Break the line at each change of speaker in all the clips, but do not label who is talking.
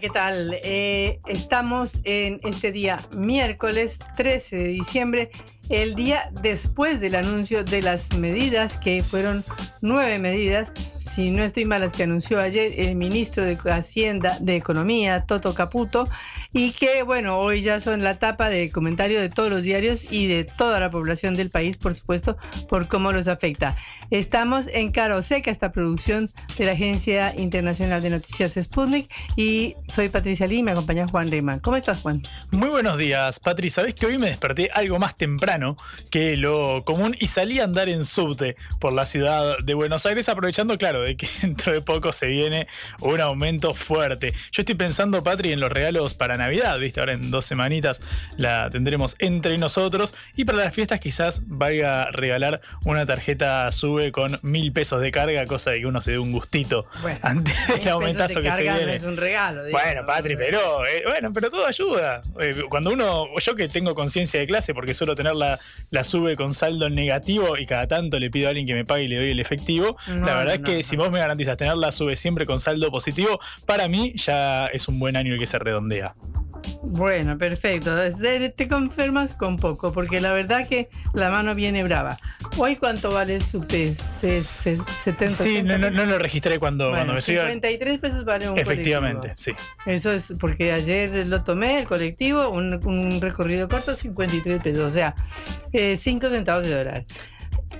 ¿Qué tal? Eh, estamos en este día miércoles 13 de diciembre, el día después del anuncio de las medidas, que fueron nueve medidas, si no estoy mal, las que anunció ayer el ministro de Hacienda, de Economía, Toto Caputo, y que, bueno, hoy ya son la tapa de comentario de todos los diarios y de toda la población del país, por supuesto, por cómo los afecta. Estamos en Caro Seca, esta producción de la Agencia Internacional de Noticias Sputnik, y soy Patricia Lee y me acompaña Juan Reimann. ¿Cómo estás, Juan?
Muy buenos días, Patri. Sabés que hoy me desperté algo más temprano que lo común y salí a andar en subte por la ciudad de Buenos Aires, aprovechando, claro, de que dentro de poco se viene un aumento fuerte. Yo estoy pensando, Patri, en los regalos para Navidad, ¿viste? Ahora en dos semanitas la tendremos entre nosotros. Y para las fiestas quizás vaya a regalar una tarjeta sube con mil pesos de carga, cosa de que uno se dé un gustito
Bueno,
antes del aumentazo
de
que se viene.
No es un regalo.
Bueno, Patri, pero eh, bueno, pero todo ayuda. Eh, cuando uno, yo que tengo conciencia de clase, porque suelo tener la, la sube con saldo negativo y cada tanto le pido a alguien que me pague y le doy el efectivo,
No,
la verdad
no,
es que si vos me garantizas tener la sube siempre con saldo positivo, para mí ya es un buen año el que se redondea.
Bueno, perfecto. Te confirmas con poco, porque la verdad que la mano viene brava. ¿Hoy cuánto vale el subte? Se- se- 70
Sí, no, no, no lo registré cuando, cuando me subí. a-
53 pesos vale un
Efectivamente,
colectivo.
sí.
Eso es porque ayer lo tomé, el colectivo, un, un recorrido corto, 53 pesos, o sea, 5 centavos de dólar.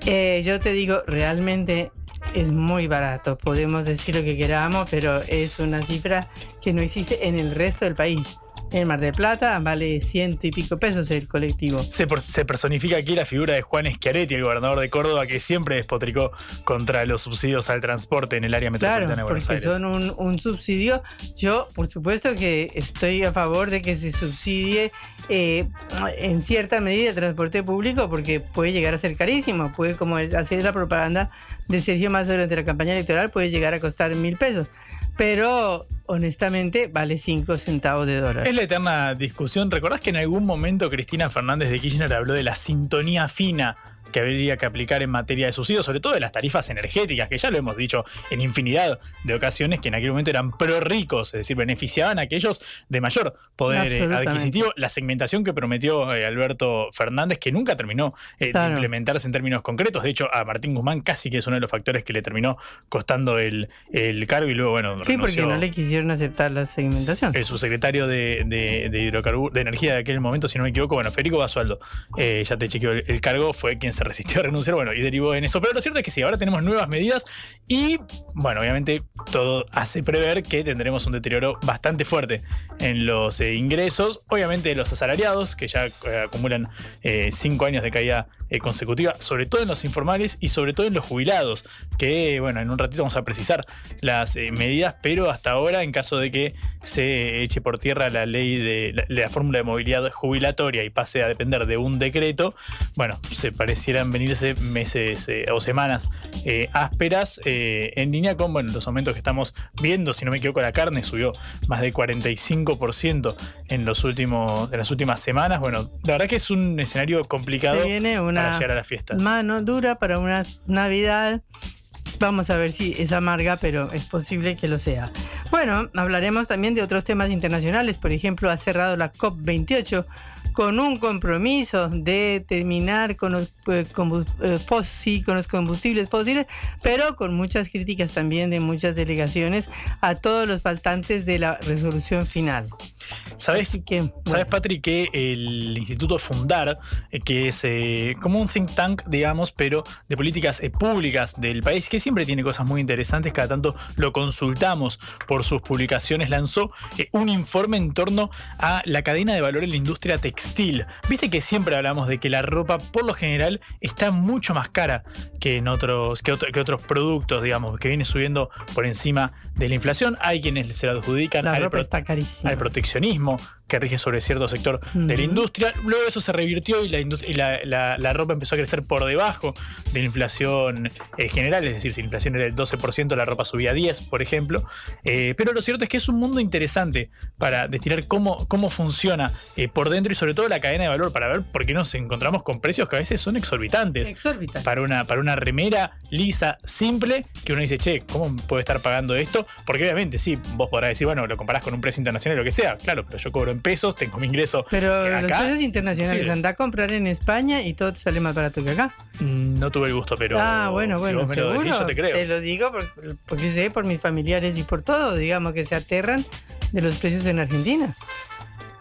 Eh, yo te digo, realmente es muy barato, podemos decir lo que queramos, pero es una cifra que no existe en el resto del país. En Mar del Plata vale ciento y pico pesos el colectivo.
Se, por- se personifica aquí la figura de Juan Schiaretti, el gobernador de Córdoba, que siempre despotricó contra los subsidios al transporte en el área metropolitana
Claro,
de Buenos
porque
Aires.
son un, un subsidio. Yo, por supuesto que estoy a favor de que se subsidie eh, en cierta medida el transporte público, porque puede llegar a ser carísimo. Puede, como hacer la propaganda de Sergio Massa durante la campaña electoral, puede llegar a costar mil pesos. Pero, honestamente, vale cinco centavos de dólar.
Es la eterna discusión. ¿Recordás que en algún momento Cristina Fernández de Kirchner habló de la sintonía fina que habría que aplicar en materia de subsidios, sobre todo de las tarifas energéticas, que ya lo hemos dicho en infinidad de ocasiones, que en aquel momento eran pro ricos, es decir, beneficiaban a aquellos de mayor poder eh, adquisitivo. La segmentación que prometió eh, Alberto Fernández, que nunca terminó eh,
Claro.
de implementarse en términos concretos. De hecho, a Martín Guzmán casi que es uno de los factores que le terminó costando el, el cargo y luego, bueno,
Sí, porque no le quisieron aceptar la segmentación.
el subsecretario de, de, de de energía de aquel momento, si no me equivoco, bueno, Federico Basualdo, ya te chequeó el, el cargo, fue quien se resistió a renunciar, bueno, y derivó en eso. Pero lo cierto es que sí, ahora tenemos nuevas medidas y, bueno, obviamente todo hace prever que tendremos un deterioro bastante fuerte en los eh, ingresos. Obviamente los asalariados, que ya eh, acumulan eh, cinco años de caída consecutiva, sobre todo en los informales y sobre todo en los jubilados, que, bueno, en un ratito vamos a precisar las medidas, pero hasta ahora, en caso de que se eche por tierra la ley de la, la fórmula de movilidad jubilatoria y pase a depender de un decreto, bueno, se parecieran venirse meses eh, o semanas eh, ásperas eh, en línea con bueno, los aumentos que estamos viendo. Si no me equivoco, la carne subió más del 45% en, los últimos, en las últimas semanas. Bueno, la verdad que es un escenario complicado
Se viene
para
una
llegar a las fiestas.
mano dura para una Navidad. Vamos a ver si es amarga, pero es posible que lo sea. Bueno, hablaremos también de otros temas internacionales. Por ejemplo, ha cerrado la COP28 con un compromiso de terminar con los, eh, eh, sí, con los combustibles fósiles, pero con muchas críticas también de muchas delegaciones a todos los faltantes de la resolución final.
¿Sabes, ¿Sabes. Patrick, que el Instituto Fundar, eh, que es eh, como un think tank, digamos, pero de políticas eh, públicas del país, que siempre tiene cosas muy interesantes, cada tanto lo consultamos por sus publicaciones, lanzó eh, un informe en torno a la cadena de valor en la industria textil. Viste que siempre hablamos de que la ropa, por lo general, está mucho más cara que en otros, que, otro- que otros productos, digamos, que viene subiendo por encima de la inflación. Hay quienes se adjudican
La
al
ropa
pro-
está carísima.
al proteccionismo effectivement. Que rige sobre cierto sector de la industria. Luego eso se revirtió y la, indust- y la, la- la ropa empezó a crecer por debajo de la inflación eh, general, es decir, si la inflación era del 12%, la ropa subía 10, por ejemplo. Eh, pero lo cierto es que es un mundo interesante para destilar cómo, cómo funciona eh, por dentro y sobre todo la cadena de valor, para ver por qué nos encontramos con precios que a veces son exorbitantes
Exórbita.
para una, para una remera lisa, simple, que uno dice, che, ¿cómo puedo estar pagando esto? Porque obviamente, sí, vos podrás decir, bueno, lo comparás con un precio internacional o lo que sea, claro, pero yo cobro en pesos, tengo mi ingreso
Pero los precios internacionales, anda a comprar en España y todo te sale más barato que acá.
mm, No tuve el gusto, pero
ah, bueno,
si
bueno,
vos me lo
seguro.
decís, yo te creo.
lo digo por- porque sé por mis familiares y por todo, digamos, que se aterran de los precios en Argentina.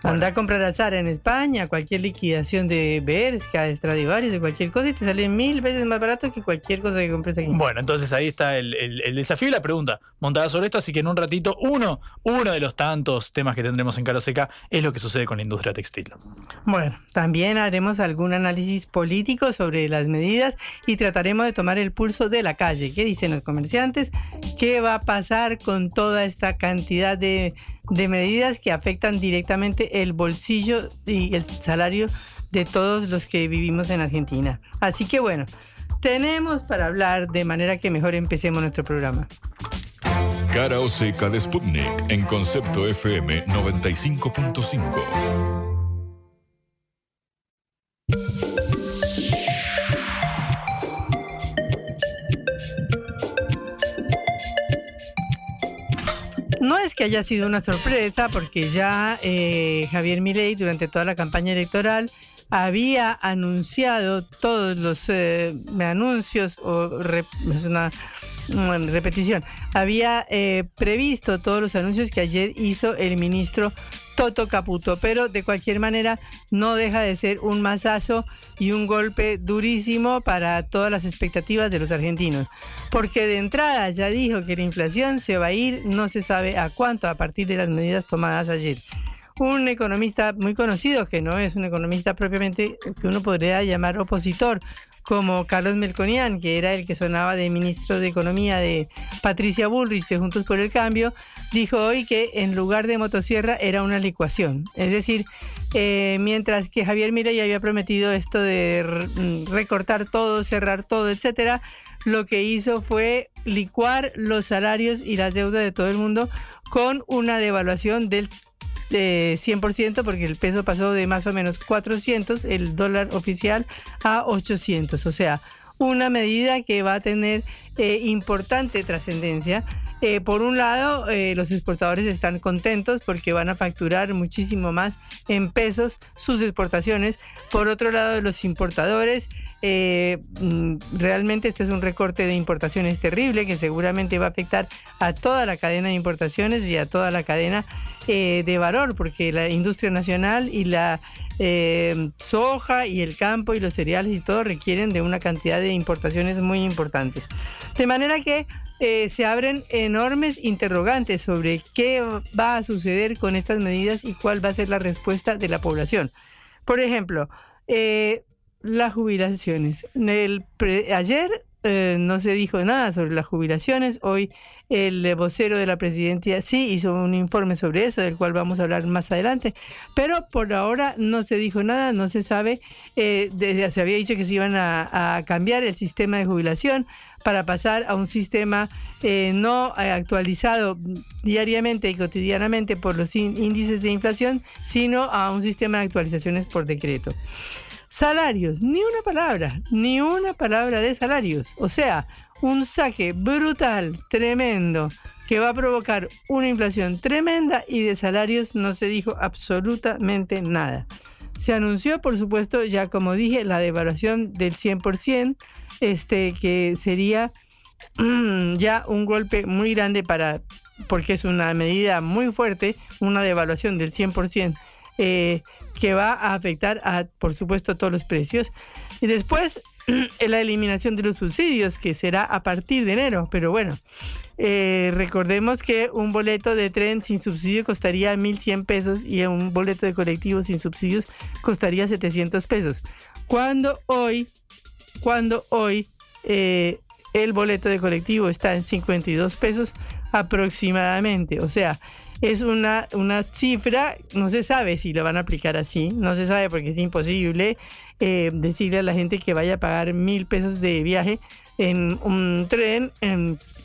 Anda a comprar a Zara en España, cualquier liquidación de Bershka, de Stradivarius, de cualquier cosa y te sale mil veces más barato que cualquier cosa que compres aquí.
Bueno, entonces ahí está el, el- el desafío y la pregunta montada sobre esto, así que en un ratito, uno, uno de los tantos temas que tendremos en Caro Seca es lo que sucede con la industria textil.
Bueno, también haremos algún análisis político sobre las medidas y trataremos de tomar el pulso de la calle. ¿Qué dicen los comerciantes? ¿Qué va a pasar con toda esta cantidad de, de medidas que afectan directamente el bolsillo y el salario de todos los que vivimos en Argentina? Así que bueno, tenemos para hablar de manera que mejor empecemos nuestro programa.
Cara o seca de Sputnik en concepto FM 95.5.
No es que haya sido una sorpresa, porque ya eh, Javier Milei durante toda la campaña electoral había anunciado todos los eh, anuncios, o re- una, una repetición, había eh, previsto todos los anuncios que ayer hizo el ministro Toto Caputo, pero de cualquier manera no deja de ser un masazo y un golpe durísimo para todas las expectativas de los argentinos. Porque de entrada ya dijo que la inflación se va a ir, no se sabe a cuánto a partir de las medidas tomadas ayer. Un economista muy conocido, que no es un economista propiamente que uno podría llamar opositor, como Carlos Melconian, que era el que sonaba de ministro de Economía de Patricia Bullrich de Juntos por el Cambio, dijo hoy que en lugar de motosierra era una licuación. Es decir, eh, mientras que Javier Milei había prometido esto de mm, recortar todo, cerrar todo, etcétera, lo que hizo fue licuar los salarios y las deudas de todo el mundo con una devaluación del de 100% porque el peso pasó de más o menos 400, el dólar oficial, a 800. O sea, una medida que va a tener eh, importante trascendencia. Eh, por un lado, eh, los exportadores están contentos porque van a facturar muchísimo más en pesos sus exportaciones. Por otro lado, los importadores, eh, mm, realmente este es un recorte de importaciones terrible que seguramente va a afectar a toda la cadena de importaciones y a toda la cadena de valor, porque la industria nacional y la soja y el campo y los cereales y todo requieren de una cantidad de importaciones muy importantes. De manera que eh, se abren enormes interrogantes sobre qué va a suceder con estas medidas y cuál va a ser la respuesta de la población. Por ejemplo, eh, las jubilaciones. El pre- ayer eh, no se dijo nada sobre las jubilaciones. Hoy el vocero de la presidencia sí hizo un informe sobre eso, del cual vamos a hablar más adelante. Pero por ahora no se dijo nada, no se sabe. eh, desde, se había dicho que se iban a, cambiar el sistema de jubilación para pasar a un sistema eh, no actualizado diariamente y cotidianamente por los ín- índices de inflación, sino a un sistema de actualizaciones por decreto. Salarios, ni una palabra, ni una palabra de salarios. O sea, un saque brutal, tremendo, que va a provocar una inflación tremenda y de salarios no se dijo absolutamente nada. Se anunció, por supuesto, ya como dije, la devaluación del 100%, este, que sería ya un golpe muy grande para, porque es una medida muy fuerte, una devaluación del 100%, eh, que va a afectar a, por supuesto, todos los precios. Y después la eliminación de los subsidios, que será a partir de enero. Pero bueno, eh, recordemos que un boleto de tren sin subsidio costaría 1.100 pesos y un boleto de colectivo sin subsidios costaría 700 pesos. Cuando hoy, cuando hoy eh, el boleto de colectivo está en 52 pesos aproximadamente. O sea, es una, una cifra, no se sabe si lo van a aplicar así, no se sabe porque es imposible eh, decirle a la gente que vaya a pagar mil pesos de viaje en un tren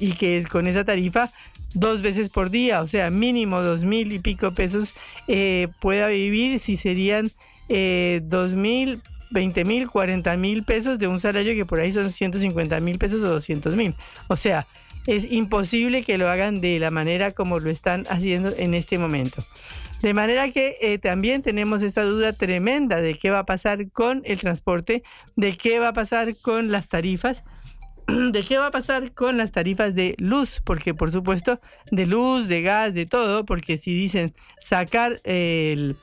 y que es con esa tarifa dos veces por día, o sea, mínimo dos mil y pico pesos eh, pueda vivir si serían eh, dos mil 20 mil, 40 mil pesos de un salario que por ahí son 150 mil pesos o 200 mil. O sea, es imposible que lo hagan de la manera como lo están haciendo en este momento. De manera que eh, también tenemos esta duda tremenda de qué va a pasar con el transporte, de qué va a pasar con las tarifas, de qué va a pasar con las tarifas de luz, porque por supuesto de luz, de gas, de todo, porque si dicen sacar el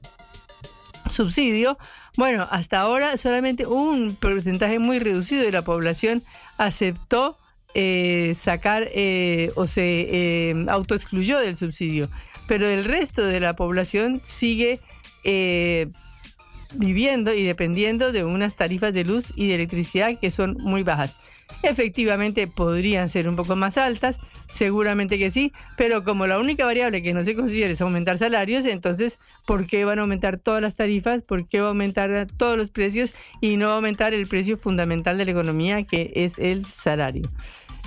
subsidio, bueno, hasta ahora solamente un porcentaje muy reducido de la población aceptó eh, sacar eh, o se eh, autoexcluyó del subsidio, pero el resto de la población sigue viviendo y dependiendo de unas tarifas de luz y de electricidad que son muy bajas. Efectivamente podrían ser un poco más altas, seguramente que sí, pero como la única variable que no se considera es aumentar salarios, entonces, ¿por qué van a aumentar todas las tarifas? ¿Por qué va a aumentar todos los precios y no aumentar el precio fundamental de la economía, que es el salario?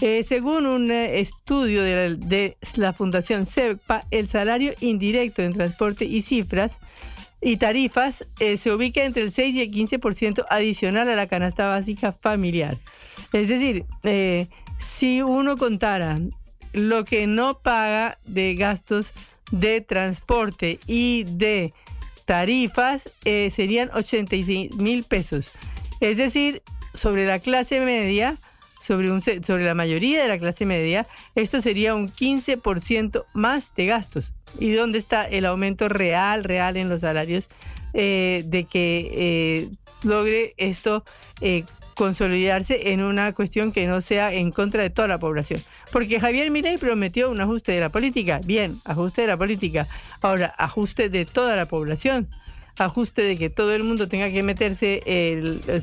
Eh, según un eh, estudio de la, Fundación CEPA, el salario indirecto en transporte y cifras y tarifas eh, se ubica entre el 6 y el 15% adicional a la canasta básica familiar. Es decir, si uno contara lo que no paga de gastos de transporte y de tarifas, serían 86 mil pesos. Es decir, sobre la clase media, sobre, un, sobre la mayoría de la clase media, esto sería un 15% más de gastos. ¿Y dónde está el aumento real, real en los salarios eh, de que eh, logre esto eh, consolidarse en una cuestión que no sea en contra de toda la población? Porque Javier Milei prometió un ajuste de la política. Bien, ajuste de la política. Ahora, ajuste de toda la población ajuste de que todo el mundo tenga que meterse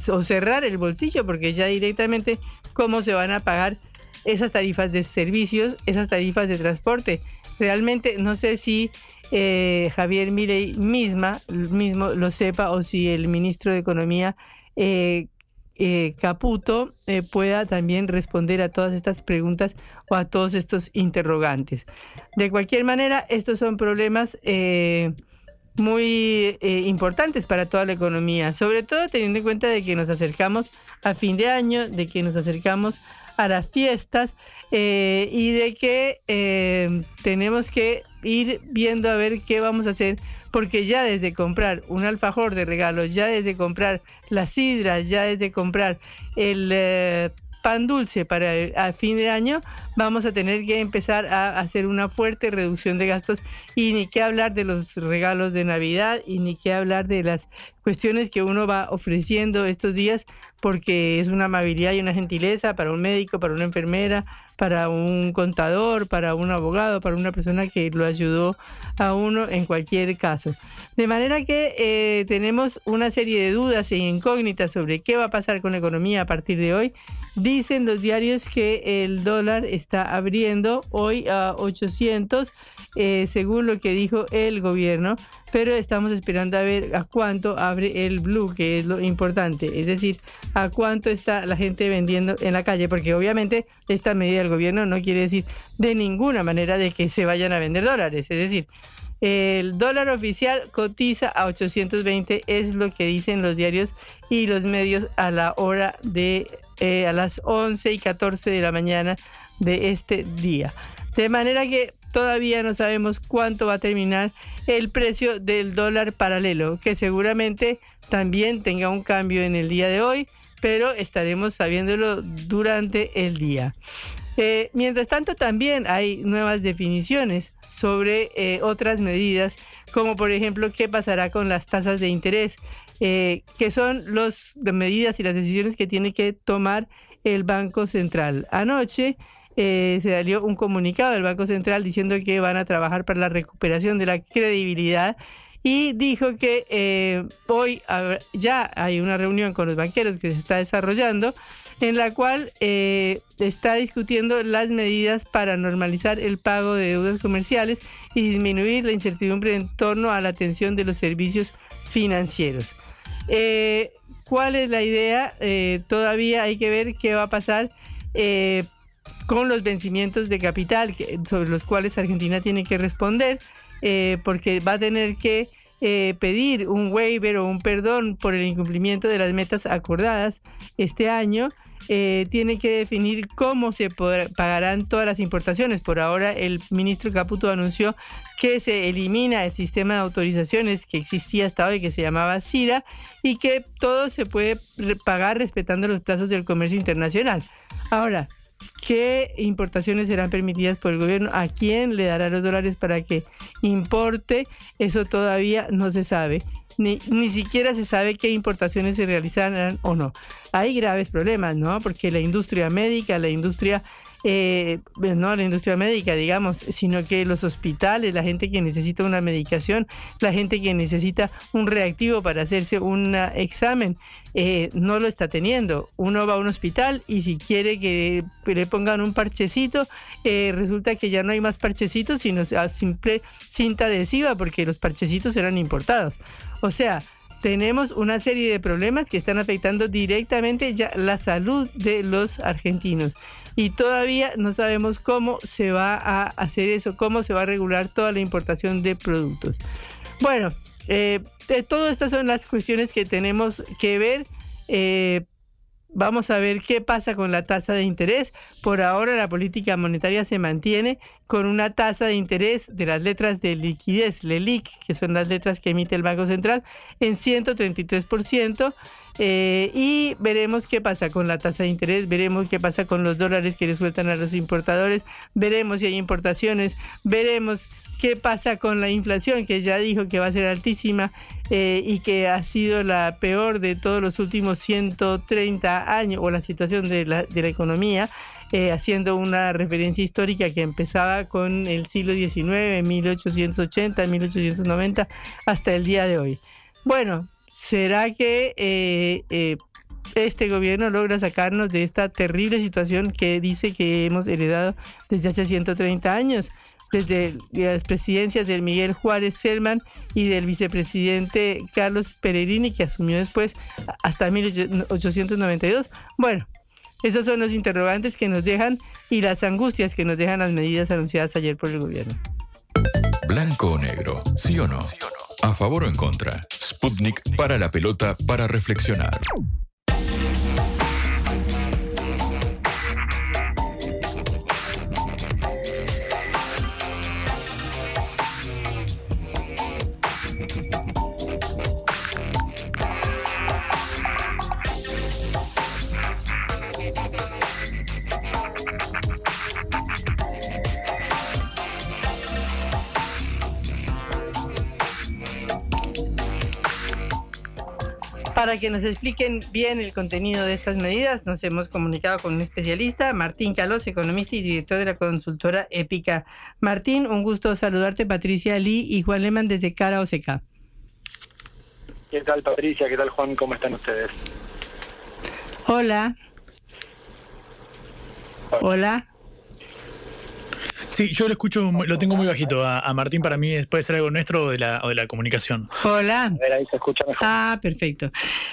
o cerrar el bolsillo, porque ya directamente cómo se van a pagar esas tarifas de servicios, esas tarifas de transporte. Realmente no sé si eh, Javier Milei misma, mismo lo sepa o si el ministro de Economía eh, eh, Caputo pueda también responder a todas estas preguntas o a todos estos interrogantes. De cualquier manera, estos son problemas muy importantes para toda la economía, sobre todo teniendo en cuenta de que nos acercamos a fin de año, de que nos acercamos a las fiestas eh, y de que eh, tenemos que ir viendo a ver qué vamos a hacer, porque ya desde comprar un alfajor de regalos, ya desde comprar las sidras, ya desde comprar el pan dulce para el, a fin de año, vamos a tener que empezar a hacer una fuerte reducción de gastos y ni qué hablar de los regalos de Navidad y ni qué hablar de las cuestiones que uno va ofreciendo estos días porque es una amabilidad y una gentileza para un médico, para una enfermera, para un contador, para un abogado, para una persona que lo ayudó a uno en cualquier caso. De manera que eh, tenemos una serie de dudas e incógnitas sobre qué va a pasar con la economía a partir de hoy. Dicen los diarios que el dólar está abriendo hoy a 800, eh, según lo que dijo el gobierno, pero estamos esperando a ver a cuánto abre el blue, que es lo importante, es decir, a cuánto está la gente vendiendo en la calle, porque obviamente esta medida del gobierno no quiere decir de ninguna manera de que se vayan a vender dólares, es decir, el dólar oficial cotiza a 820, es lo que dicen los diarios y los medios a la hora de, eh, a las 11 y 14 de la mañana de este día. De manera que todavía no sabemos cuánto va a terminar el precio del dólar paralelo, que seguramente también tenga un cambio en el día de hoy, pero estaremos sabiéndolo durante el día. Eh, mientras tanto, también hay nuevas definiciones sobre eh, otras medidas, como por ejemplo qué pasará con las tasas de interés, eh, que son las medidas y las decisiones que tiene que tomar el Banco Central. Anoche se salió un comunicado del Banco Central diciendo que van a trabajar para la recuperación de la credibilidad y dijo que hoy ya hay una reunión con los banqueros que se está desarrollando en la cual eh, está discutiendo las medidas para normalizar el pago de deudas comerciales y disminuir la incertidumbre en torno a la atención de los servicios financieros. Eh, ¿Cuál es la idea? Eh, todavía hay que ver qué va a pasar con los vencimientos de capital sobre los cuales Argentina tiene que responder, porque va a tener que pedir un waiver o un perdón por el incumplimiento de las metas acordadas este año eh, tiene que definir cómo se pagarán todas las importaciones. Por ahora, el ministro Caputo anunció que se elimina el sistema de autorizaciones que existía hasta hoy, que se llamaba CIRA, y que todo se puede pagar respetando los plazos del comercio internacional. Ahora, ¿Qué importaciones serán permitidas por el gobierno? ¿A quién le dará los dólares para que importe? Eso todavía no se sabe ni, ni siquiera se sabe qué importaciones se realizarán o no. Hay graves problemas, ¿no? Porque la industria médica, la industria eh, pues, no la industria médica, digamos, sino que los hospitales, la gente que necesita una medicación, la gente que necesita un reactivo para hacerse un examen, eh, no lo está teniendo. Uno va a un hospital y si quiere que le pongan un parchecito, eh, resulta que ya no hay más parchecitos, sino simple cinta adhesiva, porque los parchecitos eran importados. O sea, tenemos una serie de problemas que están afectando directamente ya la salud de los argentinos. Y todavía no sabemos cómo se va a hacer eso, cómo se va a regular toda la importación de productos. Bueno, eh, todas estas son las cuestiones que tenemos que ver. Eh, Vamos a ver qué pasa con la tasa de interés. Por ahora la política monetaria se mantiene con una tasa de interés de las letras de liquidez, LELIC, que son las letras que emite el Banco Central, en 133%. Eh, y veremos qué pasa con la tasa de interés, veremos qué pasa con los dólares que le sueltan a los importadores, veremos si hay importaciones, veremos qué pasa con la inflación, que ya dijo que va a ser altísima eh, y que ha sido la peor de todos los últimos 130 años, o la situación de la, economía. Eh, haciendo una referencia histórica que empezaba con el siglo XIX, 1880, 1890, hasta el día de hoy. Bueno, ¿será que eh, este gobierno logra sacarnos de esta terrible situación que dice que hemos heredado desde hace 130 años? Desde las presidencias del Miguel Juárez Selman y del vicepresidente Carlos Peregrini, que asumió después hasta 1892. Bueno, esos son los interrogantes que nos dejan y las angustias que nos dejan las medidas anunciadas ayer por el gobierno.
Blanco o negro, sí o no. A favor o en contra. Sputnik para la pelota para reflexionar.
Para que nos expliquen bien el contenido de estas medidas, nos hemos comunicado con un especialista, Martín Calos, economista y director de la consultora Épica. Martín, un gusto saludarte, Patricia Lee y Juan Lehmann desde Cara OSECA.
¿Qué tal, Patricia? ¿Qué tal, Juan? ¿Cómo están ustedes?
Hola. Hola.
Sí, yo lo escucho, lo tengo muy bajito. A, Martín para mí puede ser algo nuestro o de la, de la comunicación.
Hola.
A ver, ahí se escucha mejor.
Ah, perfecto.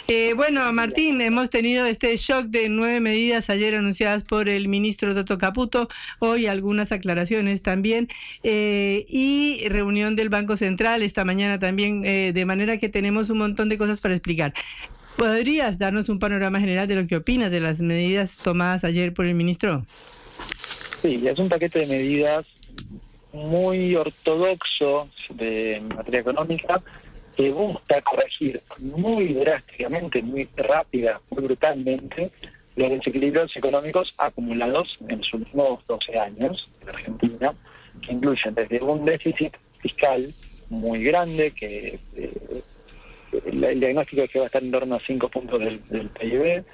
Eh, bueno, Martín, hemos tenido este shock de nueve medidas ayer anunciadas por el ministro Toto Caputo, hoy algunas aclaraciones también, eh, y reunión del Banco Central esta mañana también, eh, de manera que tenemos un montón de cosas para explicar. ¿Podrías darnos un panorama general de lo que opinas de las medidas tomadas ayer por el ministro?
Sí, es un paquete de medidas muy ortodoxo de materia económica que busca corregir muy drásticamente, muy rápida, muy brutalmente los desequilibrios económicos acumulados en los últimos 12 años en Argentina, que incluyen desde un déficit fiscal muy grande, que eh, el, diagnóstico es que va a estar en torno a 5 puntos del PIB,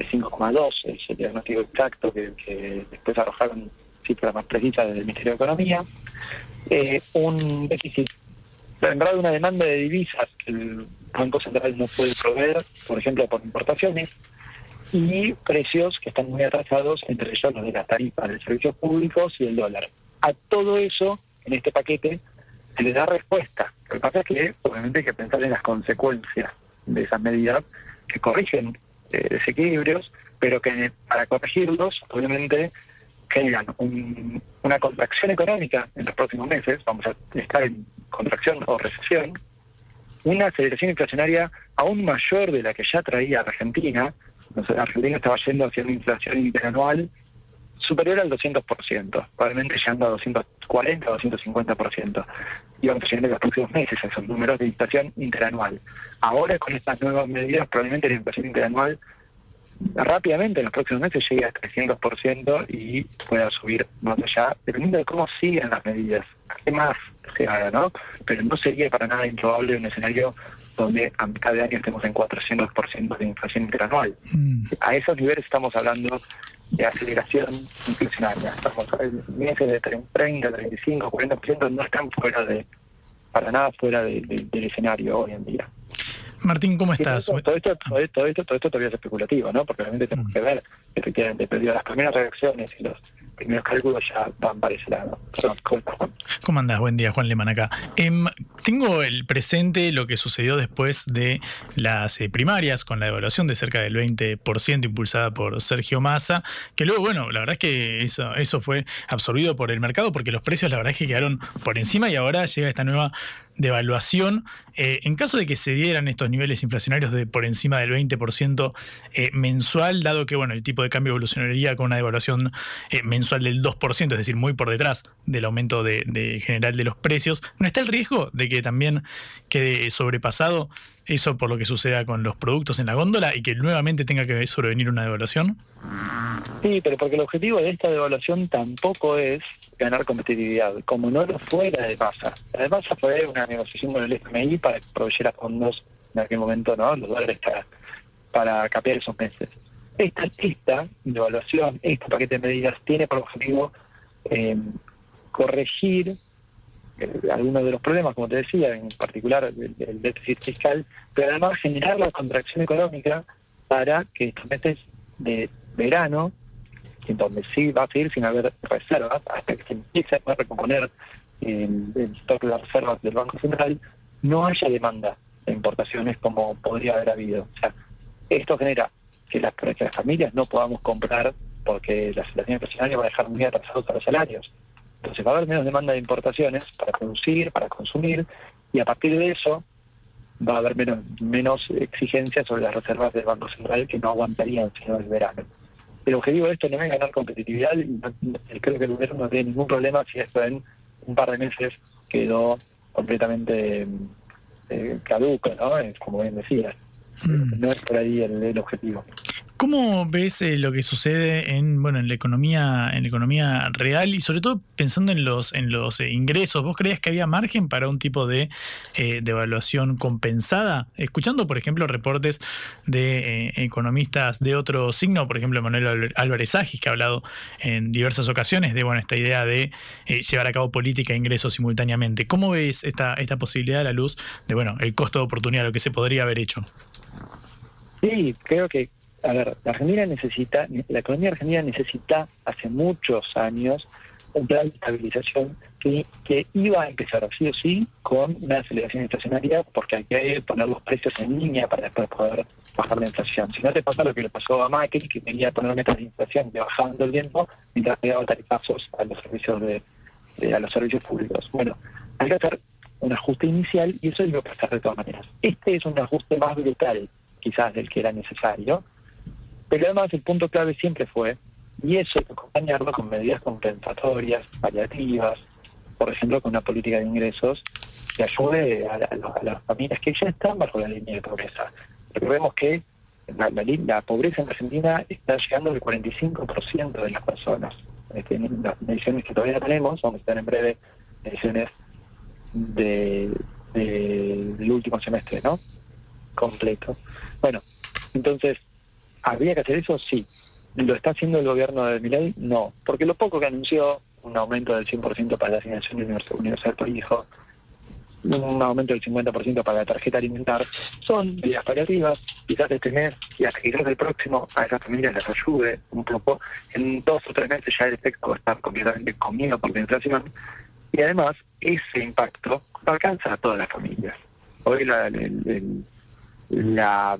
de 5,2 es el diagnóstico exacto que, después arrojaron cifras más precisas desde el Ministerio de Economía, eh, un déficit, en verdad una demanda de divisas que el Banco Central no puede proveer, por ejemplo, por importaciones, y precios que están muy atrasados, entre ellos los de las tarifas de servicios públicos y el dólar. A todo eso, en este paquete, se le da respuesta. Lo que pasa es que, obviamente, hay que pensar en las consecuencias de esas medidas que corrigen eh, desequilibrios, pero que para corregirlos, obviamente, generan un- una contracción económica en los próximos meses, vamos a estar en contracción o recesión, una aceleración inflacionaria aún mayor de la que ya traía Argentina. Entonces, Argentina estaba yendo hacia una inflación interanual superior al 200%, probablemente llegando a 240 o 250%. Y vamos a llegar en los próximos meses a esos números de inflación interanual. Ahora con estas nuevas medidas, probablemente la inflación interanual rápidamente en los próximos meses llegue a 300% y pueda subir más allá, dependiendo de cómo sigan las medidas, qué más se haga, ¿no? Pero no sería para nada improbable un escenario donde a mitad de año estemos en 400% de inflación interanual. A esos niveles estamos hablando de aceleración inflacionaria. Estamos en meses de 30, 35, 40% no están fuera de, para nada fuera de- de- del escenario hoy en día.
Martín, ¿cómo estás?
Todo, esto, todo, esto, todo esto, todo esto todavía es especulativo, ¿no? Porque realmente tenemos que ver, efectivamente, pero las primeras reacciones y los primeros cálculos ya van para ese lado. ¿cómo estás, Juan?
¿Cómo andás? Buen día, Juan Leman acá. Em, tengo el presente lo que sucedió después de las eh, primarias con la devaluación de cerca del 20% impulsada por Sergio Massa, que luego, bueno, la verdad es que eso, eso fue absorbido por el mercado porque los precios la verdad es que quedaron por encima y ahora llega esta nueva devaluación. Eh, en caso de que se dieran estos niveles inflacionarios de por encima del 20% eh, mensual, dado que bueno, el tipo de cambio evolucionaría con una devaluación eh, mensual del 2%, es decir, muy por detrás del aumento de, de general de los precios, ¿no está el riesgo de que también quede sobrepasado eso por lo que suceda con los productos en la góndola y que nuevamente tenga que sobrevenir una devaluación?
Sí, pero porque el objetivo de esta devaluación tampoco es ganar competitividad, como no lo fue la de Massa. La de Massa fue una negociación con el FMI para que proveyera fondos en aquel momento, ¿no? Los dólares para, para capear esos meses. Esta, esta devaluación, este paquete de medidas tiene por objetivo eh, corregir algunos de los problemas, como te decía, en particular el, déficit fiscal, pero además generar la contracción económica para que estos meses de verano, en donde sí va a seguir sin haber reservas, hasta que se empiece a recomponer el, el stock de reservas del Banco Central, no haya demanda de importaciones como podría haber habido. O sea, esto genera que las, que las familias no podamos comprar porque la situación inflacionaria va a dejar muy atrasados a los salarios. Entonces va a haber menos demanda de importaciones para producir, para consumir, y a partir de eso va a haber menos, menos exigencias sobre las reservas del Banco Central que no aguantarían sino el verano. El objetivo de esto no es ganar competitividad y no- no- creo que el gobierno no tiene ningún problema si esto en un par de meses quedó completamente eh, caduco, ¿no? Eh, Como bien decías. No es por ahí el, el objetivo.
¿Cómo ves eh, lo que sucede en, bueno, en la economía, en la economía real y sobre todo pensando en los, en los eh, ingresos? ¿Vos creías que había margen para un tipo de eh, devaluación compensada? Escuchando, por ejemplo, reportes de economistas de otro signo, por ejemplo, Manuel Álvar- Álvarez Agis, que ha hablado en diversas ocasiones de bueno, esta idea de llevar a cabo política e ingresos simultáneamente. ¿Cómo ves esta, esta posibilidad a la luz de bueno, el costo de oportunidad, lo que se podría haber hecho?
Sí, creo que, a ver, la Argentina necesita, la economía argentina necesita hace muchos años un plan de estabilización que, que iba a empezar sí o sí con una aceleración inflacionaria porque hay que poner los precios en línea para después poder bajar la inflación. Si no te pasa lo que le pasó a Macri, que quería poner metas de inflación que bajaban todo el tiempo mientras pegaba tarifazos a los servicios de, de- a los servicios públicos. Bueno, hay que hacer un ajuste inicial y eso iba a pasar de todas maneras. Este es un ajuste más brutal quizás del que era necesario, pero además el punto clave siempre fue, y eso acompañarlo con medidas compensatorias, paliativas, por ejemplo, con una política de ingresos que ayude a, las familias que ya están bajo la línea de pobreza. Recordemos que la, pobreza en Argentina está llegando al 45% de las personas. Este, las mediciones que todavía tenemos, vamos a estar en breve mediciones de- del último semestre, ¿no? Completo. Bueno, entonces, ¿habría que hacer eso? Sí. ¿Lo está haciendo el gobierno de Milei? No. Porque lo poco que anunció, un aumento del 100% para la asignación universal, por hijo, un aumento del 50% para la tarjeta alimentar, son medidas paliativas, quizás este mes y hasta quizás el próximo a esas familias les ayude un poco. En dos o tres meses ya el efecto va a estar completamente comido por la inflación y además ese impacto alcanza a todas las familias. Hoy la, el- el- la,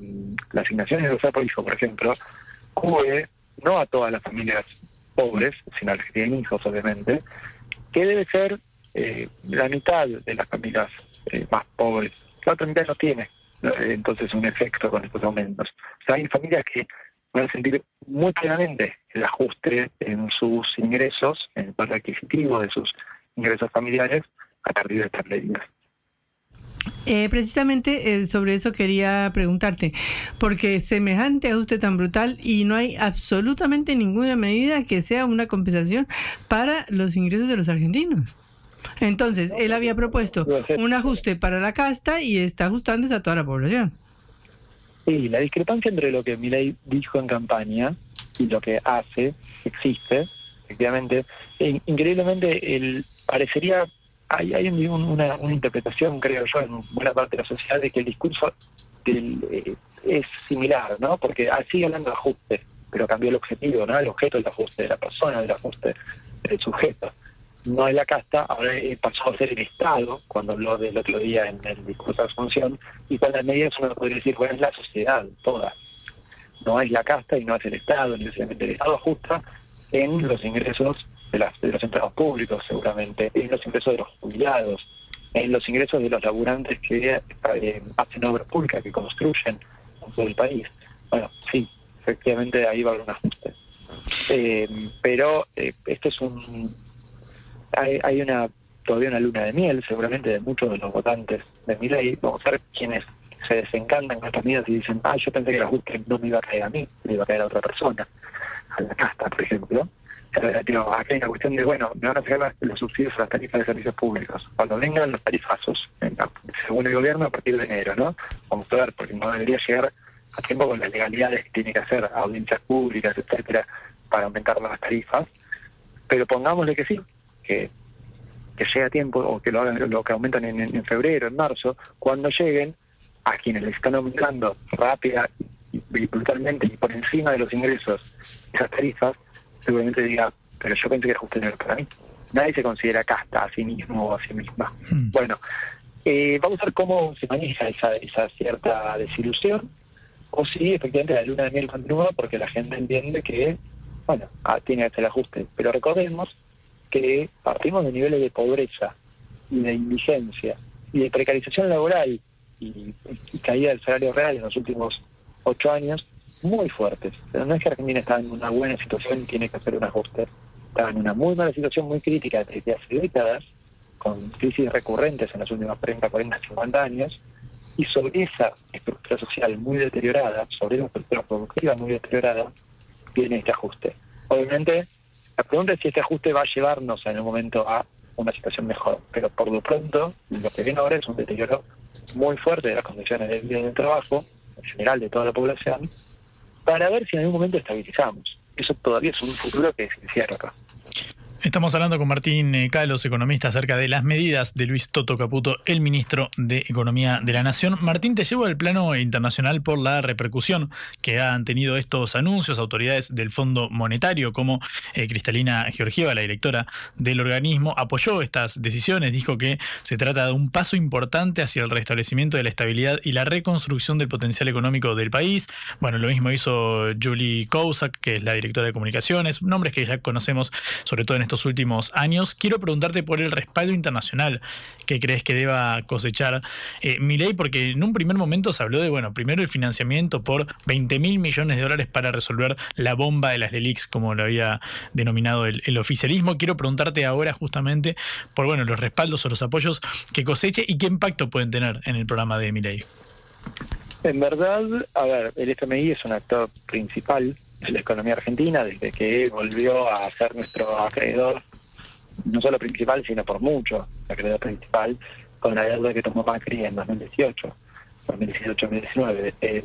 la asignación universal por hijo, por ejemplo, cubre no a todas las familias pobres, sino a las que tienen hijos, obviamente, que debe ser eh, la mitad de las familias eh, más pobres. La otra mitad no tiene entonces un efecto con estos aumentos. O sea, hay familias que van a sentir muy plenamente el ajuste en sus ingresos, en el poder adquisitivo de sus ingresos familiares, a partir de estas medidas.
Eh, precisamente eh, sobre eso quería preguntarte, porque semejante ajuste tan brutal y no hay absolutamente ninguna medida que sea una compensación para los ingresos de los argentinos. Entonces, él había propuesto un ajuste para la casta y está ajustándose a toda la población.
Sí, la discrepancia entre lo que Milei dijo en campaña y lo que hace existe, efectivamente. E- increíblemente, el, parecería, hay, hay un- un- una, una interpretación, creo yo, en buena parte de la sociedad de que el discurso del, eh, es similar, ¿no? Porque ah, sigue hablando de ajuste, pero cambió el objetivo, ¿no? El objeto del ajuste, de la persona del ajuste, del sujeto. No es la casta, ahora eh, pasó a ser el Estado, cuando habló del otro día en el discurso de Asunción, y con las medidas uno podría decir, bueno, es la sociedad toda. No es la casta y no es el Estado, necesariamente el Estado ajusta en los ingresos de, las, de los empleados públicos, seguramente, en los ingresos de los jubilados, en los ingresos de los laburantes que eh, hacen obra pública, que construyen en todo el país. Bueno, sí, efectivamente ahí va a haber un ajuste. Eh, pero eh, esto es un... Hay, hay una todavía una luna de miel, seguramente, de muchos de los votantes de mi ley. Vamos a ver quienes se desencantan con estas medidas y dicen, ah, yo pensé que el ajuste no me iba a caer a mí, me iba a caer a otra persona, a la casta, por ejemplo. Eh, digo, acá hay una cuestión de, bueno, me van a sacar los subsidios a las tarifas de servicios públicos. Cuando vengan los tarifazos, según el gobierno, a partir de enero, ¿no? Vamos a ver, porque no debería llegar a tiempo con las legalidades que tiene que hacer, audiencias públicas, etcétera, para aumentar las tarifas. Pero pongámosle que sí, que, que llegue a tiempo, o que lo hagan, lo que aumentan en, en- febrero, en marzo, cuando lleguen a quienes les están aumentando rápida y brutalmente y por encima de los ingresos esas tarifas, seguramente diga, pero yo pensé que era justo para mí. Nadie se considera casta a sí mismo o a sí misma. Bueno, eh, vamos a ver cómo se maneja esa, esa cierta desilusión, o si efectivamente la luna de miel continúa porque la gente entiende que, bueno, ah, tiene que hacer el ajuste. Pero recordemos que partimos de niveles de pobreza y de indigencia y de precarización laboral y, y caída del salario real en los últimos ocho años muy fuertes. Pero no es que Argentina está en una buena situación y tiene que hacer un ajuste. Está en una muy mala situación, muy crítica desde hace décadas, con crisis recurrentes en los últimos 30, 40, 50 años, y sobre esa estructura social muy deteriorada, sobre esa estructura productiva muy deteriorada, viene este ajuste. Obviamente, la pregunta es si este ajuste va a llevarnos en un momento a una situación mejor, pero por lo pronto lo que viene ahora es un deterioro muy fuerte de las condiciones de vida y del trabajo, en general de toda la población, para ver si en algún momento estabilizamos. Eso todavía es un futuro que se encierra acá.
Estamos hablando con Martín eh, Calos, economista, acerca de las medidas de Luis Toto Caputo, el ministro de Economía de la Nación. Martín, te llevo al plano internacional por la repercusión que han tenido estos anuncios. Autoridades del Fondo Monetario, como eh, Cristalina Georgieva, la directora del organismo, apoyó estas decisiones. Dijo que se trata de un paso importante hacia el restablecimiento de la estabilidad y la reconstrucción del potencial económico del país. Bueno, lo mismo hizo Julie Kousak, que es la directora de comunicaciones, nombres que ya conocemos, sobre todo en estos últimos años. Quiero preguntarte por el respaldo internacional que crees que deba cosechar eh, Milei, porque en un primer momento se habló de, bueno, primero el financiamiento por 20 mil millones de dólares para resolver la bomba de las LELIX, como lo había denominado el, oficialismo. Quiero preguntarte ahora justamente por, bueno, los respaldos o los apoyos que coseche y qué impacto pueden tener en el programa de Milei.
En verdad, a ver, el FMI es un actor principal la economía argentina desde que volvió a ser nuestro acreedor, no solo principal, sino por mucho, acreedor principal, con la deuda que tomó Macri en 2018, 2018-2019. Eh,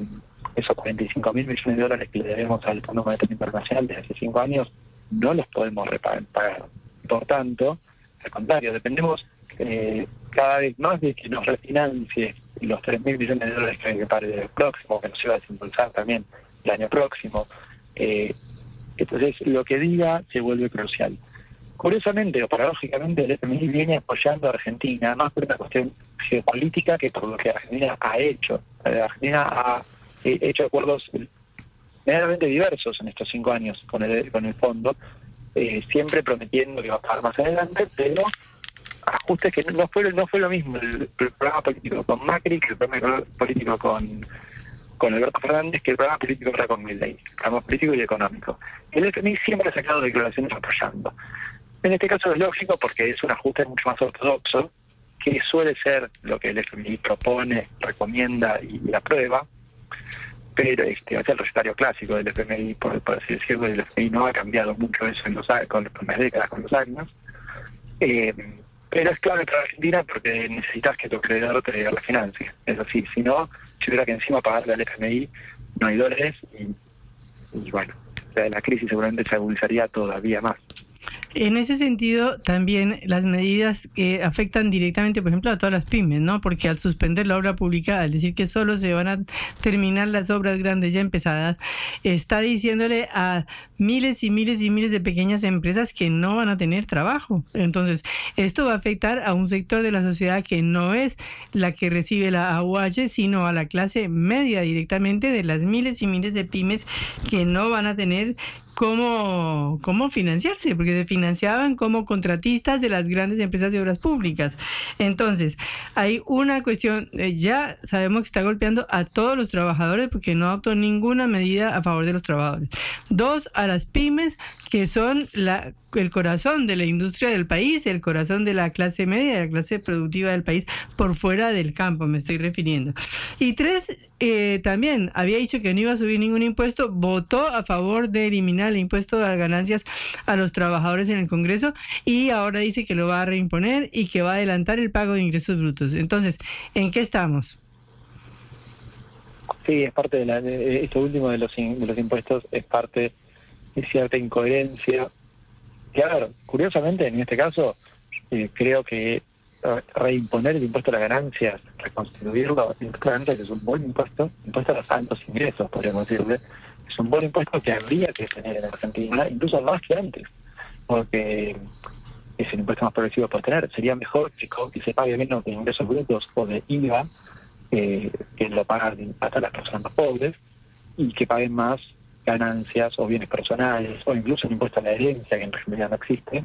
esos 45 mil millones de dólares que le debemos al Fondo Monetario Internacional desde hace cinco años no los podemos pagar. Por tanto, al contrario, dependemos eh, cada vez más de que nos refinancie los 3 mil millones de dólares que hay que pagar el próximo, que nos iba a desimpulsar también el año próximo. Eh, entonces, lo que diga se vuelve crucial. Curiosamente o paradójicamente, el FMI viene apoyando a Argentina más por una cuestión geopolítica que por lo que Argentina ha hecho. Eh, Argentina ha eh, hecho acuerdos medianamente diversos en estos cinco años con el, con el fondo, siempre prometiendo que va a pagar más adelante, pero ajustes que no fue, no fue lo mismo el, programa político con Macri que el programa político con, con Alberto Fernández que el programa político era con Milley, el programa político y económico. El FMI siempre ha sacado declaraciones apoyando. En este caso es lógico porque es un ajuste mucho más ortodoxo, que suele ser lo que el FMI propone, recomienda y, aprueba, pero este es el recetario clásico del FMI, por, así decirlo, el FMI no ha cambiado mucho eso en los, con, las décadas, con los años. Eh, pero es clave para Argentina porque necesitas que tu acreedor te diga la financia. Es así, si no, si hubiera que encima pagarle al FMI, no hay dólares y, bueno, la crisis seguramente se agudizaría todavía más.
En ese sentido, también las medidas que afectan directamente, por ejemplo, a todas las pymes, ¿no? Porque al suspender la obra pública, al decir que solo se van a terminar las obras grandes ya empezadas, está diciéndole a miles y miles y miles de pequeñas empresas que no van a tener trabajo. Entonces, esto va a afectar a un sector de la sociedad que no es la que recibe la AUH, sino a la clase media directamente de las miles y miles de pymes que no van a tener cómo, cómo financiarse, porque se financiaban como contratistas de las grandes empresas de obras públicas. Entonces, hay una cuestión, eh, ya sabemos que está golpeando a todos los trabajadores porque no adoptó ninguna medida a favor de los trabajadores. Dos, a las pymes que son la, el corazón de la industria del país, el corazón de la clase media, de la clase productiva del país, por fuera del campo, me estoy refiriendo. Y tres, eh, también había dicho que no iba a subir ningún impuesto, votó a favor de eliminar el impuesto las ganancias a los trabajadores en el Congreso y ahora dice que lo va a reimponer y que va a adelantar el pago de ingresos brutos. Entonces, ¿en qué estamos?
Sí, es parte de, la, esto último de los impuestos, es parte cierta incoherencia. Y a curiosamente en este caso, eh, creo que reimponer el impuesto a las ganancias, reconstituirlo, el es un buen impuesto, impuesto a los altos ingresos, podríamos decirle, es un buen impuesto que habría que tener en Argentina, incluso más que antes, porque es el impuesto más progresivo por tener. Sería mejor que, se pague menos de ingresos brutos o de IVA, eh, que lo pagan hasta las personas más pobres, y que paguen más ganancias o bienes personales, o incluso el impuesto a la herencia, que en realidad no existe,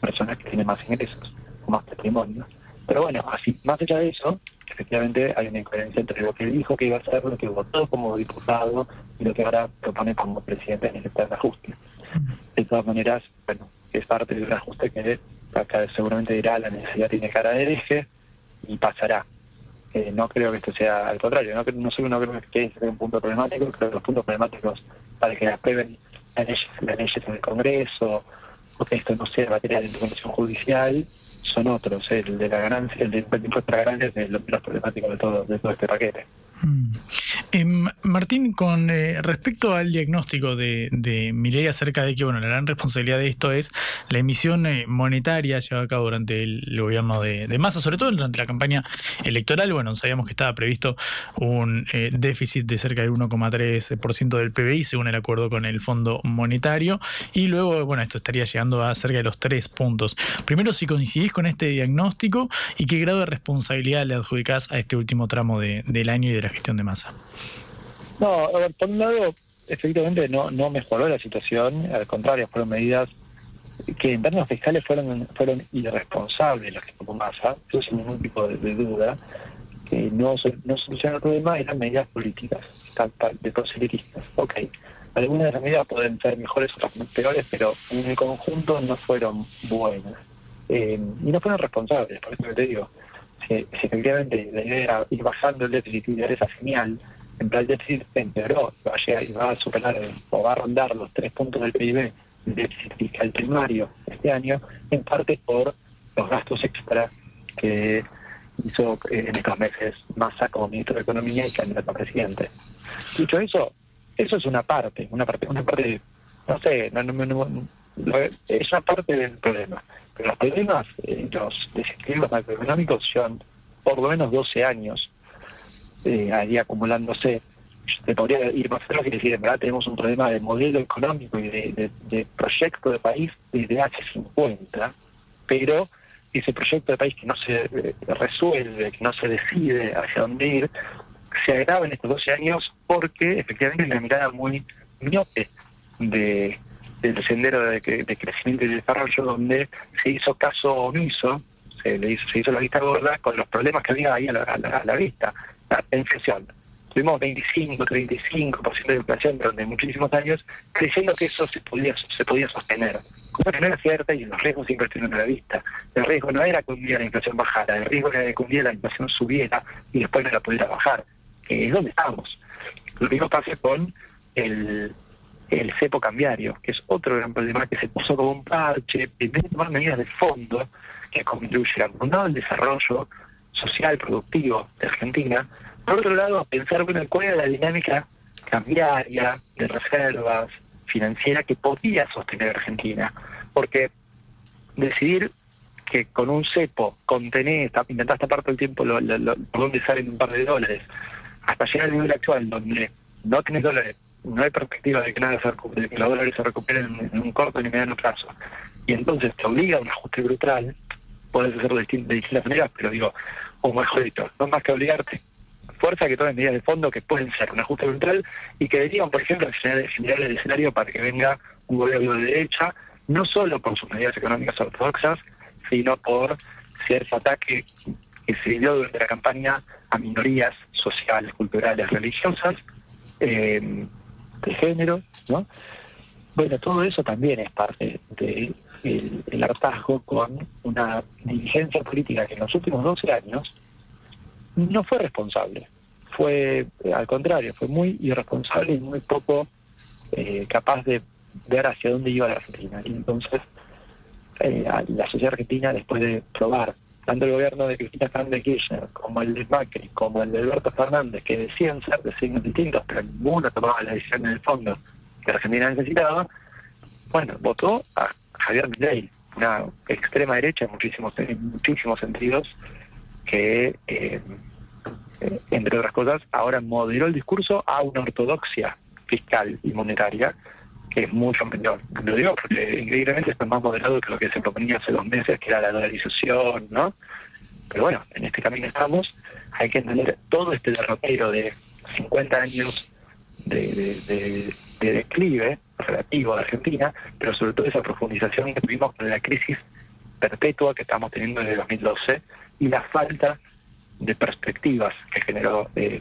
personas que tienen más ingresos o más patrimonio. Pero bueno, así, más allá de eso, efectivamente hay una incoherencia entre lo que dijo que iba a hacer, lo que votó como diputado y lo que ahora propone como presidente en el de ajuste. De todas maneras, bueno, es parte de un ajuste que acá seguramente dirá la necesidad tiene cara de eje y pasará. Eh, no creo que esto sea al contrario, no, no solo no creo que sea un punto problemático, creo que los puntos problemáticos para que aprueben las leyes, las leyes en el Congreso, o que esto no sea materia de intervención judicial, son otros, el de la ganancia, el de impuesto a ganancias es lo más problemático de todo, de todo este paquete.
Mm. Em, Martín, con eh, respecto al diagnóstico de, de acerca de que bueno, la gran responsabilidad de esto es la emisión eh, monetaria llevada a cabo durante el, gobierno de, Massa, sobre todo durante la campaña electoral, bueno, sabíamos que estaba previsto un eh, déficit de cerca del 1,3% del PBI según el acuerdo con el Fondo Monetario y luego, bueno, esto estaría llegando a cerca de los tres puntos. Primero, si coincidís con este diagnóstico y qué grado de responsabilidad le adjudicás a este último tramo del año y de la gestión de masa?
No, por un lado, efectivamente no, no mejoró la situación, al contrario, fueron medidas que en términos fiscales fueron fueron irresponsables los que tomó Massa, eso sin ningún tipo de, duda, que no, no solucionaron el problema, eran medidas políticas, de proselitistas. Ok, algunas de las medidas pueden ser mejores, otras peores, pero en el conjunto no fueron buenas. Eh, y no fueron responsables, por eso que te digo, si, efectivamente la idea era ir bajando el déficit y dar esa señal, en plan el déficit empeoró, va a llegar va a superar o va a rondar los tres puntos del PIB, el déficit fiscal primario este año, en parte por los gastos extra que hizo eh, en estos meses Massa como ministro de Economía y candidato a presidente. Dicho eso, eso es una parte, una parte, una parte, no sé, no, no, no- es una parte del problema. Pero los problemas, eh, los desequilibrios macroeconómicos llevan por lo menos 12 años eh, ahí acumulándose. Se podría ir más atrás y decir, en verdad tenemos un problema de modelo económico y de, proyecto de país desde hace 50, pero ese proyecto de país que no se eh, resuelve, que no se decide hacia dónde ir, se agrava en estos 12 años porque efectivamente hay una mirada muy miope de, del sendero de, de crecimiento y desarrollo donde se hizo caso omiso, se, le hizo, se hizo la vista gorda con los problemas que había ahí a la, a a la vista. La inflación. Tuvimos 25, 35% de inflación durante muchísimos años, creyendo que eso se podía, se podía sostener. Cosa que no era cierta y los riesgos siempre estuvieron a la vista. El riesgo no era que un día la inflación bajara, el riesgo era que un día la inflación subiera y después no la pudiera bajar, que es donde estamos. Lo mismo pasa con el, el cepo cambiario, que es otro gran problema que se puso como un parche, en vez de tomar medidas de fondo que un lado, al desarrollo social, productivo de Argentina, por otro lado, pensar, bueno, cuál era la dinámica cambiaria, de reservas, financiera que podía sostener Argentina. Porque decidir que con un cepo contenés, intentás tapar todo el tiempo lo- lo- lo- por dónde salen un par de dólares, hasta llegar al nivel actual donde no tenés dólares, no hay perspectiva de que nada se de que los dólares se recuperen en, un corto ni mediano plazo, y entonces te obliga a un ajuste brutal, puedes hacerlo de distintas maneras, pero digo, o mejor dicho, no más que obligarte, fuerza que tomen medidas de fondo que pueden ser un ajuste brutal y que deberían, por ejemplo, generar, el escenario para que venga un gobierno de derecha, no solo por sus medidas económicas ortodoxas, sino por cierto ataque que se dio durante la campaña a minorías sociales, culturales, religiosas, eh, de género, ¿no? Bueno, todo eso también es parte del el hartazgo con una dirigencia política que en los últimos 12 años no fue responsable. Fue, al contrario, fue muy irresponsable y muy poco eh, capaz de ver hacia dónde iba la Argentina. Y entonces, eh, la sociedad argentina, después de probar tanto el gobierno de Cristina Fernández de Kirchner como el de Macri, como el de Alberto Fernández, que decían ser de signos distintos, pero ninguno tomaba la decisión en el fondo que Argentina necesitaba, bueno, votó a Javier Milei, una extrema derecha en muchísimos, muchísimos sentidos, que, eh, eh, entre otras cosas, ahora moderó el discurso a una ortodoxia fiscal y monetaria que es mucho menor. Lo digo porque increíblemente está más moderado que lo que se proponía hace dos meses, que era la dolarización, ¿no? Pero bueno, en este camino estamos. Hay que entender todo este derrotero de 50 años de, de- de- de declive relativo de Argentina, pero sobre todo esa profundización que tuvimos con la crisis perpetua que estamos teniendo desde 2012 y la falta de perspectivas que generó eh,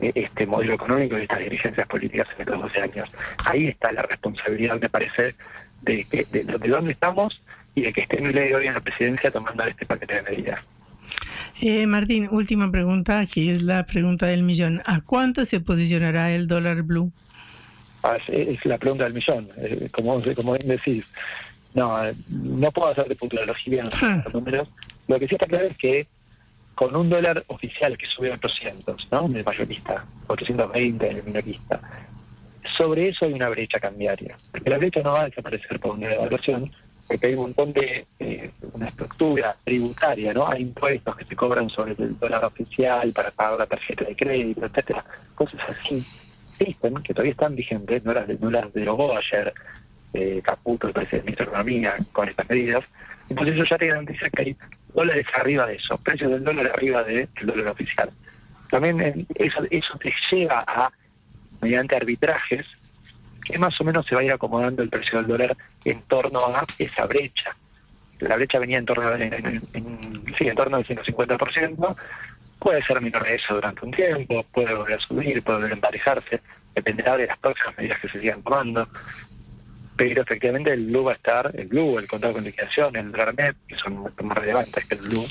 este modelo económico y estas dirigencias políticas en estos 12 años. Ahí está la responsabilidad, me parece, de, de, de dónde estamos y de que esté Milei hoy en la presidencia tomando este paquete de medidas.
Eh, Martín, última pregunta, que es la pregunta del millón. ¿A cuánto se posicionará el dólar blue?
Ah, Es, es la pregunta del millón, eh, como, como bien decís. No, eh, no puedo hacer de futurología en los números. Lo que sí está claro es que con un dólar oficial que sube a 800, ¿no? El mayorista, 820 el minorista. Sobre eso hay una brecha cambiaria. Porque la brecha no va a desaparecer por una devaluación, porque hay un montón de, una estructura tributaria, ¿no? Hay impuestos que se cobran sobre el dólar oficial para pagar la tarjeta de crédito, etcétera. Cosas así existen, que todavía están vigentes, no las, no las derogó ayer eh, Caputo, el presidente de Economía, con estas medidas. Entonces eso ya te garantiza que hay dólares arriba de eso, precios del dólar arriba del dólar oficial. También eh, eso, eso te lleva a, mediante arbitrajes, que más o menos se va a ir acomodando el precio del dólar en torno a esa brecha. La brecha venía en torno, en, sí, en torno al 150%, puede ser menor de eso durante un tiempo, puede volver a subir, puede volver a emparejarse, dependerá de las próximas medidas que se sigan tomando. Pero efectivamente el blue va a estar, el blue, el contrato con liquidación, el DRARMEP, que son mucho más relevantes que el blue,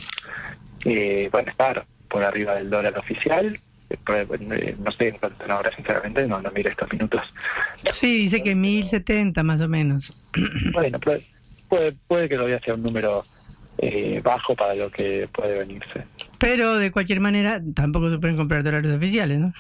eh, van a estar por arriba del dólar oficial. No sé en cuánto ahora, sinceramente, no, no miro estos minutos.
Sí, dice que 1070 más o menos.
Bueno, puede, puede, que todavía sea un número eh, bajo para lo que puede venirse.
Pero de cualquier manera, tampoco se pueden comprar dólares oficiales, ¿no?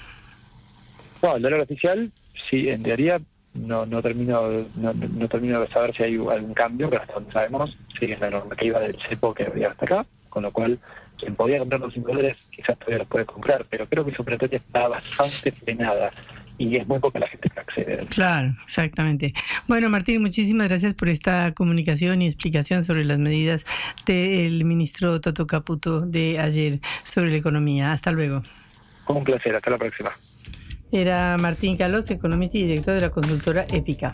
No, el dólar oficial, sí, en teoría no, no termino no, no termino de saber si hay algún cambio, pero hasta donde sabemos sigue la normativa del CEPO que había hasta acá, con lo cual quien podía comprar los 5 dólares quizás todavía los puede comprar, pero creo que su operatoria está bastante frenada y es muy poca la gente que accede.
Claro, exactamente. Bueno, Martín, muchísimas gracias por esta comunicación y explicación sobre las medidas del ministro Toto Caputo de ayer sobre la economía. Hasta luego.
Un placer, hasta la próxima.
Era Martín Calos, economista y director de la consultora Épica.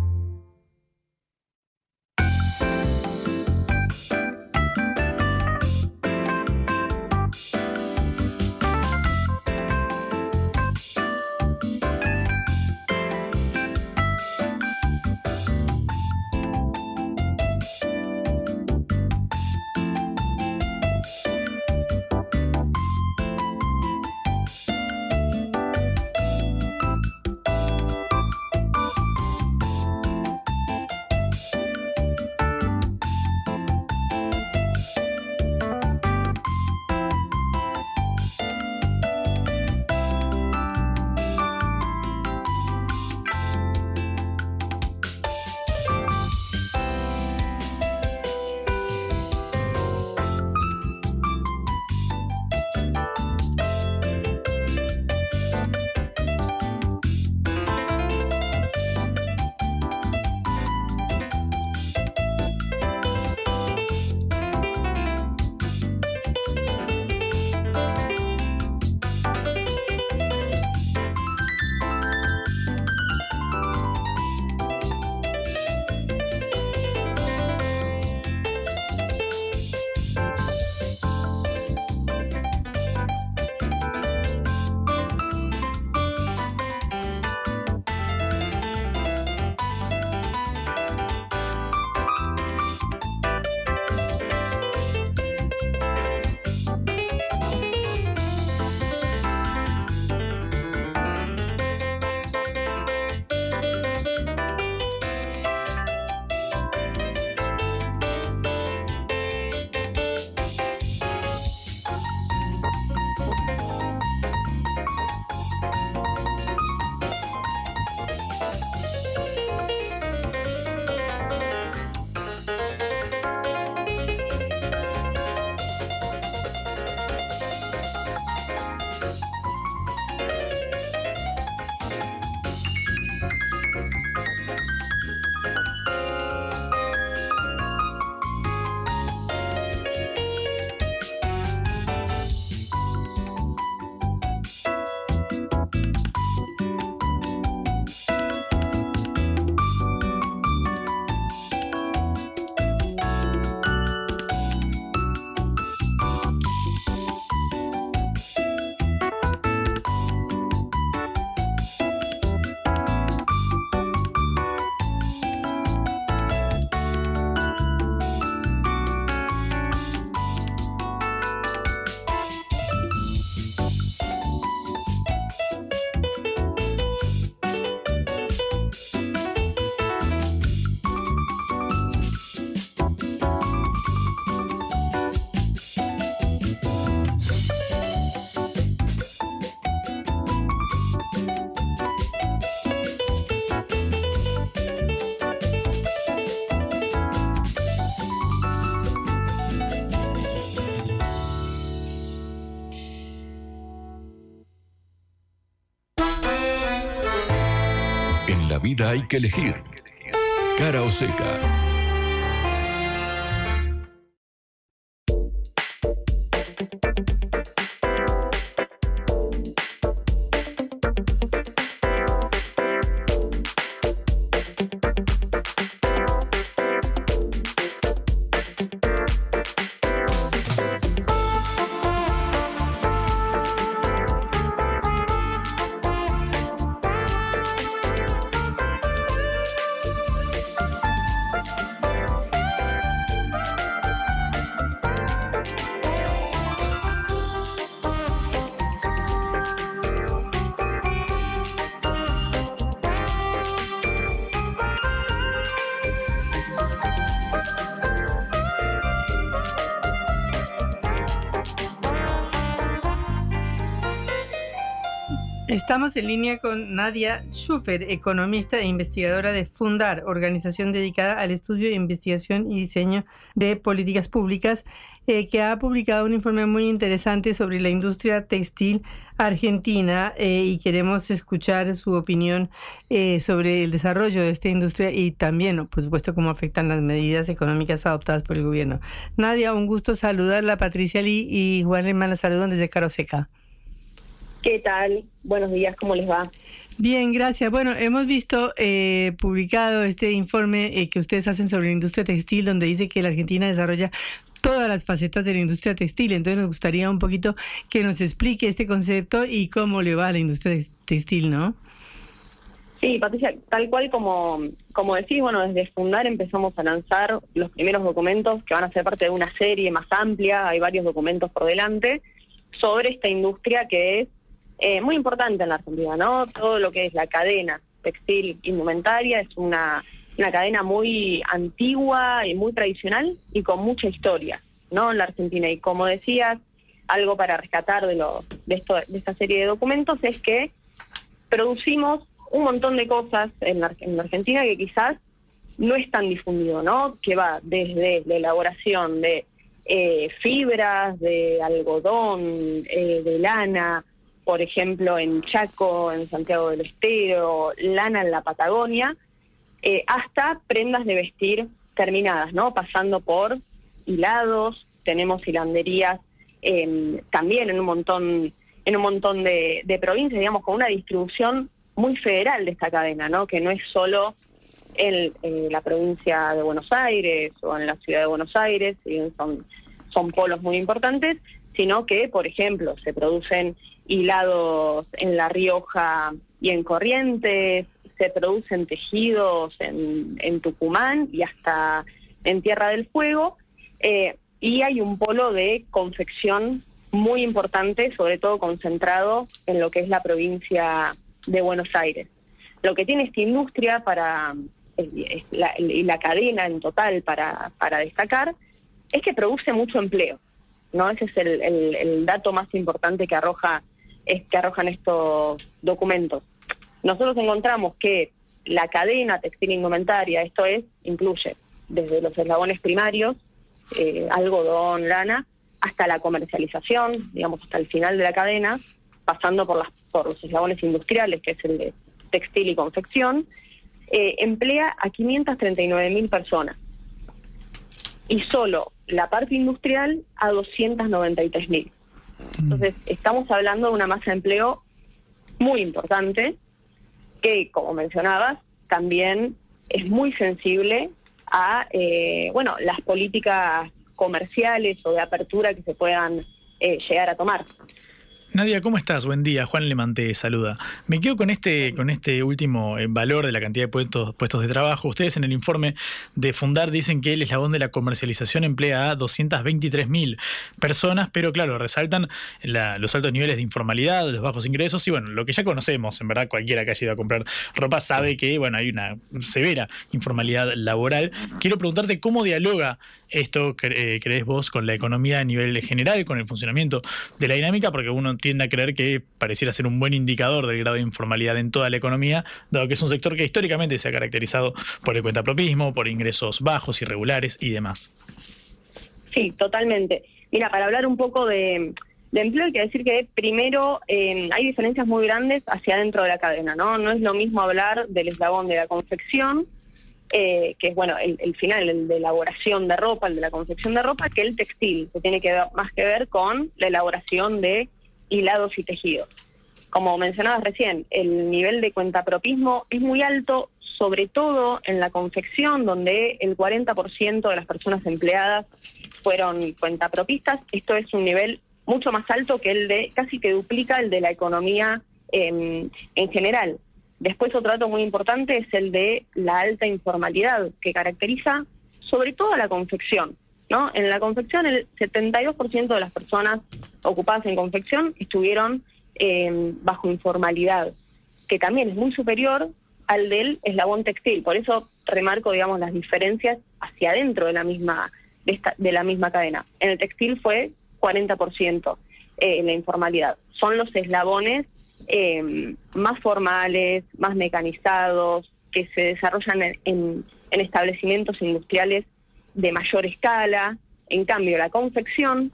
Hay que elegir. Cara o seca.
Estamos en línea con Nadia Schufer, economista e investigadora de Fundar, organización dedicada al estudio, investigación y diseño de políticas públicas, eh, que ha publicado un informe muy interesante sobre la industria textil argentina eh, y queremos escuchar su opinión eh, sobre el desarrollo de esta industria y también, por supuesto, cómo afectan las medidas económicas adoptadas por el gobierno. Nadia, un gusto saludarla. Patricia Lee y Juan Hermana saludan desde Caroseca.
¿Qué tal? Buenos días, ¿cómo les va?
Bien, gracias. Bueno, hemos visto eh, publicado este informe eh, que ustedes hacen sobre la industria textil, donde dice que la Argentina desarrolla todas las facetas de la industria textil. Entonces nos gustaría un poquito que nos explique este concepto y cómo le va a la industria textil, ¿no?
Sí, Patricia, tal cual como, como decís, bueno, desde Fundar empezamos a lanzar los primeros documentos que van a ser parte de una serie más amplia, hay varios documentos por delante, sobre esta industria que es eh, muy importante en la Argentina, ¿no? Todo lo que es la cadena textil indumentaria es una, una cadena muy antigua y muy tradicional y con mucha historia, ¿no? En la Argentina. Y como decías, algo para rescatar de, lo, de, esta serie de documentos es que producimos un montón de cosas en la Argentina que quizás no es tan difundido, ¿no? Que va desde la elaboración de eh, fibras, de algodón, eh, de lana, por ejemplo, en Chaco, en Santiago del Estero, lana en la Patagonia, eh, hasta prendas de vestir terminadas, ¿no? Pasando por hilados, tenemos hilanderías em, también en un montón, en un montón de, provincias, digamos, con una distribución muy federal de esta cadena, ¿no? Que no es solo en, la provincia de Buenos Aires o en la ciudad de Buenos Aires, son, son polos muy importantes, sino que, por ejemplo, se producen hilados en La Rioja y en Corrientes, se producen tejidos en, Tucumán y hasta en Tierra del Fuego, eh, y hay un polo de confección muy importante, sobre todo concentrado en lo que es la provincia de Buenos Aires. Lo que tiene esta industria para y la, cadena en total para, para destacar es que produce mucho empleo. ¿no? Ese es el, dato más importante que arroja es que arrojan estos documentos. Nosotros encontramos que la cadena textil indumentaria, esto es, incluye desde los eslabones primarios, eh, algodón, lana, hasta la comercialización, digamos, hasta el final de la cadena, pasando por, las, por los eslabones industriales, que es el de textil y confección, eh, emplea a 539 mil personas. Y solo la parte industrial a 293 mil. Entonces, estamos hablando de una masa de empleo muy importante que, como mencionabas, también es muy sensible a eh, bueno, las políticas comerciales o de apertura que se puedan eh, llegar a tomar.
Nadia, ¿cómo estás? Buen día. Juan Lemante saluda. Me quedo con este, con este último eh, valor de la cantidad de puestos, puestos de trabajo. Ustedes en el informe de Fundar dicen que el eslabón de la comercialización emplea a 223 mil personas, pero claro, resaltan los altos niveles de informalidad, los bajos ingresos y bueno, lo que ya conocemos, en verdad cualquiera que haya ido a comprar ropa sabe que bueno, hay una severa informalidad laboral. Quiero preguntarte cómo dialoga esto, eh, crees vos, con la economía a nivel general, con el funcionamiento de la dinámica, porque uno tiende a creer que pareciera ser un buen indicador del grado de informalidad en toda la economía, dado que es un sector que históricamente se ha caracterizado por el cuentapropismo, por ingresos bajos, irregulares y demás.
Sí, totalmente. Mira, para hablar un poco de, empleo hay que decir que primero eh, hay diferencias muy grandes hacia dentro de la cadena, ¿no? No es lo mismo hablar del eslabón de la confección, eh, que es bueno el, final, el de elaboración de ropa, el de la confección de ropa, que el textil, que tiene que ver, más que ver con la elaboración de hilados y tejidos. Como mencionabas recién, el nivel de cuentapropismo es muy alto, sobre todo en la confección, donde el 40% de las personas empleadas fueron cuentapropistas. Esto es un nivel mucho más alto que el de, casi que duplica el de la economía en general. Después otro dato muy importante es el de la alta informalidad, que caracteriza sobre todo a la confección. En la confección el 72% de las personas ocupadas en confección estuvieron em, bajo informalidad, que también es muy superior al del eslabón textil. Por eso remarco, digamos, las diferencias hacia adentro de la misma, de, la misma cadena. En el textil fue 40% eh, la informalidad. Son los eslabones eh, más formales, más mecanizados, que se desarrollan en establecimientos industriales de mayor escala. En cambio, la confección,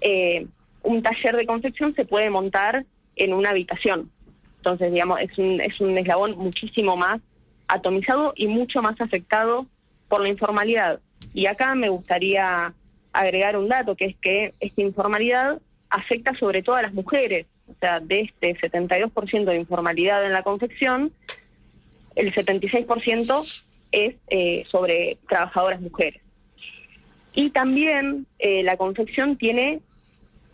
eh, un taller de confección se puede montar en una habitación. Entonces, digamos, es un, es un eslabón muchísimo más atomizado y mucho más afectado por la informalidad. Y acá me gustaría agregar un dato, que es que esta informalidad afecta sobre todo a las mujeres. O sea, de este 72% de informalidad en la confección, el 76% es eh, sobre trabajadoras mujeres. Y también eh, la confección tiene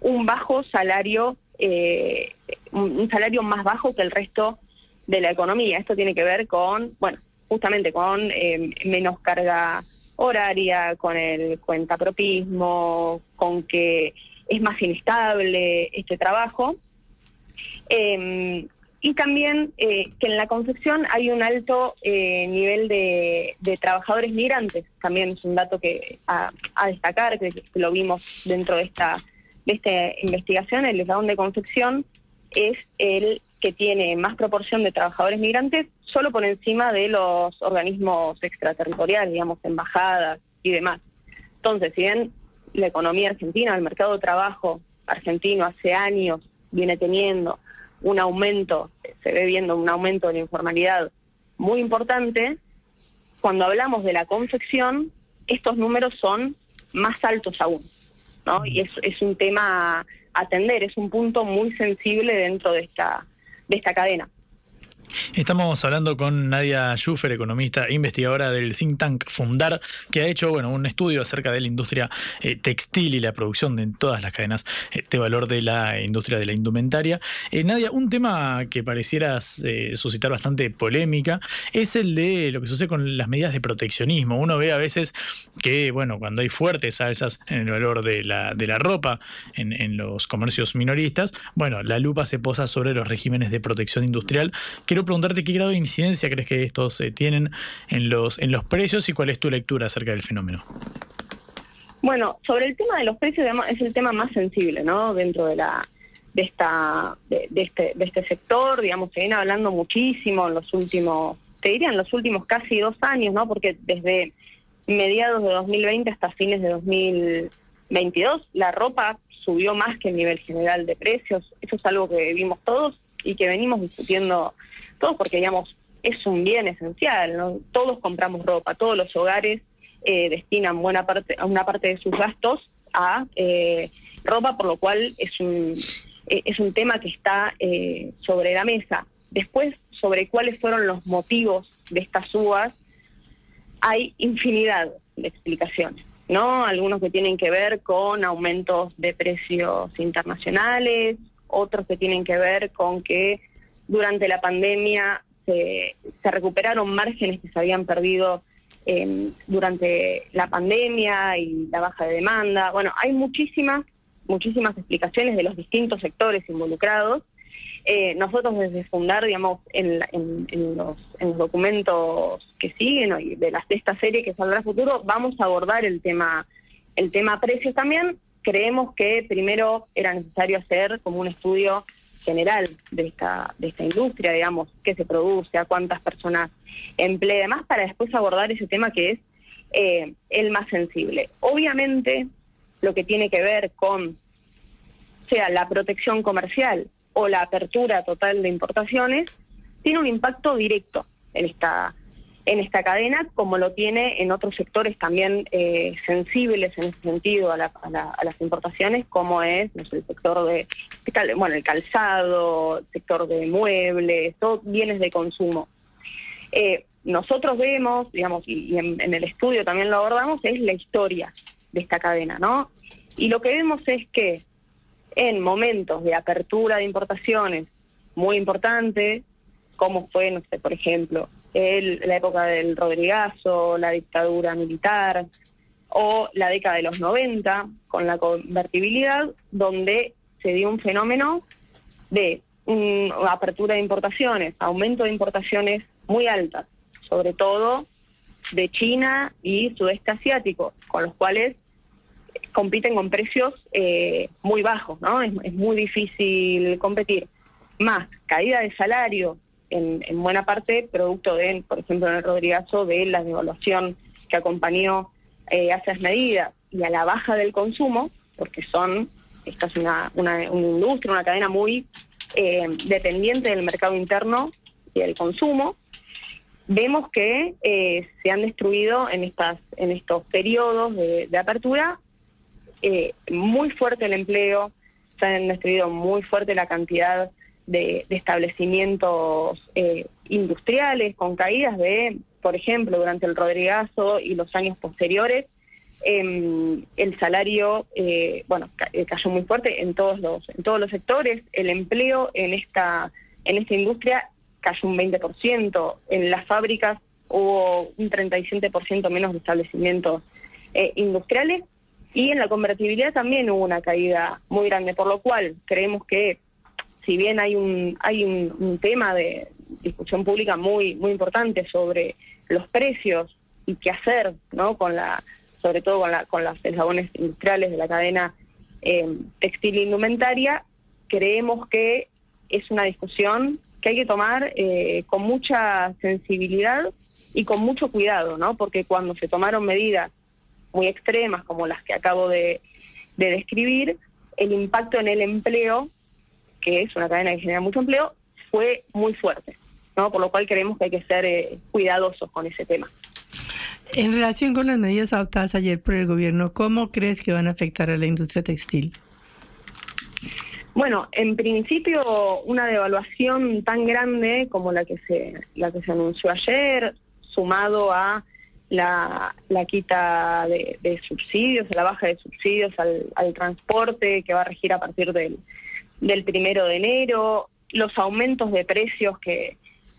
un bajo salario, eh, un salario más bajo que el resto de la economía. Esto tiene que ver con, bueno, justamente con eh, menos carga horaria, con el cuentapropismo, con que es más inestable este trabajo. Eh, y también eh, que en la confección hay un alto eh, nivel de, trabajadores migrantes. También es un dato que a, destacar, que, que lo vimos dentro de esta, de esta investigación. El eslabón de confección es el que tiene más proporción de trabajadores migrantes solo por encima de los organismos extraterritoriales, digamos, embajadas y demás. Entonces, si bien la economía argentina, el mercado de trabajo argentino hace años viene teniendo un aumento, se ve viendo un aumento de la informalidad muy importante, cuando hablamos de la confección, estos números son más altos aún, ¿no? Y es, un tema a atender, es un punto muy sensible dentro de esta, de esta cadena.
Estamos hablando con Nadia Schuffer, economista e investigadora del think tank Fundar, que ha hecho bueno, un estudio acerca de la industria eh, textil y la producción de todas las cadenas eh, de valor de la industria de la indumentaria. Eh, Nadia, un tema que pareciera eh, suscitar bastante polémica es el de lo que sucede con las medidas de proteccionismo. Uno ve a veces que, bueno, cuando hay fuertes alzas en el valor de la, de la ropa en, en los comercios minoristas, bueno, la lupa se posa sobre los regímenes de protección industrial. Preguntarte qué grado de incidencia crees que estos eh, tienen en los, en los precios y cuál es tu lectura acerca del fenómeno.
Bueno, sobre el tema de los precios, es el tema más sensible, ¿no? Dentro de la de esta de, de este de este sector, digamos, se viene hablando muchísimo en los últimos, te diría en los últimos casi dos años, ¿no? Porque desde mediados de 2020 hasta fines de 2022 la ropa subió más que el nivel general de precios. Eso es algo que vimos todos y que venimos discutiendo todos porque, digamos, es un bien esencial, ¿no? Todos compramos ropa, todos los hogares eh, destinan buena parte, una parte de sus gastos a eh, ropa, por lo cual es un, eh, es un tema que está sobre la mesa. Después, sobre cuáles fueron los motivos de estas subas, hay infinidad de explicaciones, ¿no? Algunos que tienen que ver con aumentos de precios internacionales, otros que tienen que ver con que durante la pandemia se, recuperaron márgenes que se habían perdido eh, durante la pandemia y la baja de demanda. Bueno, hay muchísimas, muchísimas explicaciones de los distintos sectores involucrados. Eh, nosotros desde Fundar, digamos, en, la- en- en los, en los documentos que siguen ¿no? y de, las, de esta serie que saldrá a futuro, vamos a abordar el tema, el tema precios también. Creemos que primero era necesario hacer como un estudio general de esta, de esta industria, digamos, qué se produce, a cuántas personas emplea, además para después abordar ese tema que es eh, el más sensible. Obviamente, lo que tiene que ver con, sea la protección comercial o la apertura total de importaciones, tiene un impacto directo en esta en esta cadena, como lo tiene en otros sectores también eh, sensibles en ese sentido a, la- a la- a las importaciones, como es el sector de, bueno, el calzado, el sector de muebles, todos bienes de consumo. Eh, nosotros vemos, digamos, y, en el estudio también lo abordamos, es la historia de esta cadena, ¿no? Y lo que vemos es que en momentos de apertura de importaciones muy importante, como fue, no sé, por ejemplo, el- la época del Rodrigazo, la dictadura militar, o la década de los 90, con la convertibilidad, donde se dio un fenómeno de mm, apertura de importaciones, aumento de importaciones muy altas, sobre todo de China y sudeste asiático, con los cuales compiten con precios eh, muy bajos, ¿no? Es, es muy difícil competir. más caída de salario, en, en buena parte producto de, por ejemplo, en el Rodrigazo, de la devaluación que acompañó eh, a esas medidas y a la baja del consumo, porque son, esta es una, una, una industria, una cadena muy eh, dependiente del mercado interno y del consumo, vemos que eh, se han destruido en, estas, en estos periodos de, apertura muy fuerte el empleo, se han destruido muy fuerte la cantidad de, de establecimientos eh, industriales con caídas de, por ejemplo, durante el Rodrigazo y los años posteriores, em, el salario, eh, bueno, eh, cayó muy fuerte en todos los en todos los sectores. El empleo en esta en esta industria cayó un 20%. En las fábricas hubo un 37% menos de establecimientos industriales y en la convertibilidad también hubo una caída muy grande, por lo cual creemos que si bien hay un hay un, tema de discusión pública muy muy importante sobre los precios y qué hacer, ¿no? Con la sobre todo con la con las eslabones industriales de la cadena eh, textil e indumentaria, creemos que es una discusión que hay que tomar eh, con mucha sensibilidad y con mucho cuidado, ¿no? Porque cuando se tomaron medidas muy extremas como las que acabo de, de describir, el impacto en el empleo, que es una cadena que genera mucho empleo, fue muy fuerte, ¿no? Por lo cual creemos que hay que ser eh, cuidadosos con ese tema.
En relación con las medidas adoptadas ayer por el gobierno, ¿cómo crees que van a afectar a la industria textil?
Bueno, en principio una devaluación tan grande como la que se la que se anunció ayer, sumado a la, la quita de, de subsidios, a la baja de subsidios al, al transporte que va a regir a partir del, del primero de enero, los aumentos de precios que,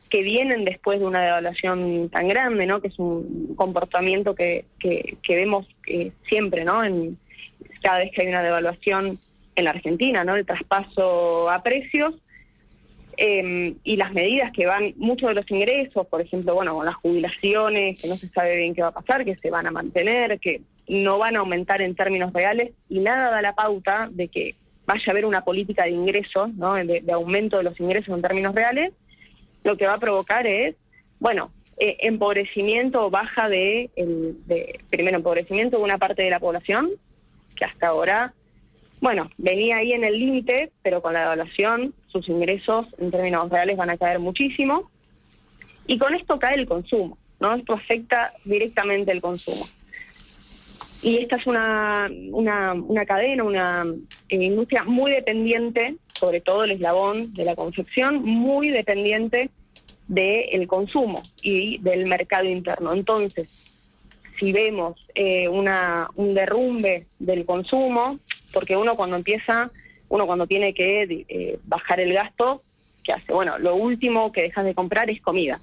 que vienen después de una devaluación tan grande, ¿no? Que es un comportamiento que, que, vemos eh, siempre, ¿no? En, cada vez que hay una devaluación en la Argentina, ¿no? El traspaso a precios eh, y las medidas que van, muchos de los ingresos, por ejemplo, bueno, con las jubilaciones, que no se sabe bien qué va a pasar, que se van a mantener, que no van a aumentar en términos reales y nada da la pauta de que vaya a haber una política de ingresos, ¿no? de, aumento de los ingresos en términos reales, lo que va a provocar es, bueno, eh, empobrecimiento, baja de, de, primero empobrecimiento de una parte de la población, que hasta ahora, bueno, venía ahí en el límite, pero con la evaluación sus ingresos en términos reales van a caer muchísimo, y con esto cae el consumo, ¿no? Esto afecta directamente el consumo. Y esta es una, una, cadena, una eh, industria muy dependiente, sobre todo el eslabón de la confección, muy dependiente del consumo y del mercado interno. Entonces, si vemos eh, una, un derrumbe del consumo, porque uno cuando empieza, uno cuando tiene que eh, bajar el gasto, ¿qué hace? Bueno, lo último que dejas de comprar es comida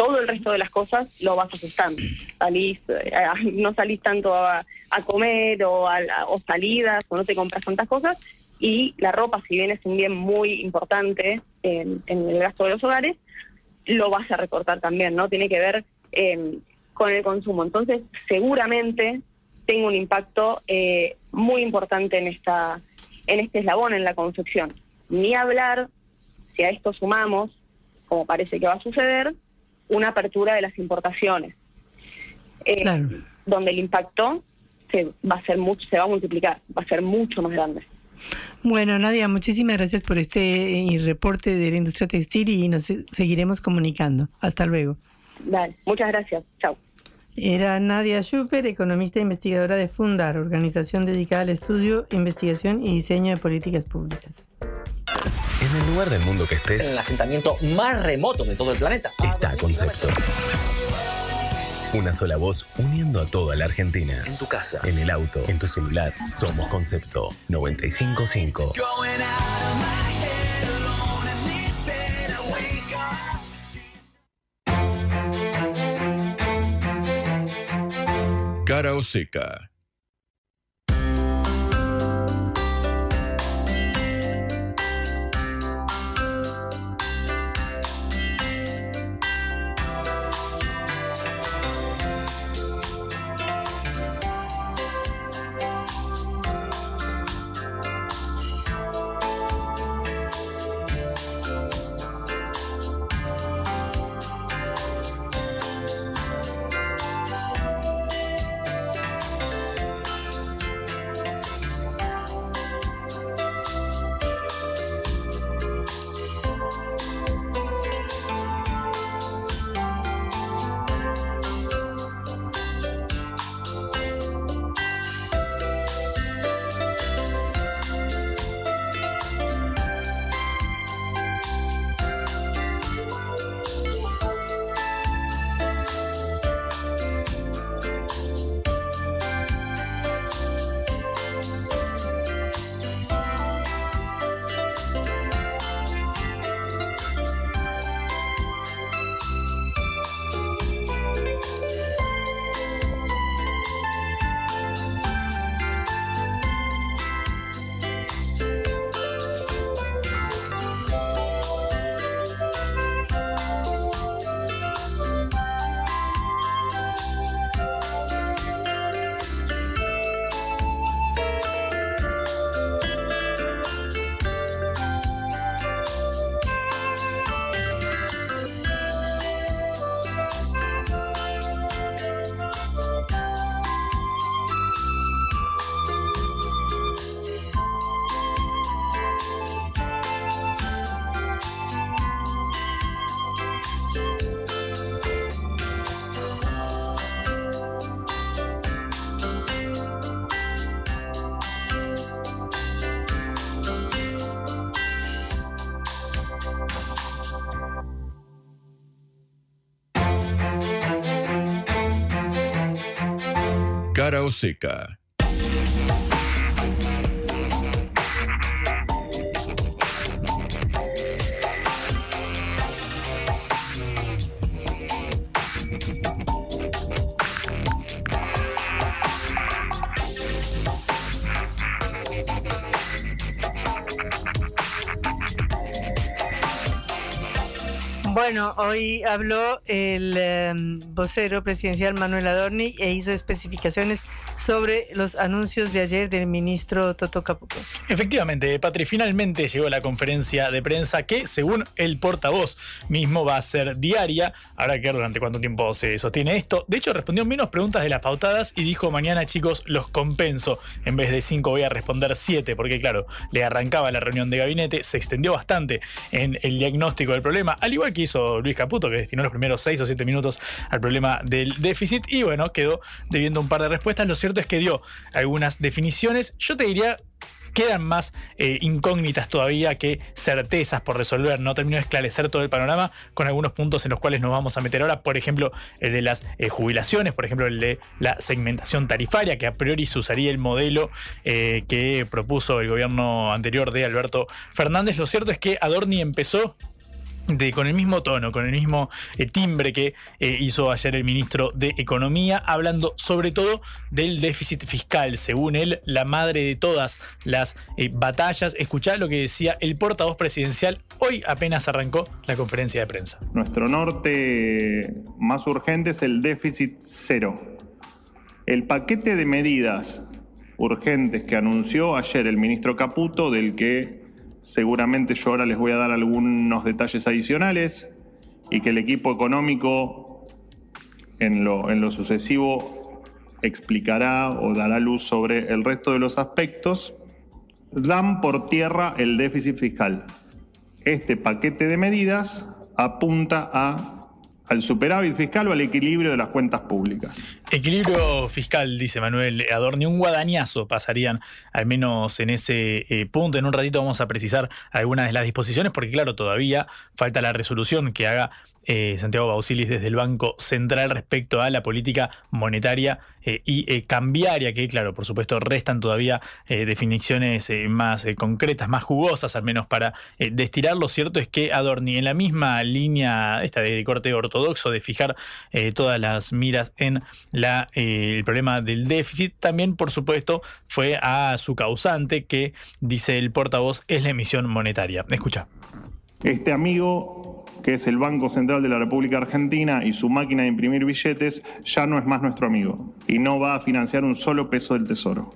todo el resto de las cosas lo vas ajustando. Salís, eh, no salís tanto a, comer o, a, salidas o no te compras tantas cosas y la ropa, si bien es un bien muy importante en, el gasto de los hogares, lo vas a recortar también, ¿no? Tiene que ver eh, con el consumo. Entonces, seguramente tengo un impacto eh, muy importante en esta en este eslabón, en la confección. Ni hablar, si a esto sumamos, como parece que va a suceder, una apertura de las importaciones, eh,
claro.
donde el impacto se va a ser mucho, se va a multiplicar, va a ser mucho más grande.
Bueno, Nadia, muchísimas gracias por este eh, reporte de la industria textil y nos seguiremos comunicando. Hasta luego.
Dale, muchas gracias. Chao.
Era Nadia Schufer, economista e investigadora de Fundar, organización dedicada al estudio, investigación y diseño de políticas públicas.
En el lugar del mundo que estés,
en el asentamiento más remoto de todo el planeta,
está Concepto. Una sola voz uniendo a toda la Argentina.
En tu casa,
en el auto, en tu celular. Somos Concepto 955.
Caraoceca.
Bueno, hoy habló el eh, vocero presidencial Manuel Adorni e hizo especificaciones sobre los anuncios de ayer del ministro Toto.
Efectivamente, Patri, finalmente llegó la conferencia de prensa que, según el portavoz mismo, va a ser diaria. Habrá que ver durante cuánto tiempo se sostiene esto. De hecho, respondió menos preguntas de las pautadas y dijo: Mañana, chicos, los compenso. En vez de cinco, voy a responder siete, porque, claro, le arrancaba la reunión de gabinete, se extendió bastante en el diagnóstico del problema, al igual que hizo Luis Caputo, que destinó los primeros seis o siete minutos al problema del déficit y, bueno, quedó debiendo un par de respuestas. Lo cierto es que dio algunas definiciones. Yo te diría quedan más eh, incógnitas todavía que certezas por resolver. No terminó de esclarecer todo el panorama con algunos puntos en los cuales nos vamos a meter ahora. Por ejemplo, el de las eh, jubilaciones, por ejemplo, el de la segmentación tarifaria, que a priori se usaría el modelo eh, que propuso el gobierno anterior de Alberto Fernández. Lo cierto es que Adorni empezó con el mismo tono, con el mismo eh, timbre que eh, hizo ayer el ministro de Economía, hablando sobre todo del déficit fiscal, según él, la madre de todas las eh, batallas. Escuchá lo que decía el portavoz presidencial hoy apenas arrancó la conferencia de prensa.
Nuestro norte más urgente es el déficit cero. El paquete de medidas urgentes que anunció ayer el ministro Caputo, del que Seguramente yo ahora les voy a dar algunos detalles adicionales y que el equipo económico en lo, en lo sucesivo explicará o dará luz sobre el resto de los aspectos, dan por tierra el déficit fiscal. Este paquete de medidas apunta a al superávit fiscal o al equilibrio de las cuentas públicas.
Equilibrio fiscal, dice Manuel Adorni, un guadañazo pasarían al menos en ese eh, punto. En un ratito vamos a precisar algunas de las disposiciones porque claro, todavía falta la resolución que haga eh, Santiago Bausilis desde el Banco Central respecto a la política monetaria eh, y cambiaria, que claro, por supuesto restan todavía definiciones más concretas, más jugosas, al menos para destilar. Lo cierto es que Adorni, en la misma línea esta de corte ortodoxo de fijar todas las miras en la, el problema del déficit, también por supuesto fue a su causante, que dice el portavoz, es la emisión monetaria. Escucha.
Este amigo que es el Banco Central de la República Argentina y su máquina de imprimir billetes, ya no es más nuestro amigo y no va a financiar un solo peso del Tesoro.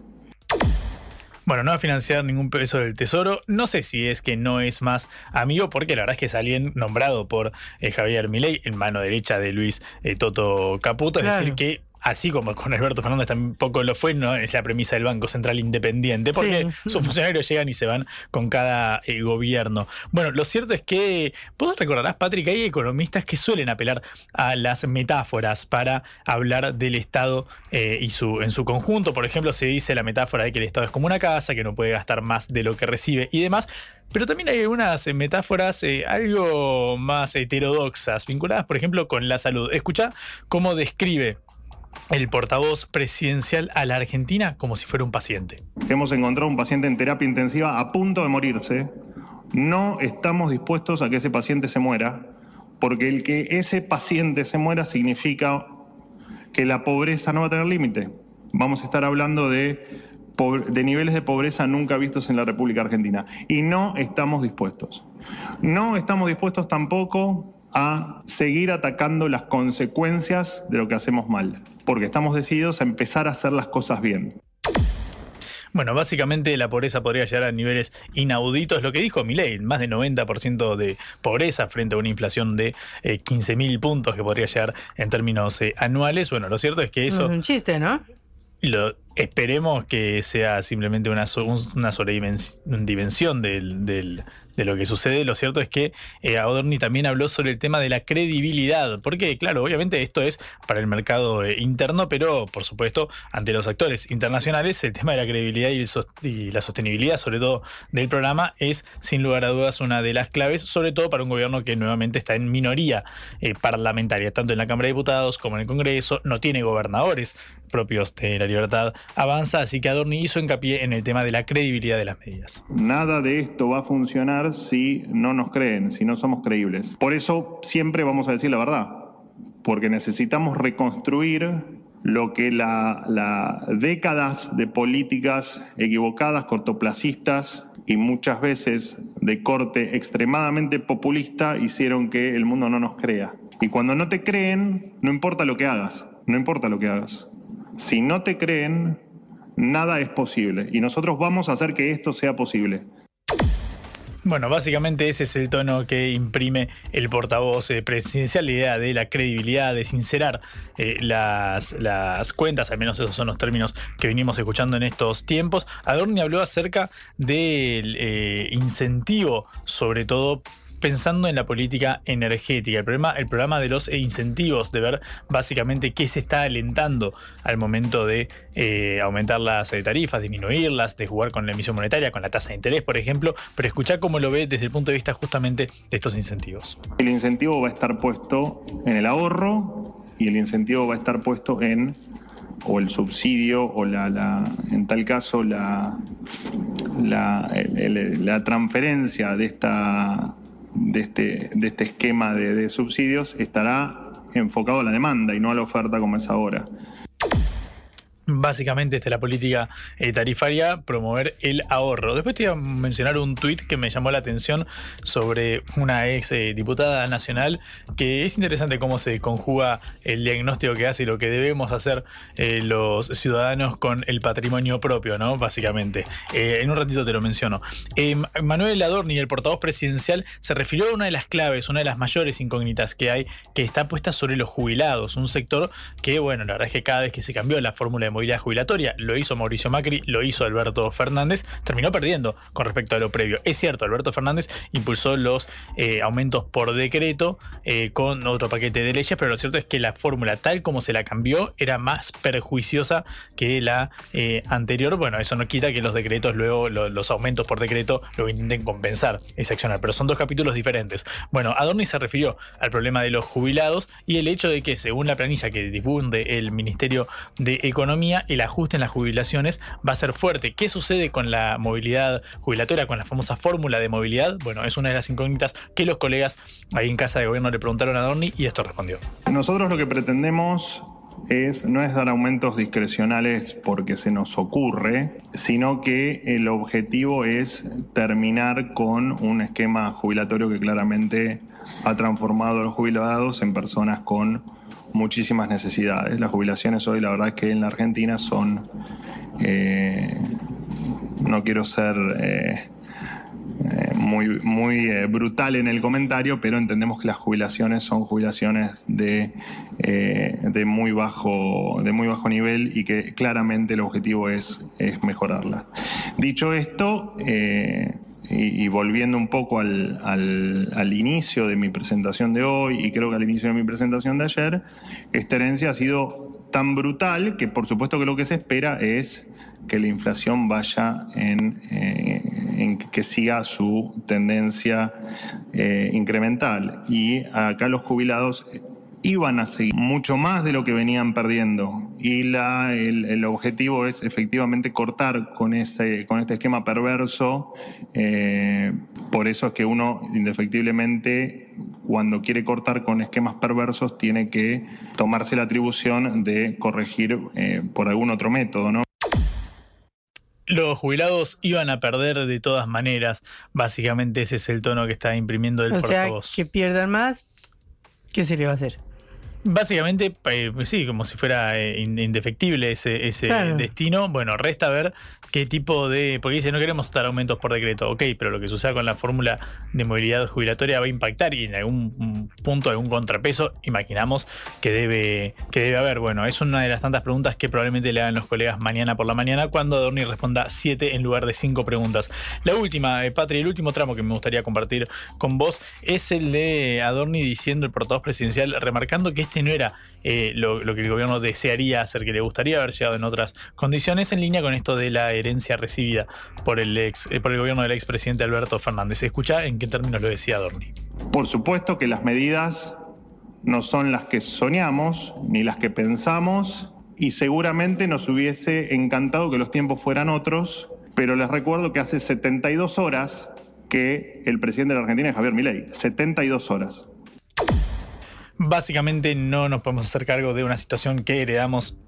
Bueno, no va a financiar ningún peso del Tesoro. No sé si es que no es más amigo, porque la verdad es que es alguien nombrado por eh, Javier Milei en mano derecha de Luis eh, Toto Caputo. Es decir, que así como con Alberto Fernández tampoco lo fue, no es la premisa del Banco Central Independiente, porque sus funcionarios llegan y se van con cada eh, gobierno. Bueno, lo cierto es que vos recordarás, Patrick, hay economistas que suelen apelar a las metáforas para hablar del Estado eh, y su, en su conjunto. Por ejemplo, se dice la metáfora de que el Estado es como una casa, que no puede gastar más de lo que recibe y demás. Pero también hay algunas eh, metáforas algo más heterodoxas, vinculadas, por ejemplo, con la salud. Escucha cómo describe el portavoz presidencial a la Argentina como si fuera un paciente.
Hemos encontrado un paciente en terapia intensiva a punto de morirse. No estamos dispuestos a que ese paciente se muera, porque el que ese paciente se muera significa que la pobreza no va a tener límite. Vamos a estar hablando de, de niveles de pobreza nunca vistos en la República Argentina. Y no estamos dispuestos. No estamos dispuestos tampoco a seguir atacando las consecuencias de lo que hacemos mal, porque estamos decididos a empezar a hacer las cosas bien.
Bueno, básicamente la pobreza podría llegar a niveles inauditos, lo que dijo Milei, más de 90% de pobreza frente a una inflación de 15.000 puntos que podría llegar en términos eh, anuales. Bueno, lo cierto es que eso...
Es un chiste, ¿no?
Lo, Esperemos que sea simplemente una, so- una sobredimensión del, del- de lo que sucede. Lo cierto es que eh, Adorni también habló sobre el tema de la credibilidad, porque claro, obviamente esto es para el mercado eh, interno, pero por supuesto ante los actores internacionales el tema de la credibilidad y, la sostenibilidad, sobre todo del programa, es sin lugar a dudas una de las claves, sobre todo para un gobierno que nuevamente está en minoría eh, parlamentaria, tanto en la Cámara de Diputados como en el Congreso, no tiene gobernadores propios de la libertad avanza, así que Adorni hizo hincapié en el tema de la credibilidad de las medidas.
Nada de esto va a funcionar si no nos creen, si no somos creíbles. Por eso siempre vamos a decir la verdad, porque necesitamos reconstruir lo que la, la décadas de políticas equivocadas, cortoplacistas y muchas veces de corte extremadamente populista hicieron que el mundo no nos crea. Y cuando no te creen, no importa lo que hagas, no importa lo que hagas. Si no te creen, nada es posible. Y nosotros vamos a hacer que esto sea posible.
Bueno, básicamente ese es el tono que imprime el portavoz eh, presidencial, la idea de la credibilidad, de sincerar eh, las, las cuentas, al menos esos son los términos que venimos escuchando en estos tiempos. Adorni habló acerca del eh, incentivo, sobre todo pensando en la política energética, el problema, el de los incentivos, de ver básicamente qué se está alentando al momento de eh, aumentar las eh, tarifas, disminuirlas, de jugar con la emisión monetaria, con la tasa de interés, por ejemplo, pero escuchar cómo lo ve desde el punto de vista justamente de estos incentivos.
El incentivo va a estar puesto en el ahorro y el incentivo va a estar puesto en o el subsidio o la, en tal caso la, la transferencia de esta de este, de este esquema de, de subsidios estará enfocado a la demanda y no a la oferta como es ahora.
Básicamente esta es la política eh, tarifaria, promover el ahorro. Después te iba a mencionar un tuit que me llamó la atención sobre una ex eh, diputada nacional, que es interesante cómo se conjuga el diagnóstico que hace y lo que debemos hacer eh, los ciudadanos con el patrimonio propio, ¿no? Básicamente. En un ratito te lo menciono. Manuel Adorni, el portavoz presidencial, se refirió a una de las claves, una de las mayores incógnitas que hay, que está puesta sobre los jubilados, un sector que, bueno, la verdad es que cada vez que se cambió la fórmula de movilidad jubilatoria, lo hizo Mauricio Macri, lo hizo Alberto Fernández, terminó perdiendo con respecto a lo previo. Es cierto, Alberto Fernández impulsó los eh, aumentos por decreto eh, con otro paquete de leyes, pero lo cierto es que la fórmula tal como se la cambió era más perjuiciosa que la eh, anterior. Bueno, eso no quita que los decretos luego, lo- los aumentos por decreto, lo intenten compensar ese accionar, pero son dos capítulos diferentes. Bueno, Adorni se refirió al problema de los jubilados y el hecho de que, según la planilla que difunde el Ministerio de Economía, el ajuste en las jubilaciones va a ser fuerte. ¿Qué sucede con la movilidad jubilatoria, con la famosa fórmula de movilidad? Bueno, es una de las incógnitas que los colegas ahí en Casa de Gobierno le preguntaron a Adorni y esto respondió.
Nosotros lo que pretendemos es, no es dar aumentos discrecionales porque se nos ocurre, sino que el objetivo es terminar con un esquema jubilatorio que claramente ha transformado a los jubilados en personas con muchísimas necesidades. Las jubilaciones hoy, la verdad es que en la Argentina son, eh, no quiero ser... eh, eh, muy, muy brutal en el comentario, pero entendemos que las jubilaciones son jubilaciones de, de, muy, bajo, de muy bajo nivel y que claramente el objetivo es, es mejorarla. Dicho esto, y, volviendo un poco al, al- inicio de mi presentación de hoy y creo que al inicio de mi presentación de ayer, esta herencia ha sido tan brutal que por supuesto que lo que se espera es que la inflación vaya en, eh, que siga su tendencia eh, incremental. Y acá los jubilados iban a seguir mucho más de lo que venían perdiendo. Y la, el, el objetivo es efectivamente cortar con este, con este esquema perverso. Eh, por eso es que uno, indefectiblemente, cuando quiere cortar con esquemas perversos, tiene que tomarse la atribución de corregir eh, por algún otro método, ¿no?
Los jubilados iban a perder de todas maneras. Básicamente ese es el tono que está imprimiendo el
o sea,
portavoz.
que pierdan más, ¿qué se le va a hacer?
Básicamente, eh, sí, como si fuera eh, in- indefectible ese, ese
Claro.
destino. Bueno, resta ver qué tipo de. Porque dice, no queremos dar aumentos por decreto. Ok, pero lo que suceda con la fórmula de movilidad jubilatoria va a impactar y en algún mm, punto, algún contrapeso, imaginamos que debe, que debe haber. Bueno, es una de las tantas preguntas que probablemente le hagan los colegas mañana por la mañana cuando Adorni responda siete en lugar de cinco preguntas. La última, eh, Patri, el último tramo que me gustaría compartir con vos es el de Adorni diciendo el portavoz presidencial, remarcando que este no era eh, lo, que el gobierno desearía hacer, que le gustaría haber llegado en otras condiciones, en línea con esto de la herencia recibida por el ex, eh, por el gobierno del expresidente Alberto Fernández. Escucha en qué términos lo decía Adorni.
Por supuesto que las medidas no son las que soñamos ni las que pensamos y seguramente nos hubiese encantado que los tiempos fueran otros, pero les recuerdo que hace 72 horas que el presidente de la Argentina es Javier Milei. 72 horas.
Básicamente no nos podemos hacer cargo de una situación que heredamos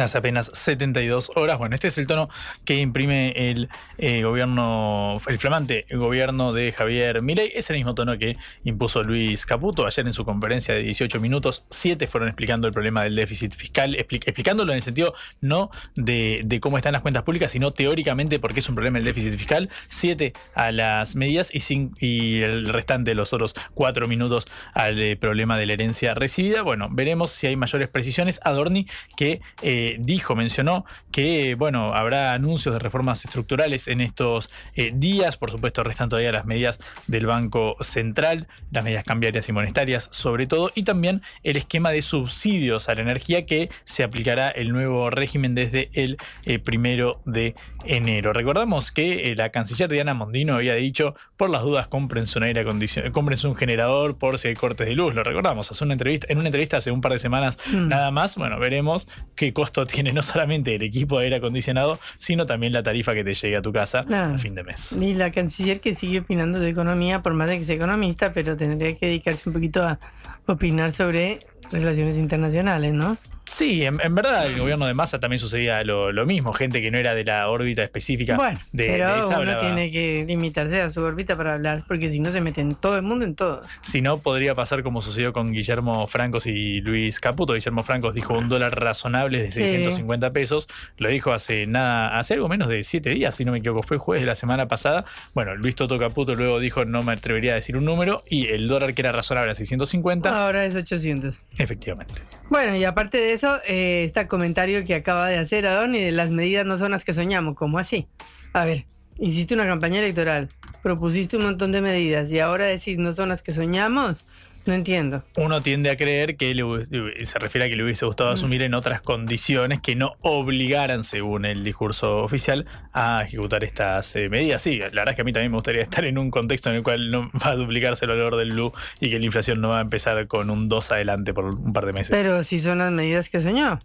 hace apenas 72 horas. Bueno, este es el tono que imprime el eh, gobierno, el flamante gobierno de Javier Milei. Es el mismo tono que impuso Luis Caputo ayer en su conferencia de 18 minutos. Siete fueron explicando el problema del déficit fiscal, expli- explicándolo en el sentido no de, de cómo están las cuentas públicas, sino teóricamente por qué es un problema el déficit fiscal. Siete a las medidas y, cin- y el restante, los otros cuatro minutos al eh, problema de la herencia recibida. Bueno, veremos si hay mayores precisiones. Adorni que eh, dijo, mencionó que bueno, habrá anuncios de reformas estructurales en estos eh, días. Por supuesto, restan todavía las medidas del Banco Central, las medidas cambiarias y monetarias sobre todo, y también el esquema de subsidios a la energía que se aplicará el nuevo régimen desde el eh, primero de enero. Recordamos que eh, la canciller Diana Mondino había dicho, por las dudas, cómprense un aire acondicionado, cómprense un generador por si hay cortes de luz. Lo recordamos, hace una entrevista, en una entrevista hace un par de semanas
Mm.
nada más. Bueno, veremos qué costo tiene no solamente el equipo de aire acondicionado, sino también la tarifa que te llegue a tu casa
Claro.
a fin de mes.
Y la canciller que sigue opinando de economía, por más de que sea economista, pero tendría que dedicarse un poquito a opinar sobre relaciones internacionales, ¿no?
Sí, en, en verdad el gobierno de Massa también sucedía lo, lo mismo, gente que no era de la órbita específica
Bueno,
de,
pero
de esa
uno tiene que limitarse a su órbita para hablar, porque si no se mete en todo el mundo, en todo.
Si no, podría pasar como sucedió con Guillermo Francos y Luis Caputo. Guillermo Francos dijo un dólar razonable de 650 pesos. Lo dijo hace nada, hace algo menos de siete días, si no me equivoco, fue el jueves de la semana pasada. Bueno, Luis Toto Caputo luego dijo no me atrevería a decir un número y el dólar que era razonable a 650,
Ahora es 800.
efectivamente.
Bueno, y aparte de eso, eh, está el comentario que acaba de hacer Adorni de las medidas no son las que soñamos. ¿Cómo así? A ver, hiciste una campaña electoral, propusiste un montón de medidas y ahora decís no son las que soñamos. No entiendo.
Uno tiende a creer que le se refiere a que le hubiese gustado asumir en otras condiciones que no obligaran, según el discurso oficial, a ejecutar estas eh, medidas. Sí, la verdad es que a mí también me gustaría estar en un contexto en el cual no va a duplicarse el valor del blue y que la inflación no va a empezar con un 2 adelante por un par de meses.
Pero si son las medidas que soñó.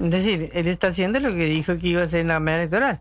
Es decir, él está haciendo lo que dijo que iba a hacer en la campaña electoral.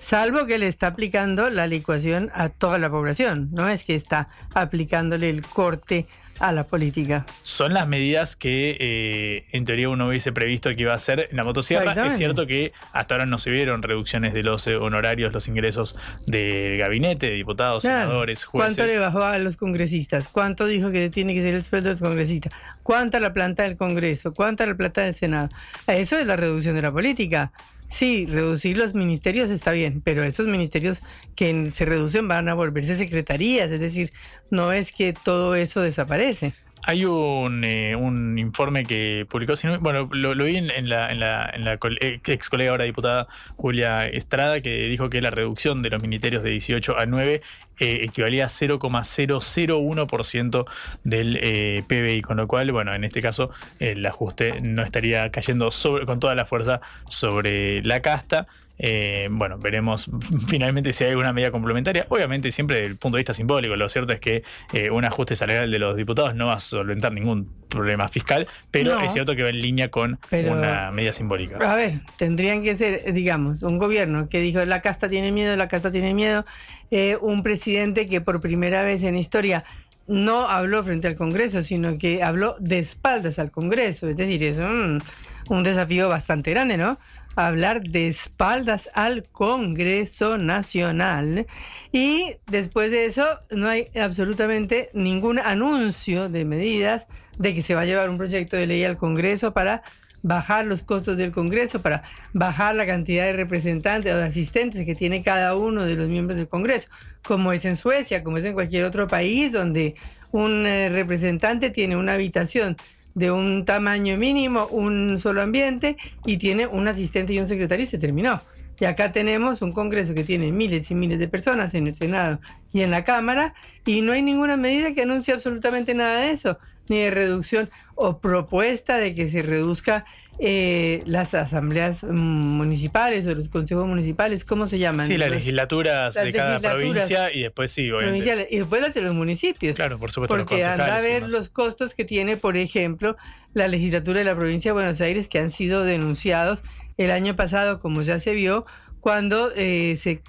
Salvo que le está aplicando la licuación a toda la población. No es que está aplicándole el corte a la política.
Son las medidas que eh, en teoría uno hubiese previsto que iba a hacer en la motosierra. Es cierto que hasta ahora no se vieron reducciones de los eh, honorarios, los ingresos del gabinete, de diputados,
Claro.
senadores, jueces.
¿Cuánto le bajó a los congresistas? ¿Cuánto dijo que tiene que ser el sueldo de los congresistas? ¿Cuánta la planta del Congreso? ¿Cuánta la plata del Senado? Eso es la reducción de la política. Sí, reducir los ministerios está bien, pero esos ministerios que se reducen van a volverse secretarías, es decir, no es que todo eso desaparece.
Hay un, eh, un informe que publicó, bueno, lo, vi en, la, en la, eh, ex colega ahora diputada Julia Estrada, que dijo que la reducción de los ministerios de 18 a 9 eh, equivalía a 0,001% del eh, PBI, con lo cual, bueno, en este caso el ajuste no estaría cayendo sobre, con toda la fuerza sobre la casta. Eh, bueno, veremos finalmente si hay alguna medida complementaria. Obviamente, siempre desde el punto de vista simbólico, lo cierto es que eh, un ajuste salarial de los diputados no va a solventar ningún problema fiscal, pero
No.
es cierto que va en línea con
Pero-
una medida simbólica.
A ver, tendrían que ser, digamos, un gobierno que dijo la casta tiene miedo, la casta tiene miedo, eh, un presidente que por primera vez en historia no habló frente al Congreso, sino que habló de espaldas al Congreso. Es decir, es un, un desafío bastante grande, ¿no? Hablar de espaldas al Congreso Nacional. Y después de eso no hay absolutamente ningún anuncio de medidas de que se va a llevar un proyecto de ley al Congreso para bajar los costos del Congreso, para bajar la cantidad de representantes o de asistentes que tiene cada uno de los miembros del Congreso, como es en Suecia, como es en cualquier otro país donde un eh, representante tiene una habitación de un tamaño mínimo, un solo ambiente y tiene un asistente y un secretario y se terminó. Y acá tenemos un Congreso que tiene miles y miles de personas en el Senado y en la Cámara y no hay ninguna medida que anuncie absolutamente nada de eso ni de reducción o propuesta de que se reduzca eh, las asambleas municipales o los consejos municipales, ¿cómo se llaman?
Sí, las legislaturas de cada provincia y después sí,
obviamente. Y después las de los municipios.
Claro, por supuesto.
Porque anda a ver los costos que tiene, por ejemplo, la legislatura de la provincia de Buenos Aires que han sido denunciados el año pasado, como ya se vio, cuando eh, se,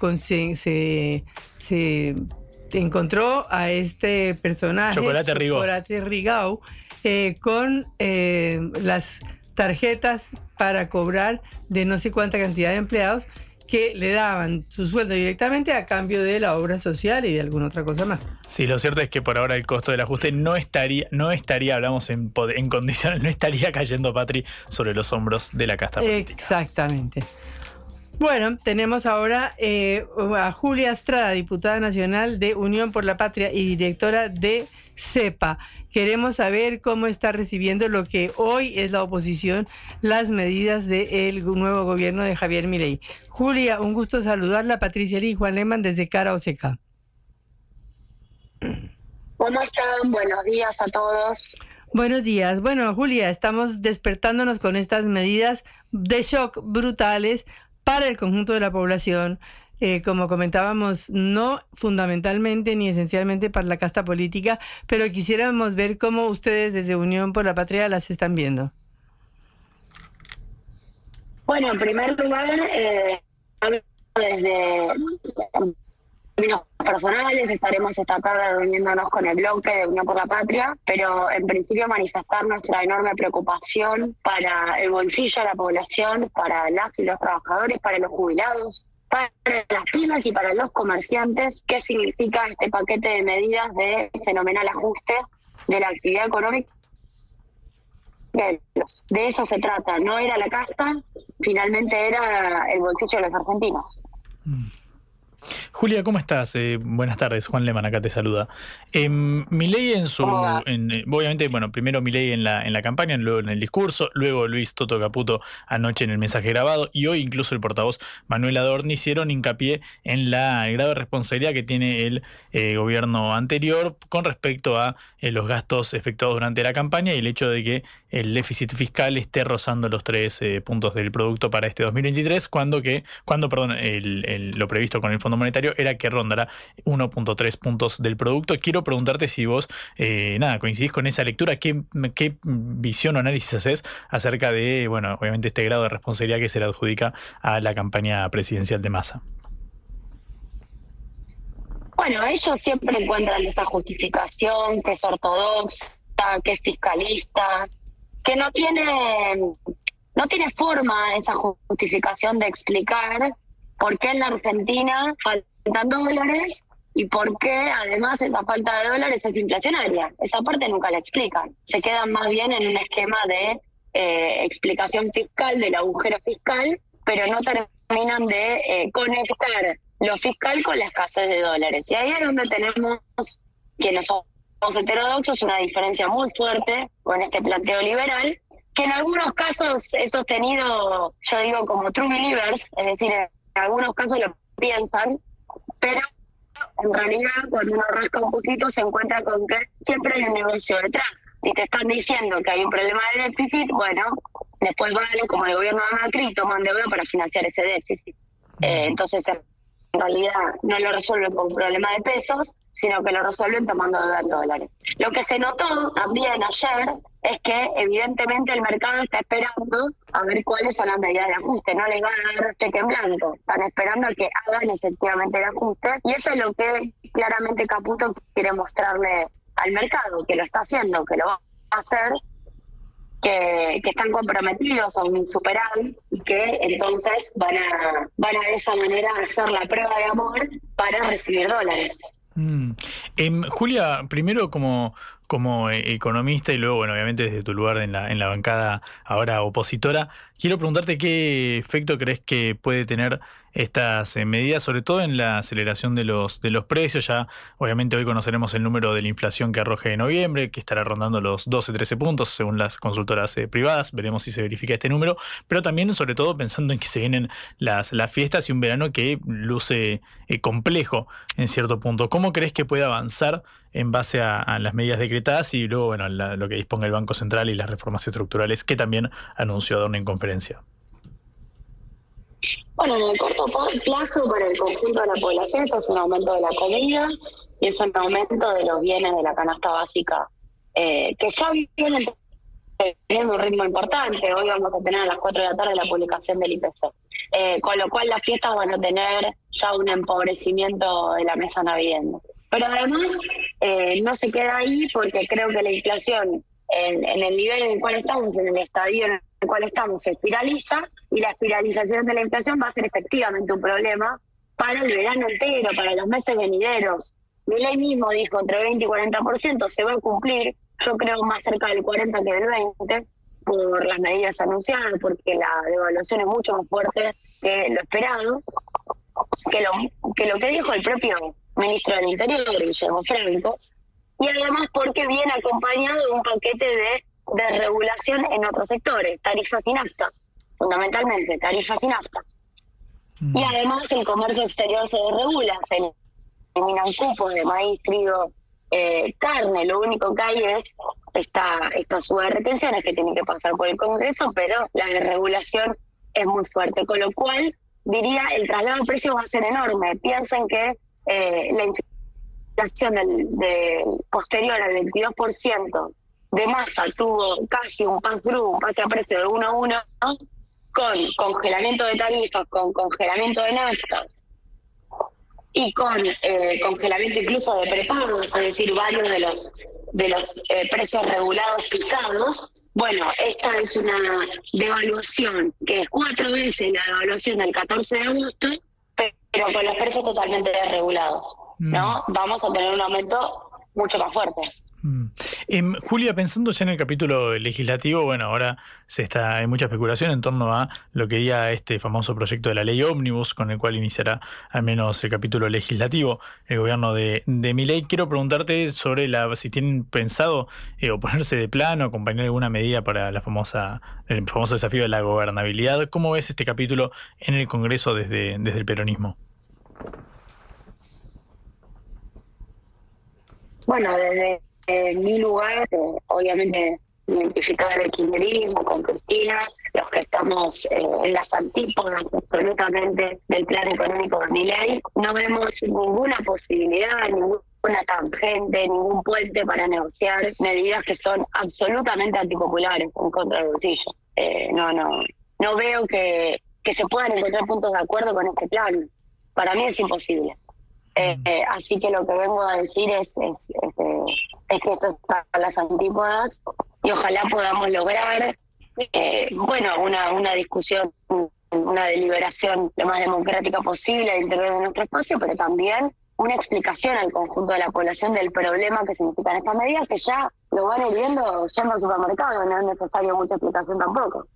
se, se encontró a este personaje,
Chocolate,
Chocolate Rigau, eh, con eh, las tarjetas para cobrar de no sé cuánta cantidad de empleados que le daban su sueldo directamente a cambio de la obra social y de alguna otra cosa más.
Sí, lo cierto es que por ahora el costo del ajuste no estaría, no estaría, hablamos en, en condiciones, no estaría cayendo, Patri, sobre los hombros de la casta política.
Exactamente. Bueno, tenemos ahora eh, a Julia Estrada, diputada nacional de Unión por la Patria y directora de CEPA. Queremos saber cómo está recibiendo lo que hoy es la oposición, las medidas del nuevo gobierno de Javier Milei. Julia, un gusto saludarla. Patricia y Juan Lehmann desde Cara Oseca.
¿Cómo están? Buenos días a todos.
Buenos días. Bueno, Julia, estamos despertándonos con estas medidas de shock brutales para el conjunto de la población, eh, como comentábamos, no fundamentalmente ni esencialmente para la casta política, pero quisiéramos ver cómo ustedes desde Unión por la Patria las están viendo.
Bueno, en primer lugar, eh, desde términos personales, estaremos esta tarde reuniéndonos con el bloque de Unión por la Patria, pero en principio manifestar nuestra enorme preocupación para el bolsillo de la población, para las y los trabajadores, para los jubilados, para las pymes y para los comerciantes, qué significa este paquete de medidas de fenomenal ajuste de la actividad económica. De eso se trata, no era la casta, finalmente era el bolsillo de los argentinos.
Mm. Julia, ¿cómo estás? Eh, buenas tardes, Juan Leman acá te saluda. Eh, en su, eh, obviamente, bueno, primero Milei en la, en la campaña, luego en el discurso, luego Luis Toto Caputo anoche en el mensaje grabado y hoy incluso el portavoz Manuel Adorni hicieron hincapié en la grave responsabilidad que tiene el eh, gobierno anterior con respecto a los gastos efectuados durante la campaña y el hecho de que el déficit fiscal esté rozando los tres puntos del producto para este 2023, cuando que, cuando, perdón, lo previsto con el Fondo Monetario era que rondará 1.3 puntos del producto. Quiero preguntarte si vos, eh, nada, coincidís con esa lectura, ¿qué, visión o análisis haces acerca de, bueno, obviamente este grado de responsabilidad que se le adjudica a la campaña presidencial de Massa.
Bueno, ellos siempre encuentran esa justificación que es ortodoxa, que es fiscalista, que no tiene, no tiene forma esa justificación de explicar por qué en la Argentina faltan dólares y por qué además esa falta de dólares es inflacionaria. Esa parte nunca la explican. Se quedan más bien en un esquema de eh, explicación fiscal del agujero fiscal, pero no terminan de eh, conectar lo fiscal con la escasez de dólares. Y ahí es donde tenemos, quienes somos heterodoxos, una diferencia muy fuerte con este planteo liberal, que en algunos casos he sostenido, yo digo, como true believers, es decir, en algunos casos lo piensan, pero en realidad cuando uno rasca un poquito se encuentra con que siempre hay un negocio detrás. Si te están diciendo que hay un problema de déficit, bueno, después vale como el gobierno de Macri toman deuda para financiar ese déficit. Eh, entonces, en realidad no lo resuelven con un problema de pesos, sino que lo resuelven tomando deuda en dólares. Lo que se notó también ayer es que evidentemente el mercado está esperando a ver cuáles son las medidas de ajuste, no les va a dar cheque en blanco, están esperando a que hagan efectivamente el ajuste y eso es lo que claramente Caputo quiere mostrarle al mercado, que lo está haciendo, que lo va a hacer que, que están comprometidos a un superávit y que entonces van a, van a de esa manera hacer la prueba de amor para recibir dólares.
Mm. Em, Julia, primero como, como eh, economista y luego, bueno, obviamente desde tu lugar en la, en la bancada ahora opositora, quiero preguntarte qué efecto crees que puede tener estas eh, medidas, sobre todo en la aceleración de los, de los precios. Ya, obviamente, hoy conoceremos el número de la inflación que arroje en noviembre, que estará rondando los 12-13 puntos, según las consultoras eh, privadas. Veremos si se verifica este número, pero también, sobre todo, pensando en que se vienen las, las fiestas y un verano que luce complejo en cierto punto. ¿Cómo crees que puede avanzar en base a, las medidas decretadas y luego, bueno, lo que disponga el Banco Central y las reformas estructurales que también anunció Adorno en conferencia?
Bueno, en el corto plazo para el conjunto de la población esto es un aumento de la comida y es un aumento de los bienes de la canasta básica, eh, que ya vienen teniendo un ritmo importante. Hoy vamos a tener a las 4 de la tarde la publicación del IPC. Eh, con lo cual las fiestas van a tener ya un empobrecimiento de la mesa navideña. Pero además eh, no se queda ahí porque creo que la inflación en, el nivel en el cual estamos, en el estadio en el cual estamos, se espiraliza y la espiralización de la inflación va a ser efectivamente un problema para el verano entero, para los meses venideros. ley mismo dijo entre 20 y 40% se va a cumplir, yo creo más cerca del 40 que del 20 por las medidas anunciadas, porque la devaluación es mucho más fuerte que lo esperado, que lo que, lo que dijo el propio ministro del Interior, Guillermo Francos, y además porque viene acompañado de un paquete de, de regulación en otros sectores, tarifas y naftas, fundamentalmente, tarifas y naftas. Y mm. además el comercio exterior se desregula, se eliminan cupos de maíz, trigo, eh, carne, lo único que hay es esta, esta suba de retenciones que tiene que pasar por el Congreso, pero la desregulación es muy fuerte, con lo cual diría el traslado de precios va a ser enorme. Piensen que eh, la inflación del, posterior al 22% de masa tuvo casi un pass un pase a precio de 1 a 1, con congelamiento de tarifas, con congelamiento de naftas y con eh, congelamiento incluso de prepagos, es decir, varios de los de los eh, precios regulados pisados. Bueno, esta es una devaluación que es cuatro veces la devaluación del 14 de agosto pero con los precios totalmente desregulados, ¿no? Mm. Vamos a tener un aumento mucho más fuerte.
Mm. Em, Julia, pensando ya en el capítulo legislativo, bueno, ahora se está, hay mucha especulación en torno a lo que diga este famoso proyecto de la ley ómnibus, con el cual iniciará al menos el capítulo legislativo el gobierno de, de Miley. Quiero preguntarte sobre la si tienen pensado eh, oponerse de plano, acompañar alguna medida para la famosa, el famoso desafío de la gobernabilidad. ¿Cómo ves este capítulo en el Congreso desde, desde el peronismo?
Bueno, desde mi lugar, obviamente identificar el kirchnerismo con Cristina, los que estamos eh, en las antípodas absolutamente del plan económico de mi ley, no vemos ninguna posibilidad, ninguna tangente, ningún puente para negociar medidas que son absolutamente antipopulares en contra del bolsillo. Eh, no, no, no veo que, que se puedan encontrar puntos de acuerdo con este plan. Para mí es imposible. Eh, así que lo que vengo a decir es, es, es, que esto está a las antípodas y ojalá podamos lograr, eh, bueno, una, una discusión, una deliberación lo más democrática posible al interior de nuestro espacio, pero también una explicación al conjunto de la población del problema que significan estas medidas, que ya lo van a ir viendo yendo al supermercado, no es necesario mucha explicación tampoco.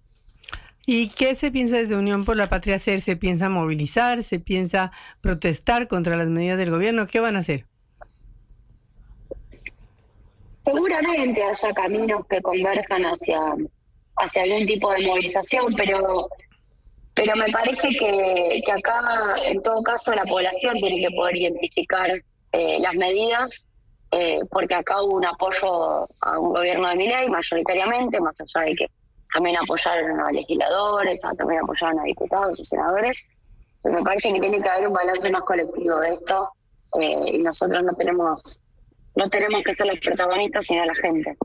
¿Y qué se piensa desde Unión por la Patria hacer? ¿Se piensa movilizar? ¿Se piensa protestar contra las medidas del gobierno? ¿Qué van a hacer?
Seguramente haya caminos que converjan hacia, hacia algún tipo de movilización, pero pero me parece que, que acá, en todo caso, la población tiene que poder identificar eh, las medidas, eh, porque acá hubo un apoyo a un gobierno de Miley mayoritariamente, más allá de que también apoyaron a legisladores, también apoyaron a diputados y senadores. Pero me parece que tiene que haber un balance más colectivo de esto eh, y nosotros no tenemos, no tenemos que ser los protagonistas, sino la gente.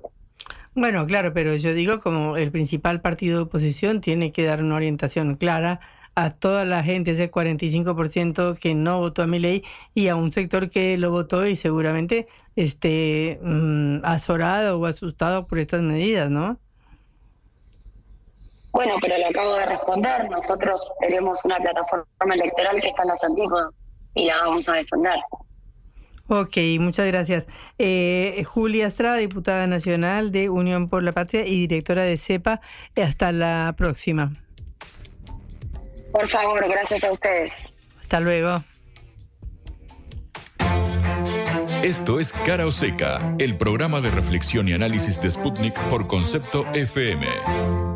Bueno, claro, pero yo digo como el principal partido de oposición tiene que dar una orientación clara a toda la gente, ese 45% que no votó a mi ley y a un sector que lo votó y seguramente esté mm, azorado o asustado por estas medidas, ¿no?
Bueno, pero le acabo de responder. Nosotros tenemos una plataforma electoral que está en las antípodas y la vamos a defender.
Ok, muchas gracias. Eh, Julia Estrada, diputada nacional de Unión por la Patria y directora de CEPA. Hasta la próxima.
Por favor, gracias a ustedes.
Hasta luego.
Esto es Cara o Seca, el programa de reflexión y análisis de Sputnik por concepto FM.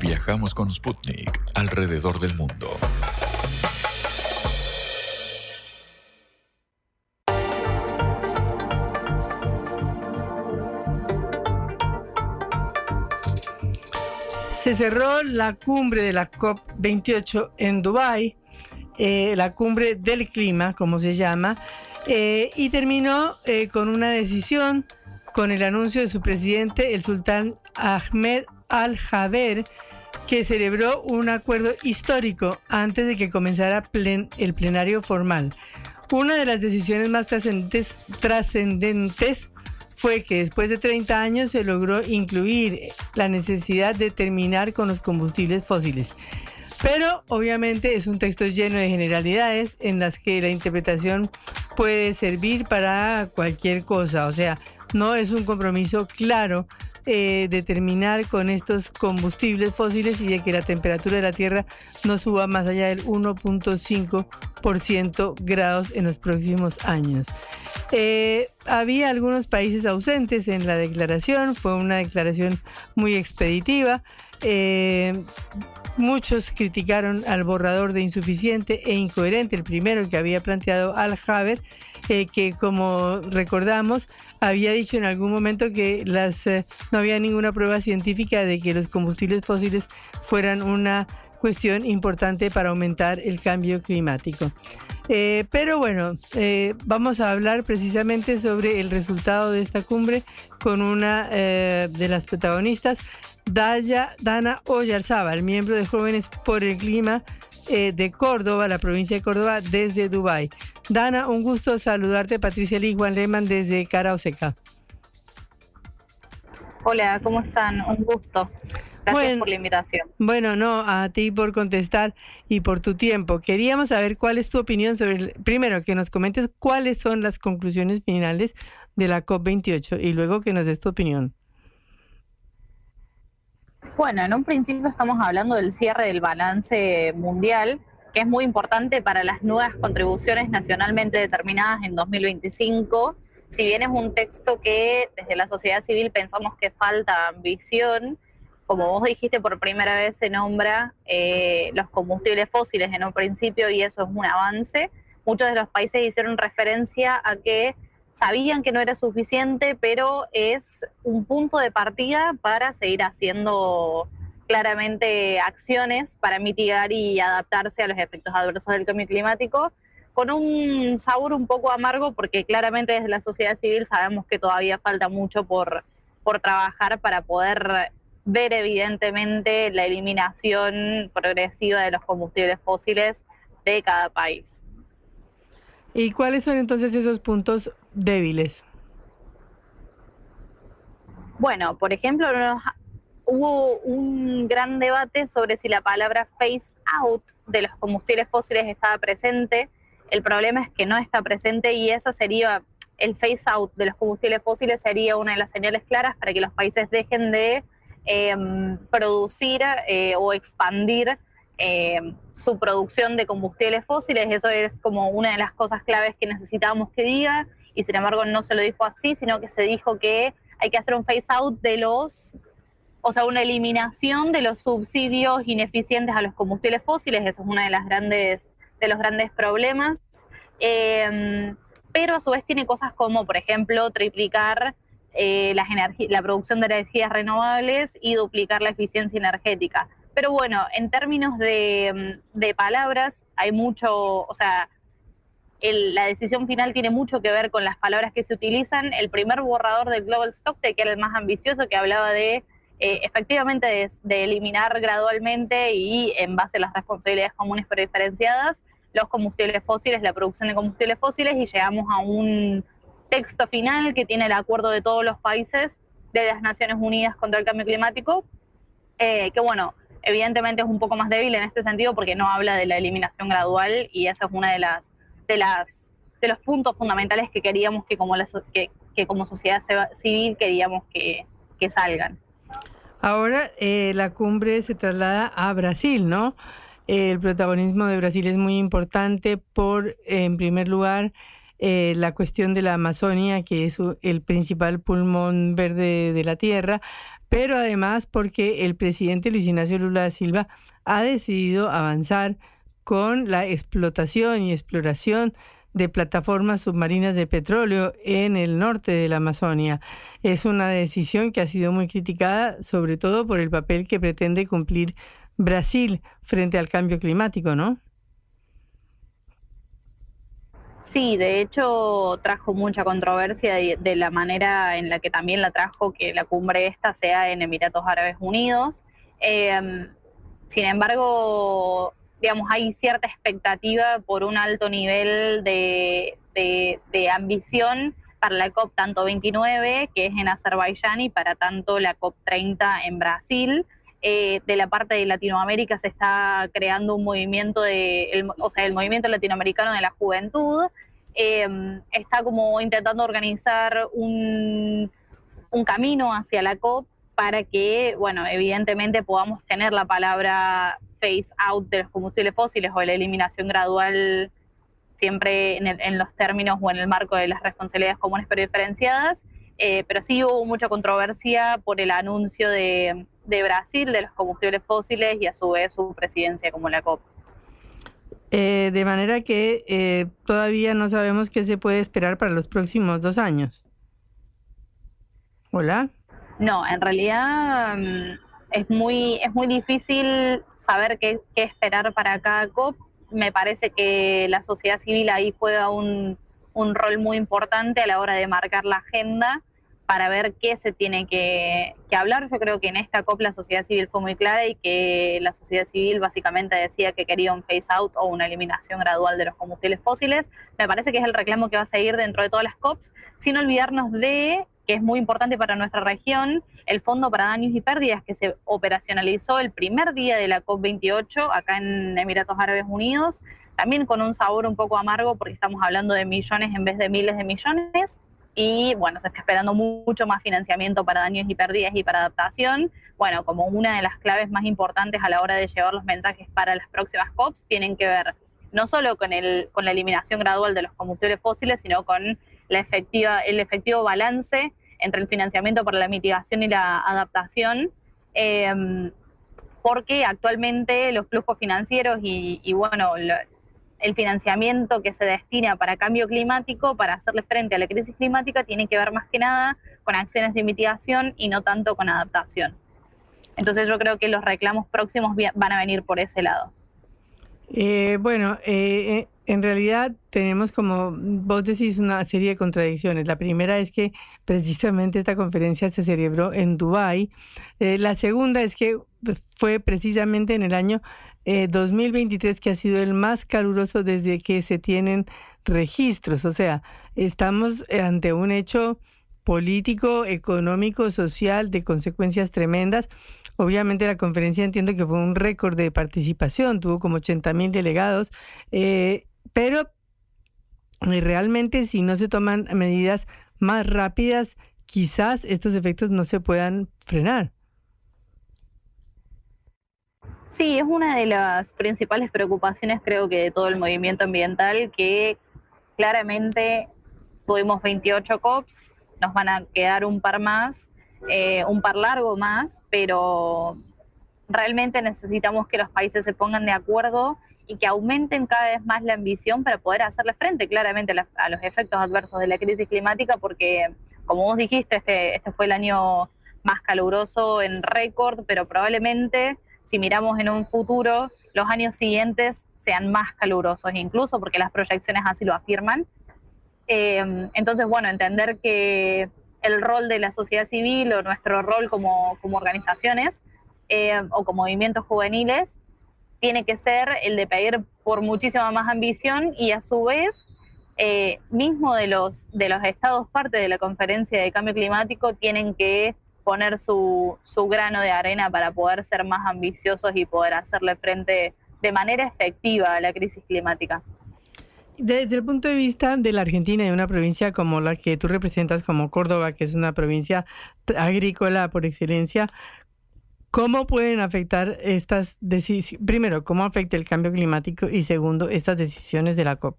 Viajamos con Sputnik alrededor del mundo.
Se cerró la cumbre de la COP28 en Dubái, eh, la cumbre del clima, como se llama, eh, y terminó eh, con una decisión, con el anuncio de su presidente, el sultán Ahmed Al-Jaber, que celebró un acuerdo histórico antes de que comenzara el plenario formal. Una de las decisiones más trascendentes fue que después de 30 años se logró incluir la necesidad de terminar con los combustibles fósiles. Pero obviamente es un texto lleno de generalidades en las que la interpretación puede servir para cualquier cosa. O sea, no es un compromiso claro eh, de terminar con estos combustibles fósiles y de que la temperatura de la Tierra no suba más allá del 1.5% grados en los próximos años. Eh, había algunos países ausentes en la declaración, fue una declaración muy expeditiva. Eh, muchos criticaron al borrador de insuficiente e incoherente, el primero que había planteado Al Haber, eh, que como recordamos había dicho en algún momento que las, no había ninguna prueba científica de que los combustibles fósiles fueran una cuestión importante para aumentar el cambio climático. Eh, pero bueno, eh, vamos a hablar precisamente sobre el resultado de esta cumbre con una eh, de las protagonistas, Daya, Dana Oyarzábal, miembro de Jóvenes por el Clima de Córdoba, la provincia de Córdoba, desde Dubái. Dana, un gusto saludarte. Patricia Lee, Juan Lehmann desde Cara Oseca.
Hola, ¿cómo están? Un gusto. Gracias por la invitación.
Bueno, no, a ti por contestar y por tu tiempo. Queríamos saber cuál es tu opinión sobre, el, primero, que nos comentes cuáles son las conclusiones finales de la COP28 y luego que nos des tu opinión.
Bueno, en un principio estamos hablando del cierre del balance mundial, que es muy importante para las nuevas contribuciones nacionalmente determinadas en 2025. Si bien es un texto que desde la sociedad civil pensamos que falta ambición, como vos dijiste, por primera vez se nombra eh, los combustibles fósiles en un principio y eso es un avance. Muchos de los países hicieron referencia a que sabían que no era suficiente, pero es un punto de partida para seguir haciendo claramente acciones para mitigar y adaptarse a los efectos adversos del cambio climático, con un sabor un poco amargo, porque claramente desde la sociedad civil sabemos que todavía falta mucho por, por trabajar para poder ver evidentemente la eliminación progresiva de los combustibles fósiles de cada país.
¿Y cuáles son entonces esos puntos débiles?
Bueno, por ejemplo, hubo un gran debate sobre si la palabra phase out de los combustibles fósiles estaba presente. El problema es que no está presente y esa sería el phase out de los combustibles fósiles sería una de las señales claras para que los países dejen de Em, producir eh, o expandir em, su producción de combustibles fósiles. Eso es como una de las cosas claves que necesitábamos que diga y sin embargo no se lo dijo así, sino que se dijo que hay que hacer un phase out de los, o sea, una eliminación de los subsidios ineficientes a los combustibles fósiles. Eso es uno de las grandes de los grandes problemas. Em, pero a su vez tiene cosas como, por ejemplo, triplicar eh, la producción de energías renovables y duplicar la eficiencia energética. Pero bueno, en términos de, mm, palabras, hay mucho, o sea, la decisión final tiene mucho que ver con las palabras que se utilizan. El primer borrador del Global Stocktake, que era el más ambicioso, que hablaba de eh, efectivamente de, de, eliminar gradualmente y en base a las responsabilidades comunes pero diferenciadas los combustibles fósiles, la producción de combustibles fósiles y llegamos a un texto final que tiene el acuerdo de todos los países de las Naciones Unidas contra el Cambio Climático, eh, que bueno, evidentemente es un poco más débil en este sentido porque no habla de la eliminación gradual y esa es una de las de las de los puntos fundamentales que queríamos que como la, que, como sociedad civil queríamos que, que salgan.
Ahora eh, la cumbre se traslada a Brasil, ¿no? El protagonismo de Brasil es muy importante por, en primer lugar, eh, la cuestión de la Amazonia, que es el principal pulmón verde de la Tierra, pero además porque el presidente Luis Ignacio Lula da Silva ha decidido avanzar con la explotación y exploración de plataformas submarinas de petróleo en el norte de la Amazonia. Es una decisión que ha sido muy criticada, sobre todo por el papel que pretende cumplir Brasil frente al cambio climático, ¿no?
Sí, de hecho trajo mucha controversia de, la manera en la que también la trajo que la cumbre esta sea en Emiratos Árabes Unidos. Em, sin embargo, digamos, hay cierta expectativa por un alto nivel de, de ambición para la COP tanto 29, que es en Azerbaiyán, y para tanto la COP 30 en Brasil. Eh, de la parte de Latinoamérica se está creando un movimiento de, o sea, el movimiento latinoamericano de la juventud, em, está como intentando organizar un, un, camino hacia la COP para que, bueno, evidentemente podamos tener la palabra phase out de los combustibles fósiles o la eliminación gradual siempre en, el- en los términos o en el marco de las responsabilidades comunes pero diferenciadas, eh, pero sí hubo mucha controversia por el anuncio de, de Brasil de los combustibles fósiles y a su vez su presidencia como la COP.
Eh, de manera que eh, todavía no sabemos qué se puede esperar para los próximos dos años. Hola.
No, en realidad mm, es muy, es muy difícil saber qué, esperar para cada COP. Me parece que la sociedad civil ahí juega un, un rol muy importante a la hora de marcar la agenda para ver qué se tiene que, que hablar. Yo creo que en esta COP la sociedad civil fue muy clara y que la sociedad civil básicamente decía que quería un phase out o una eliminación gradual de los combustibles fósiles. Me parece que es el reclamo que va a seguir dentro de todas las COPs, sin olvidarnos de que es muy importante para nuestra región, el Fondo para Daños y Pérdidas que se operacionalizó el primer día de la COP28 acá en Emiratos Árabes Unidos, también con un sabor un poco amargo porque estamos hablando de millones en vez de miles de millones. Y bueno, se está esperando mucho más financiamiento para daños y pérdidas y para adaptación. Bueno, como una de las claves más importantes a la hora de llevar los mensajes para las próximas COPs, tienen que ver no solo con, el, con la eliminación gradual de los combustibles fósiles, sino con la efectiva, el efectivo balance entre el financiamiento para la mitigación y la adaptación, eh, porque actualmente los flujos financieros y, y bueno, el financiamiento que se destina para cambio climático, para hacerle frente a la crisis climática, tiene que ver más que nada con acciones de mitigación y no tanto con adaptación. Entonces yo creo que los reclamos próximos van a venir por ese lado.
Eh, bueno, eh, eh, en realidad tenemos como vos decís una serie de contradicciones. La primera es que precisamente esta conferencia se celebró en Dubái. Eh, la segunda es que fue precisamente en el año eh, 2023 que ha sido el más caluroso desde que se tienen registros. O sea, estamos ante un hecho político, económico, social, de consecuencias tremendas. Obviamente la conferencia entiendo que fue un récord de participación, tuvo como 80 mil delegados, eh, pero realmente si no se toman medidas más rápidas, quizás estos efectos no se puedan frenar.
Sí, es una de las principales preocupaciones creo que de todo el movimiento ambiental, que claramente tuvimos 28 COPs, nos van a quedar un par más, eh, un par largo más, pero realmente necesitamos que los países se pongan de acuerdo y que aumenten cada vez más la ambición para poder hacerle frente claramente a, los efectos adversos de la crisis climática, porque como vos dijiste, este, este fue el año más caluroso en récord, pero probablemente si miramos en un futuro, los años siguientes sean más calurosos, incluso porque las proyecciones así lo afirman. Eh, entonces, bueno, entender que el rol de la sociedad civil o nuestro rol como, como organizaciones eh, o como movimientos juveniles tiene que ser el de pedir por muchísima más ambición y a su vez, eh, mismo de los, de los estados parte de la conferencia de cambio climático, tienen que poner su, su grano de arena para poder ser más ambiciosos y poder hacerle frente de manera efectiva a la crisis climática.
Desde el punto de vista de la Argentina y de una provincia como la que tú representas, como Córdoba, que es una provincia agrícola por excelencia, ¿cómo pueden afectar estas decisiones? Primero, ¿cómo afecta el cambio climático? Y segundo, estas decisiones de la COP.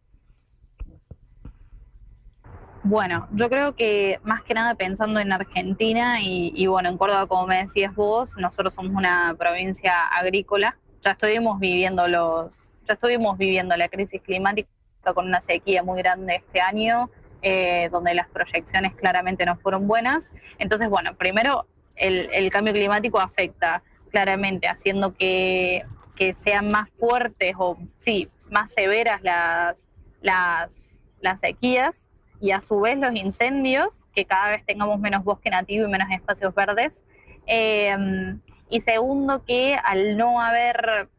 Bueno, yo creo que más que nada pensando en Argentina y, y bueno, en Córdoba, como me decías vos, nosotros somos una provincia agrícola. Ya estuvimos viviendo los, ya estuvimos viviendo la crisis climática con una sequía muy grande este año, eh, donde las proyecciones claramente no fueron buenas. Entonces, bueno, primero el, cambio climático afecta claramente, haciendo que, que sean más fuertes o sí, más severas las, las, las sequías y a su vez los incendios, que cada vez tengamos menos bosque nativo y menos espacios verdes. Eh, y segundo, que al no haber,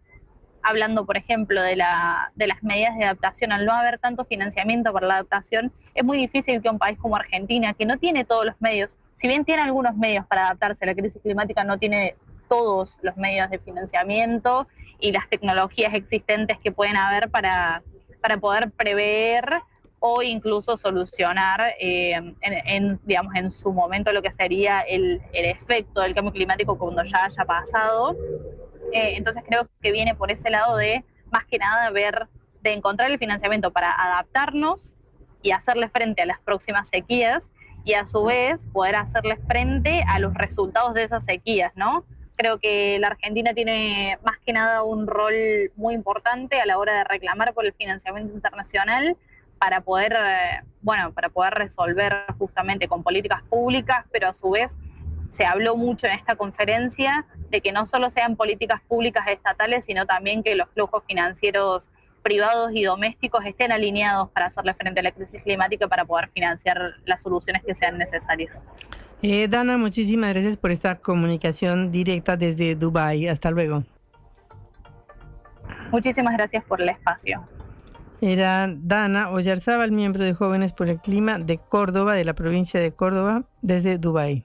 hablando por ejemplo de, la, de las medidas de adaptación, al no haber tanto financiamiento para la adaptación, es muy difícil que un país como Argentina, que no tiene todos los medios, si bien tiene algunos medios para adaptarse a la crisis climática, no tiene todos los medios de financiamiento y las tecnologías existentes que pueden haber para, para poder prever o incluso solucionar eh, en, en, digamos, en su momento lo que sería el, el, efecto del cambio climático cuando ya haya pasado. Eh, entonces creo que viene por ese lado de más que nada ver, de encontrar el financiamiento para adaptarnos y hacerle frente a las próximas sequías y a su vez poder hacerle frente a los resultados de esas sequías, ¿no? Creo que la Argentina tiene más que nada un rol muy importante a la hora de reclamar por el financiamiento internacional para poder, eh, bueno, para poder resolver justamente con políticas públicas, pero a su vez se habló mucho en esta conferencia de que no solo sean políticas públicas estatales, sino también que los flujos financieros privados y domésticos estén alineados para hacerle frente a la crisis climática para poder financiar las soluciones que sean necesarias.
Eh, Dana, muchísimas gracias por esta comunicación directa desde Dubái. Hasta luego.
Muchísimas gracias por el espacio.
Era Dana Oyarzábal, miembro de Jóvenes por el Clima de Córdoba, de la provincia de Córdoba, desde Dubái.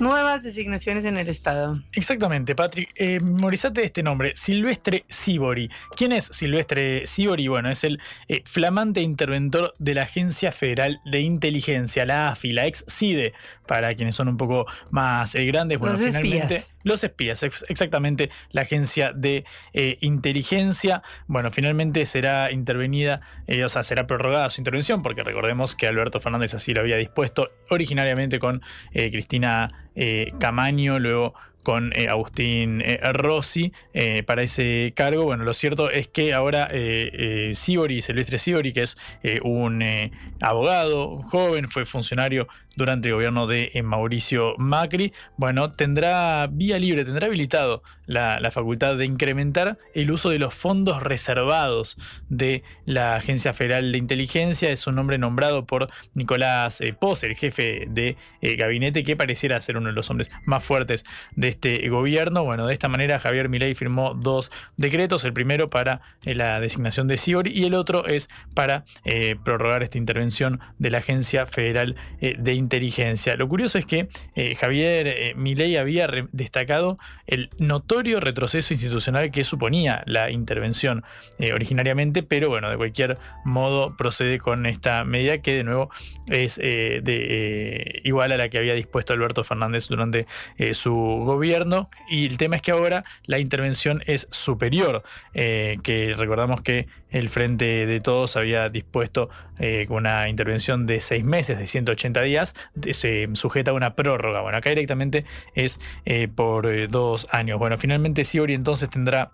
Nuevas designaciones en el Estado.
Exactamente, Patrick. Eh, memorizate este nombre, Silvestre Sibori. ¿Quién es Silvestre Sibori? Bueno, es el eh, flamante interventor de la Agencia Federal de Inteligencia, la AFI, la ex CIDE, para quienes son un poco más eh, grandes. Bueno,
Los
finalmente.
espías.
Los espías, ex- exactamente, la agencia de eh, inteligencia. Bueno, finalmente será intervenida, eh, o sea, será prorrogada su intervención, porque recordemos que Alberto Fernández así lo había dispuesto originariamente con eh, Cristina eh, Camaño, luego con Agustín Rossi para ese cargo. Bueno, lo cierto es que ahora Sibori, Silvestre Sibori, que es un abogado joven, fue funcionario durante el gobierno de eh, Mauricio Macri, bueno, tendrá vía libre, tendrá habilitado la, facultad de incrementar el uso de los fondos reservados de la Agencia Federal de Inteligencia. Es un nombre nombrado por Nicolás eh, Pose, el jefe de eh, gabinete, que pareciera ser uno de los hombres más fuertes de este gobierno. Bueno, de esta manera Javier Milei firmó dos decretos, el primero para la designación de Sibori y el otro es para prorrogar esta intervención de la Agencia Federal de Inteligencia. Lo curioso es que eh, Javier eh, Milei había destacado el notorio retroceso institucional que suponía la intervención eh, originariamente, pero bueno, de cualquier modo procede con esta medida que de nuevo es eh, igual a la que había dispuesto Alberto Fernández durante su gobierno. Y el tema es que ahora la intervención es superior, que recordamos que el Frente de Todos había dispuesto una intervención de seis meses, de 180 días, se sujeta a una prórroga. Bueno, acá directamente es eh, por eh, dos años. Bueno, finalmente Sibori entonces tendrá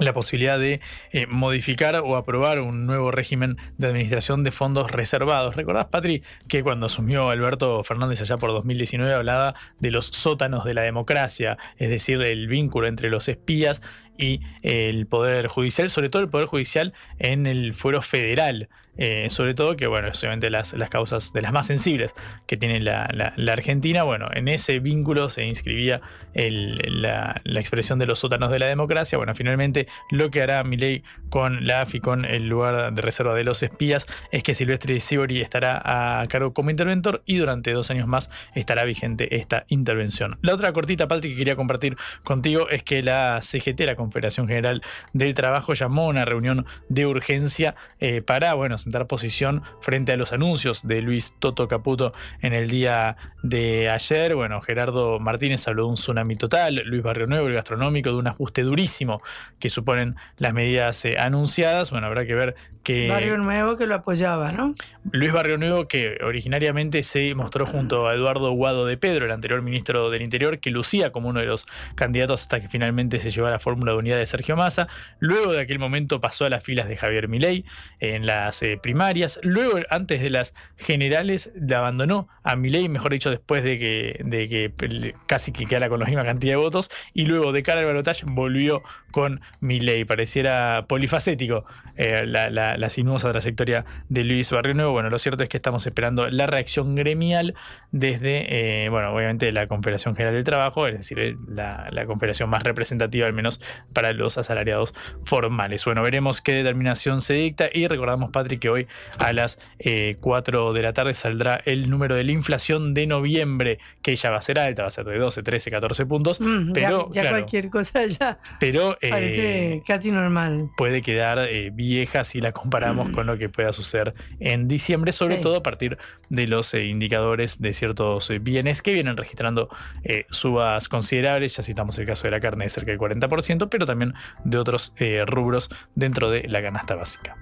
la posibilidad de eh, modificar o aprobar un nuevo régimen de administración de fondos reservados. ¿Recordás, Patri, que cuando asumió Alberto Fernández allá por 2019 hablaba de los sótanos de la democracia, es decir, el vínculo entre los espías y el Poder Judicial, sobre todo el Poder Judicial en el fuero federal? Eh, sobre todo que, bueno, obviamente las, las causas de las más sensibles que tiene la, la- Argentina. Bueno, en ese vínculo se inscribía la, la expresión de los sótanos de la democracia. Bueno, finalmente lo que hará Milei con la AFI, con el lugar de reserva de los espías, es que Silvestre Sibori estará a cargo como interventor y durante dos años más estará vigente esta intervención. La otra cortita, Patrick, que quería compartir contigo es que la CGT, la Confederación General del Trabajo, llamó a una reunión de urgencia eh, para, bueno, sentar posición frente a los anuncios de Luis Toto Caputo en el día de ayer. Bueno, Gerardo Martínez habló de un tsunami total, Luis Barrio Nuevo, el gastronómico, de un ajuste durísimo que suponen las medidas eh, anunciadas. Bueno, habrá que ver que...
Barrio Nuevo que lo apoyaba, ¿no?
Luis Barrio Nuevo, que originariamente se mostró junto a Eduardo Guado de Pedro, el anterior ministro del Interior, que lucía como uno de los candidatos hasta que finalmente se llevó a la fórmula de unidad de Sergio Massa. Luego de aquel momento pasó a las filas de Javier Milei en las eh, primarias. Luego, antes de las generales, le abandonó a Milei, mejor dicho, después de que, de que casi que quedara con la misma cantidad de votos. Y luego, de cara al balotaje, volvió con Milei. Pareciera polifacético eh, la, la- la sinuosa trayectoria de Luis Barrio Nuevo. Bueno, lo cierto es que estamos esperando la reacción gremial desde, eh, bueno, obviamente la Confederación General del Trabajo, es decir, eh, la, la confederación más representativa, al menos para los asalariados formales. Bueno, veremos qué determinación se dicta y recordamos, Patrick, que hoy a las eh, 4 de la tarde saldrá el número de la inflación de noviembre, que ya va a ser alta, va a ser de 12, 13, 14 puntos,
Mm,
pero
ya, ya
claro,
cualquier cosa ya
pero eh,
parece casi normal.
puede quedar eh, vieja si la comparamos con lo que pueda suceder en diciembre, sobre
Sí.
todo a partir de los eh, indicadores de ciertos eh, bienes que vienen registrando eh, subas considerables. Ya citamos el caso de la carne de cerca del 40%, pero también de otros eh, rubros dentro de la canasta básica.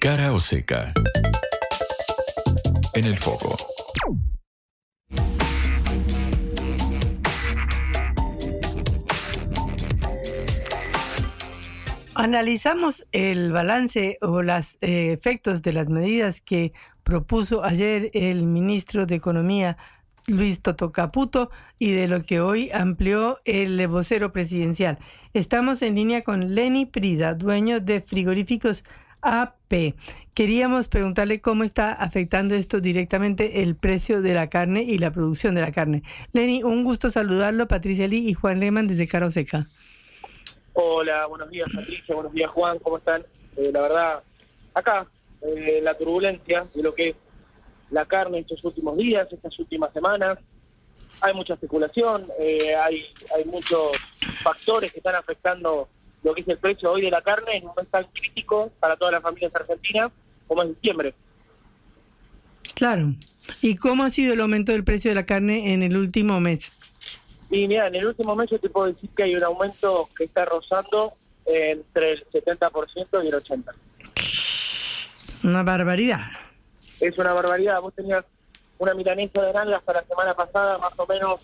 Cara o seca. En el foco.
Analizamos el balance o los efectos de las medidas que propuso ayer el ministro de Economía Luis Toto Caputo y de lo que hoy amplió el vocero presidencial. Estamos en línea con Lenny Prida, dueño de frigoríficos AP. Queríamos preguntarle cómo está afectando esto directamente el precio de la carne y la producción de la carne. Lenny, un gusto saludarlo, Patricia Lee y Juan Lehmann desde Caro Seca.
Hola, buenos días Patricia, buenos días Juan, ¿cómo están? Eh, la verdad, acá, eh, la turbulencia de lo que es la carne estos últimos días, estas últimas semanas, hay mucha especulación, eh, hay, hay muchos factores que están afectando lo que es el precio hoy de la carne en un momento tan crítico para todas las familias argentinas como es diciembre.
Claro. ¿Y cómo ha sido el aumento del precio de la carne en el último mes?
Y mira, en el último mes yo te puedo decir que hay un aumento que está rozando entre el 70% y el 80%.
Una barbaridad.
es una barbaridad. Vos tenías una milanesa de naranjas para la semana pasada más o menos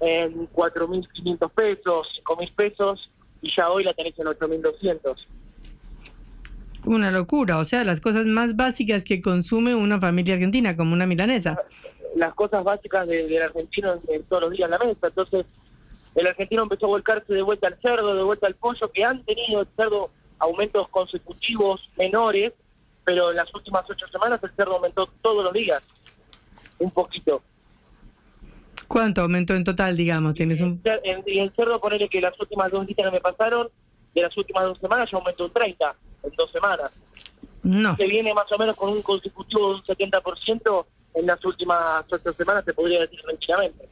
en 4.500 pesos, 5.000 pesos, y ya hoy la tenés en 8.200.
Una locura. O sea, las cosas más básicas que consume una familia argentina, como una milanesa.
Las cosas básicas de- del argentino en, en todos los días en la mesa. Entonces, el argentino empezó a volcarse de vuelta al cerdo, de vuelta al pollo, que han tenido el cerdo aumentos consecutivos menores, pero en las últimas ocho semanas el cerdo aumentó todos los días, un poquito.
¿Cuánto aumentó en total, digamos? Tienes un...
Y el cerdo, ponele que las últimas dos listas que me pasaron, de las últimas dos semanas ya aumentó un 30 en dos semanas.
No.
Se viene más o menos con un consecutivo de un 70% en las últimas ocho semanas, se podría decir tranquilamente.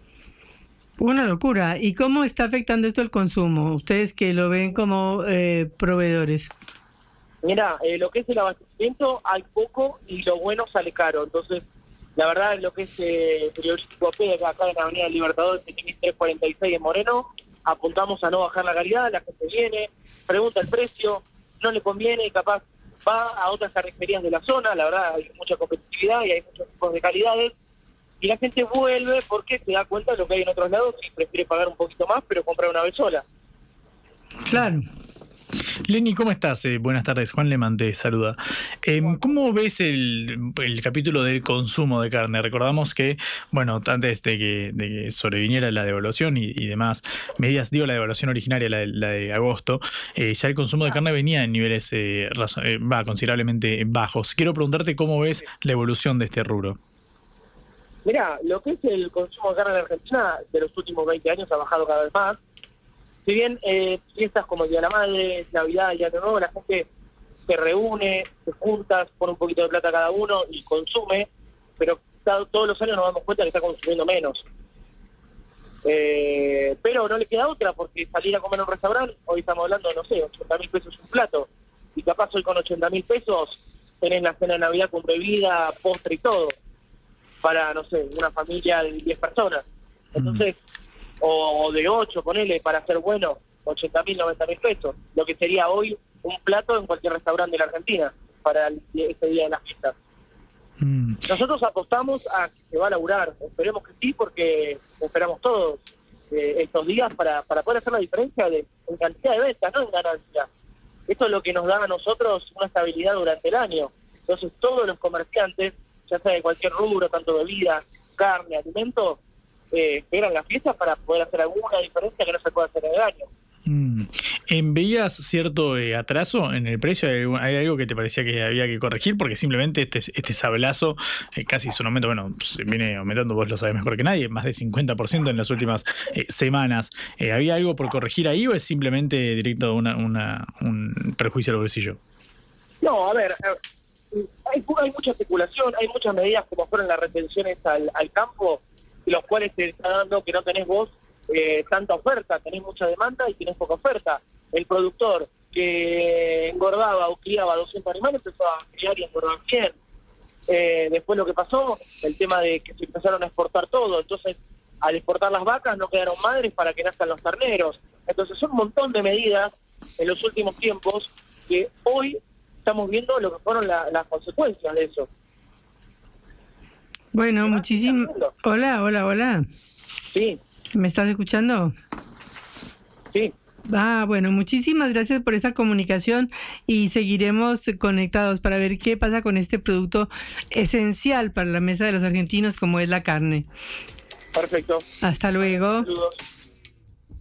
Una locura. ¿Y cómo está afectando esto el consumo? Ustedes que lo ven como eh, proveedores.
Mira, eh, lo que es el abastecimiento hay poco y lo bueno sale caro. Entonces, la verdad, lo que es eh, Frigorífico AP, acá en la Avenida Libertador, que tiene 346 en Moreno, apuntamos a no bajar la calidad, la gente viene, pregunta el precio, no le conviene, capaz va a otras carnicerías de la zona, la verdad hay mucha competitividad y hay muchos tipos de calidades, y la gente vuelve porque se da cuenta de lo que hay en otros lados y prefiere pagar un poquito más, pero comprar una vez sola.
Claro.
Lenny, ¿cómo estás? Eh, buenas tardes, Juan Leman te saluda. Em, ¿Cómo ves el, el capítulo del consumo de carne? Recordamos que, bueno, antes de que, de que sobreviniera la devaluación y, y demás medidas, digo la devaluación originaria, la de, la de agosto, eh, ya el consumo de carne venía en niveles eh, eh, va, considerablemente bajos. Quiero preguntarte cómo ves la evolución de este rubro.
Mira, lo que es el consumo de carne en Argentina de los últimos 20 años ha bajado cada vez más. Si bien eh, fiestas como el Día de la Madre, Navidad, el Año Nuevo, la gente se reúne, se junta, pone un poquito de plata cada uno y consume, pero todos los años nos damos cuenta que está consumiendo menos. Eh, pero no le queda otra, porque salir a comer a un restaurante, hoy estamos hablando, no sé, 80 mil pesos un plato, y capaz hoy con 80 mil pesos tenés la cena de Navidad con bebida, postre y todo para, no sé, una familia de 10 personas. Entonces, o, o de 8, ponele, para ser bueno, 80 mil, 90 mil pesos, lo que sería hoy un plato en cualquier restaurante de la Argentina para el- ese día de las fiestas. Nosotros apostamos a que se va a laburar, esperemos que sí, porque esperamos todos eh, estos días para, para poder hacer la diferencia de, en cantidad de ventas, no en ganancia. Esto es lo que nos da a nosotros una estabilidad durante el año. Entonces todos los comerciantes, ya sea de cualquier rubro, tanto bebida, carne, alimento, eh, esperan las fiestas para poder hacer alguna diferencia que no se pueda hacer en el año.
Mm. ¿En- ¿Veías cierto eh, atraso en el precio? ¿Hay algún- ¿Hay algo que te parecía que había que corregir? Porque simplemente este, este sablazo, eh, casi es un aumento, bueno, se viene aumentando, vos lo sabés mejor que nadie, más de 50% en las últimas eh, semanas. Eh, ¿Había algo por corregir ahí o es simplemente directo una, una- un perjuicio al bolsillo?
No, a ver, hay, hay mucha especulación, hay muchas medidas como fueron las retenciones al, al campo, los cuales te está dando que no tenés vos eh, tanta oferta, tenés mucha demanda y tenés poca oferta. El productor que engordaba o criaba 200 animales empezó a criar y engordar 100. Eh, después lo que pasó, el tema de que se empezaron a exportar todo, entonces al exportar las vacas no quedaron madres para que nazcan los terneros. Entonces son un montón de medidas en los últimos tiempos que hoy estamos viendo lo que fueron la- las consecuencias de eso.
Bueno, muchísimas... Hola, hola, hola.
Sí.
¿Me estás escuchando?
Sí.
Ah, bueno, muchísimas gracias por esta comunicación y seguiremos conectados para ver qué pasa con este producto esencial para la mesa de los argentinos como es la carne.
Perfecto.
Hasta luego.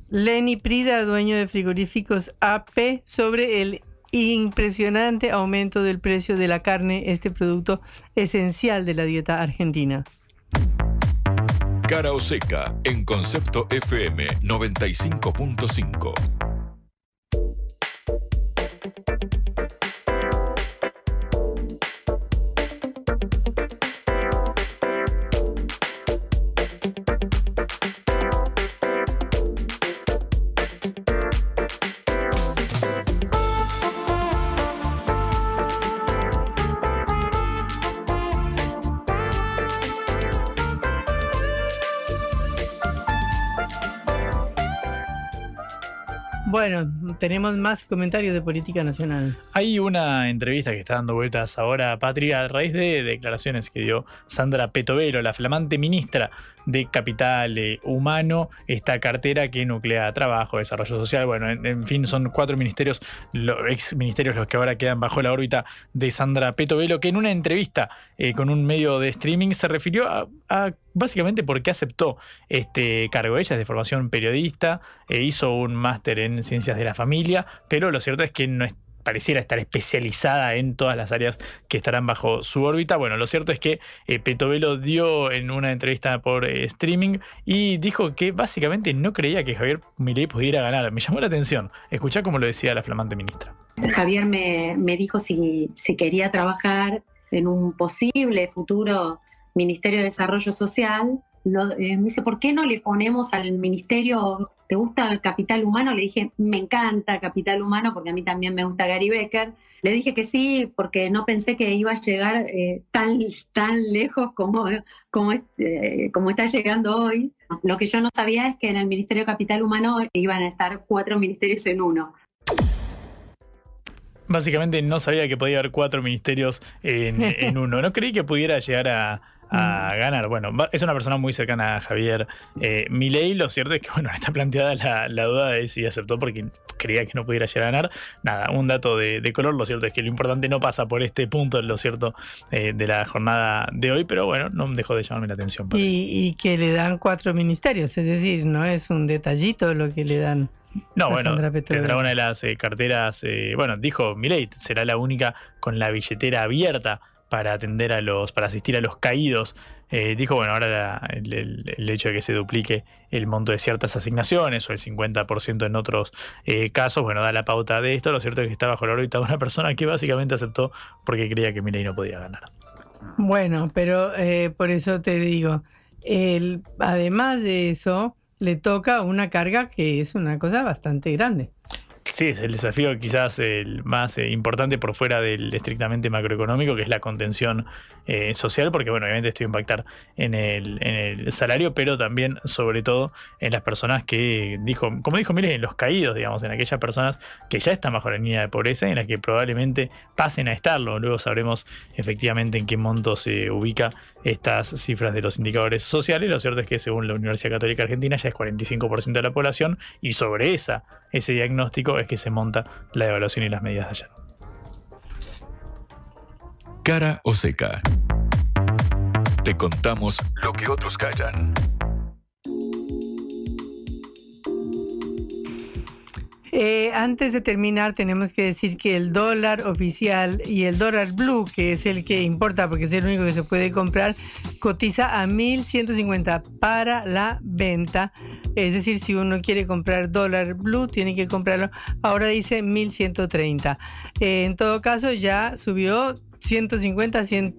Lenny Prida, dueño de frigoríficos AP, sobre el impresionante aumento del precio de la carne, este producto esencial de la dieta argentina.
Cara o en Concepto FM 95.5.
Bueno, tenemos más comentarios de política nacional.
Hay una entrevista que está dando vueltas ahora, Patria, a raíz de declaraciones que dio Sandra Petovero, la flamante ministra de Capital eh, Humano, esta cartera que nuclea trabajo, desarrollo social, bueno, en, fin, son cuatro ministerios, los ex ministerios los que ahora quedan bajo la órbita de Sandra Petovelo, que en una entrevista eh, con un medio de streaming se refirió a, a básicamente por qué aceptó este cargo. Ella es de formación periodista, eh, hizo un máster en ciencias de la familia, pero lo cierto es que no pareciera estar especializada en todas las áreas que estarán bajo su órbita. Bueno, lo cierto es que eh, Petovelo dio en una entrevista por eh, streaming y dijo que básicamente no creía que Javier Milei pudiera ganar. Me llamó la atención. Escuchá cómo lo decía la flamante ministra.
Javier me, me dijo si, si quería trabajar en un posible futuro Ministerio de Desarrollo Social. Eh, me dice, ¿por qué no le ponemos al Ministerio, ¿te gusta Capital Humano? Le dije, me encanta Capital Humano porque a mí también me gusta Gary Becker. Le dije que sí porque no pensé que iba a llegar eh, tan, tan lejos como, como, eh, como está llegando hoy. Lo que yo no sabía es que en el Ministerio de Capital Humano iban a estar cuatro ministerios en uno.
Básicamente no sabía que podía haber cuatro ministerios en uno. No creí que pudiera llegar a, a ganar. Bueno, es una persona muy cercana a Javier eh, Milei. Lo cierto es que, bueno, está planteada la, la duda de si aceptó porque creía que no pudiera llegar a ganar. Nada, un dato de, de color. Lo cierto es que lo importante no pasa por este punto, lo cierto, eh, de la jornada de hoy. Pero bueno, no dejó de llamarme la atención.
Y, y que le dan cuatro ministerios, es decir, no es un detallito lo que le dan.
No, bueno, tendrá una de las eh, carteras, eh, bueno, dijo Milei, será la única con la billetera abierta para atender a los, para asistir a los caídos. Eh, dijo, bueno, ahora el hecho de que se duplique el monto de ciertas asignaciones o el 50% en otros eh, casos, bueno, da la pauta de esto. Lo cierto es que está bajo la órbita de una persona que básicamente aceptó porque creía que Milei no podía ganar.
Bueno, pero eh, por eso te digo, el, además de eso, le toca una carga que es una cosa bastante grande.
Sí, es el desafío quizás el más eh, importante por fuera del estrictamente macroeconómico, que es la contención eh, social, porque bueno, obviamente esto va a impactar en el, en el salario, pero también, sobre todo, en las personas que dijo, como dijo, miren, en los caídos, digamos, en aquellas personas que ya están bajo la línea de pobreza y en las que probablemente pasen a estarlo. Luego sabremos efectivamente en qué monto se ubica estas cifras de los indicadores sociales. Lo cierto es que según la Universidad Católica Argentina ya es 45% de la población y sobre esa, ese diagnóstico es que se monta la evaluación y las medidas de ayer.
Cara o seca. Te contamos lo que otros callan.
Eh, antes de terminar, tenemos que decir que el dólar oficial y el dólar blue, que es el que importa porque es el único que se puede comprar, cotiza a 1.150 para la venta. Es decir, si uno quiere comprar dólar blue, tiene que comprarlo. Ahora dice 1.130. Eh, en todo caso, ya subió 150, 100,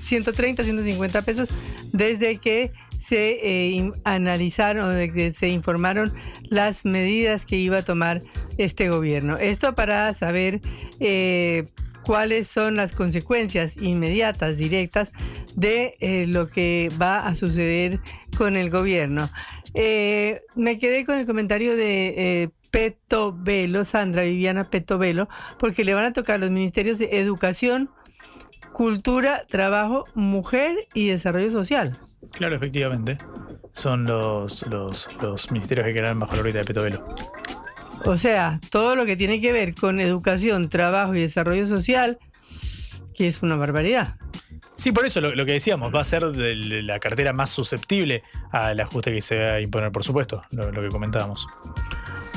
130, 150 pesos desde que se eh, analizaron, se informaron las medidas que iba a tomar este gobierno. Esto para saber eh, cuáles son las consecuencias inmediatas, directas de eh, lo que va a suceder con el gobierno. me quedé con el comentario de Petovelo, Sandra Viviana Petovelo, porque le van a tocar los ministerios de Educación, Cultura, Trabajo, Mujer y Desarrollo Social.
Claro, efectivamente. Son los, los, los ministerios que quedan bajo la órbita de Petovelo.
O sea, todo lo que tiene que ver con educación, trabajo y desarrollo social, que es una barbaridad.
Sí, por eso lo, que decíamos, va a ser de la cartera más susceptible al ajuste que se va a imponer, por supuesto, lo, lo que comentábamos.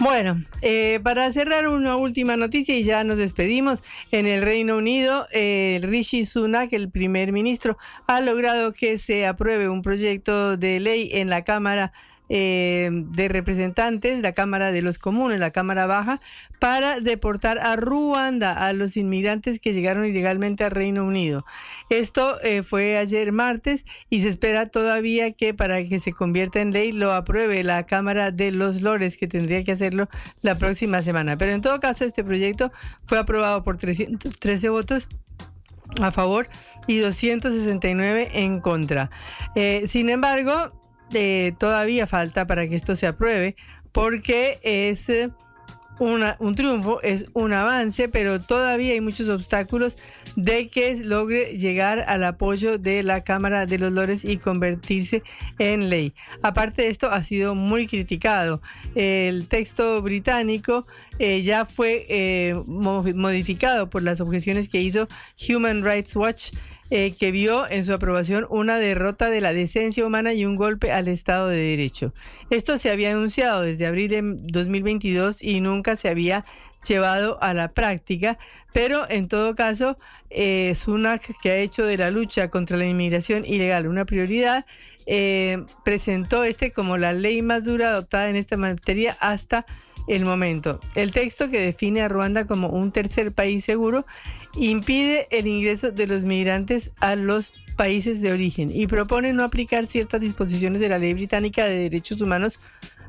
Bueno, eh, para cerrar una última noticia y ya nos despedimos, en el Reino Unido, eh, Rishi Sunak, el primer ministro, ha logrado que se apruebe un proyecto de ley en la Cámara eh, de representantes, la Cámara de los Comunes, la Cámara Baja, para deportar a Ruanda a los inmigrantes que llegaron ilegalmente al Reino Unido. Esto eh, fue ayer martes y se espera todavía que para que se convierta en ley lo apruebe la Cámara de los Lores, que tendría que hacerlo la próxima semana. Pero en todo caso, este proyecto fue aprobado por 313 votos a favor y 269 en contra. Eh, sin embargo, todavía falta para que esto se apruebe, porque es eh, un triunfo, es un avance, pero todavía hay muchos obstáculos de que logre llegar al apoyo de la Cámara de los Lores y convertirse en ley. Aparte de esto, ha sido muy criticado. El texto británico eh, ya fue eh, modificado por las objeciones que hizo Human Rights Watch eh, que vio en su aprobación una derrota de la decencia humana y un golpe al Estado de Derecho. Esto se había anunciado desde abril de 2022 y nunca se había llevado a la práctica, pero en todo caso, eh, Sunak, que ha hecho de la lucha contra la inmigración ilegal una prioridad, eh, presentó este como la ley más dura adoptada en esta materia hasta el momento. El texto que define a Ruanda como un tercer país seguro impide el ingreso de los migrantes a los países de origen y propone no aplicar ciertas disposiciones de la ley británica de derechos humanos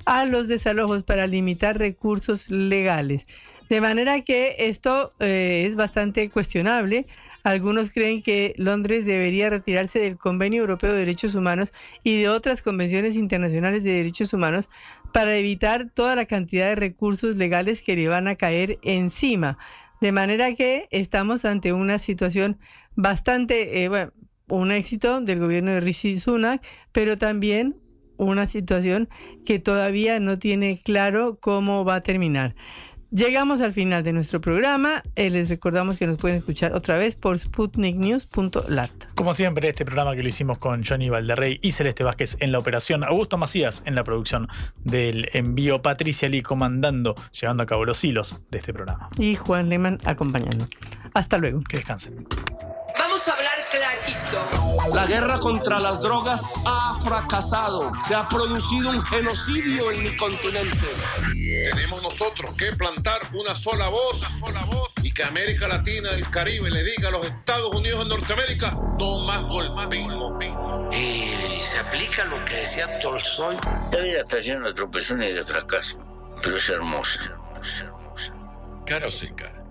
a los desalojos para limitar recursos legales. De manera que esto eh, es bastante cuestionable. Algunos creen que Londres debería retirarse del Convenio Europeo de Derechos Humanos y de otras convenciones internacionales de derechos humanos para evitar toda la cantidad de recursos legales que le van a caer encima. De manera que estamos ante una situación bastante, eh, bueno, un éxito del gobierno de Rishi Sunak, pero también una situación que todavía no tiene claro cómo va a terminar. Llegamos al final de nuestro programa. Eh, les recordamos que nos pueden escuchar otra vez por sputniknews.lat.
Como siempre, este programa que lo hicimos con Johnny Valderrey y Celeste Vázquez en la operación, Augusto Macías en la producción del envío, Patricia Lee comandando, llevando a cabo los hilos de este programa.
Y Juan Lehmann acompañando. Hasta luego.
Que descansen.
Vamos a hablar clarito.
La guerra contra las drogas ha fracasado. Se ha producido un genocidio en mi continente.
Tenemos nosotros que plantar una sola voz, sola voz y que América Latina, el Caribe le diga a los Estados Unidos de Norteamérica, no más golpismo.
Y se aplica lo que decía Tolstoy.
La vida está llena de tropezones y de fracasos, pero es hermosa.
Cara seca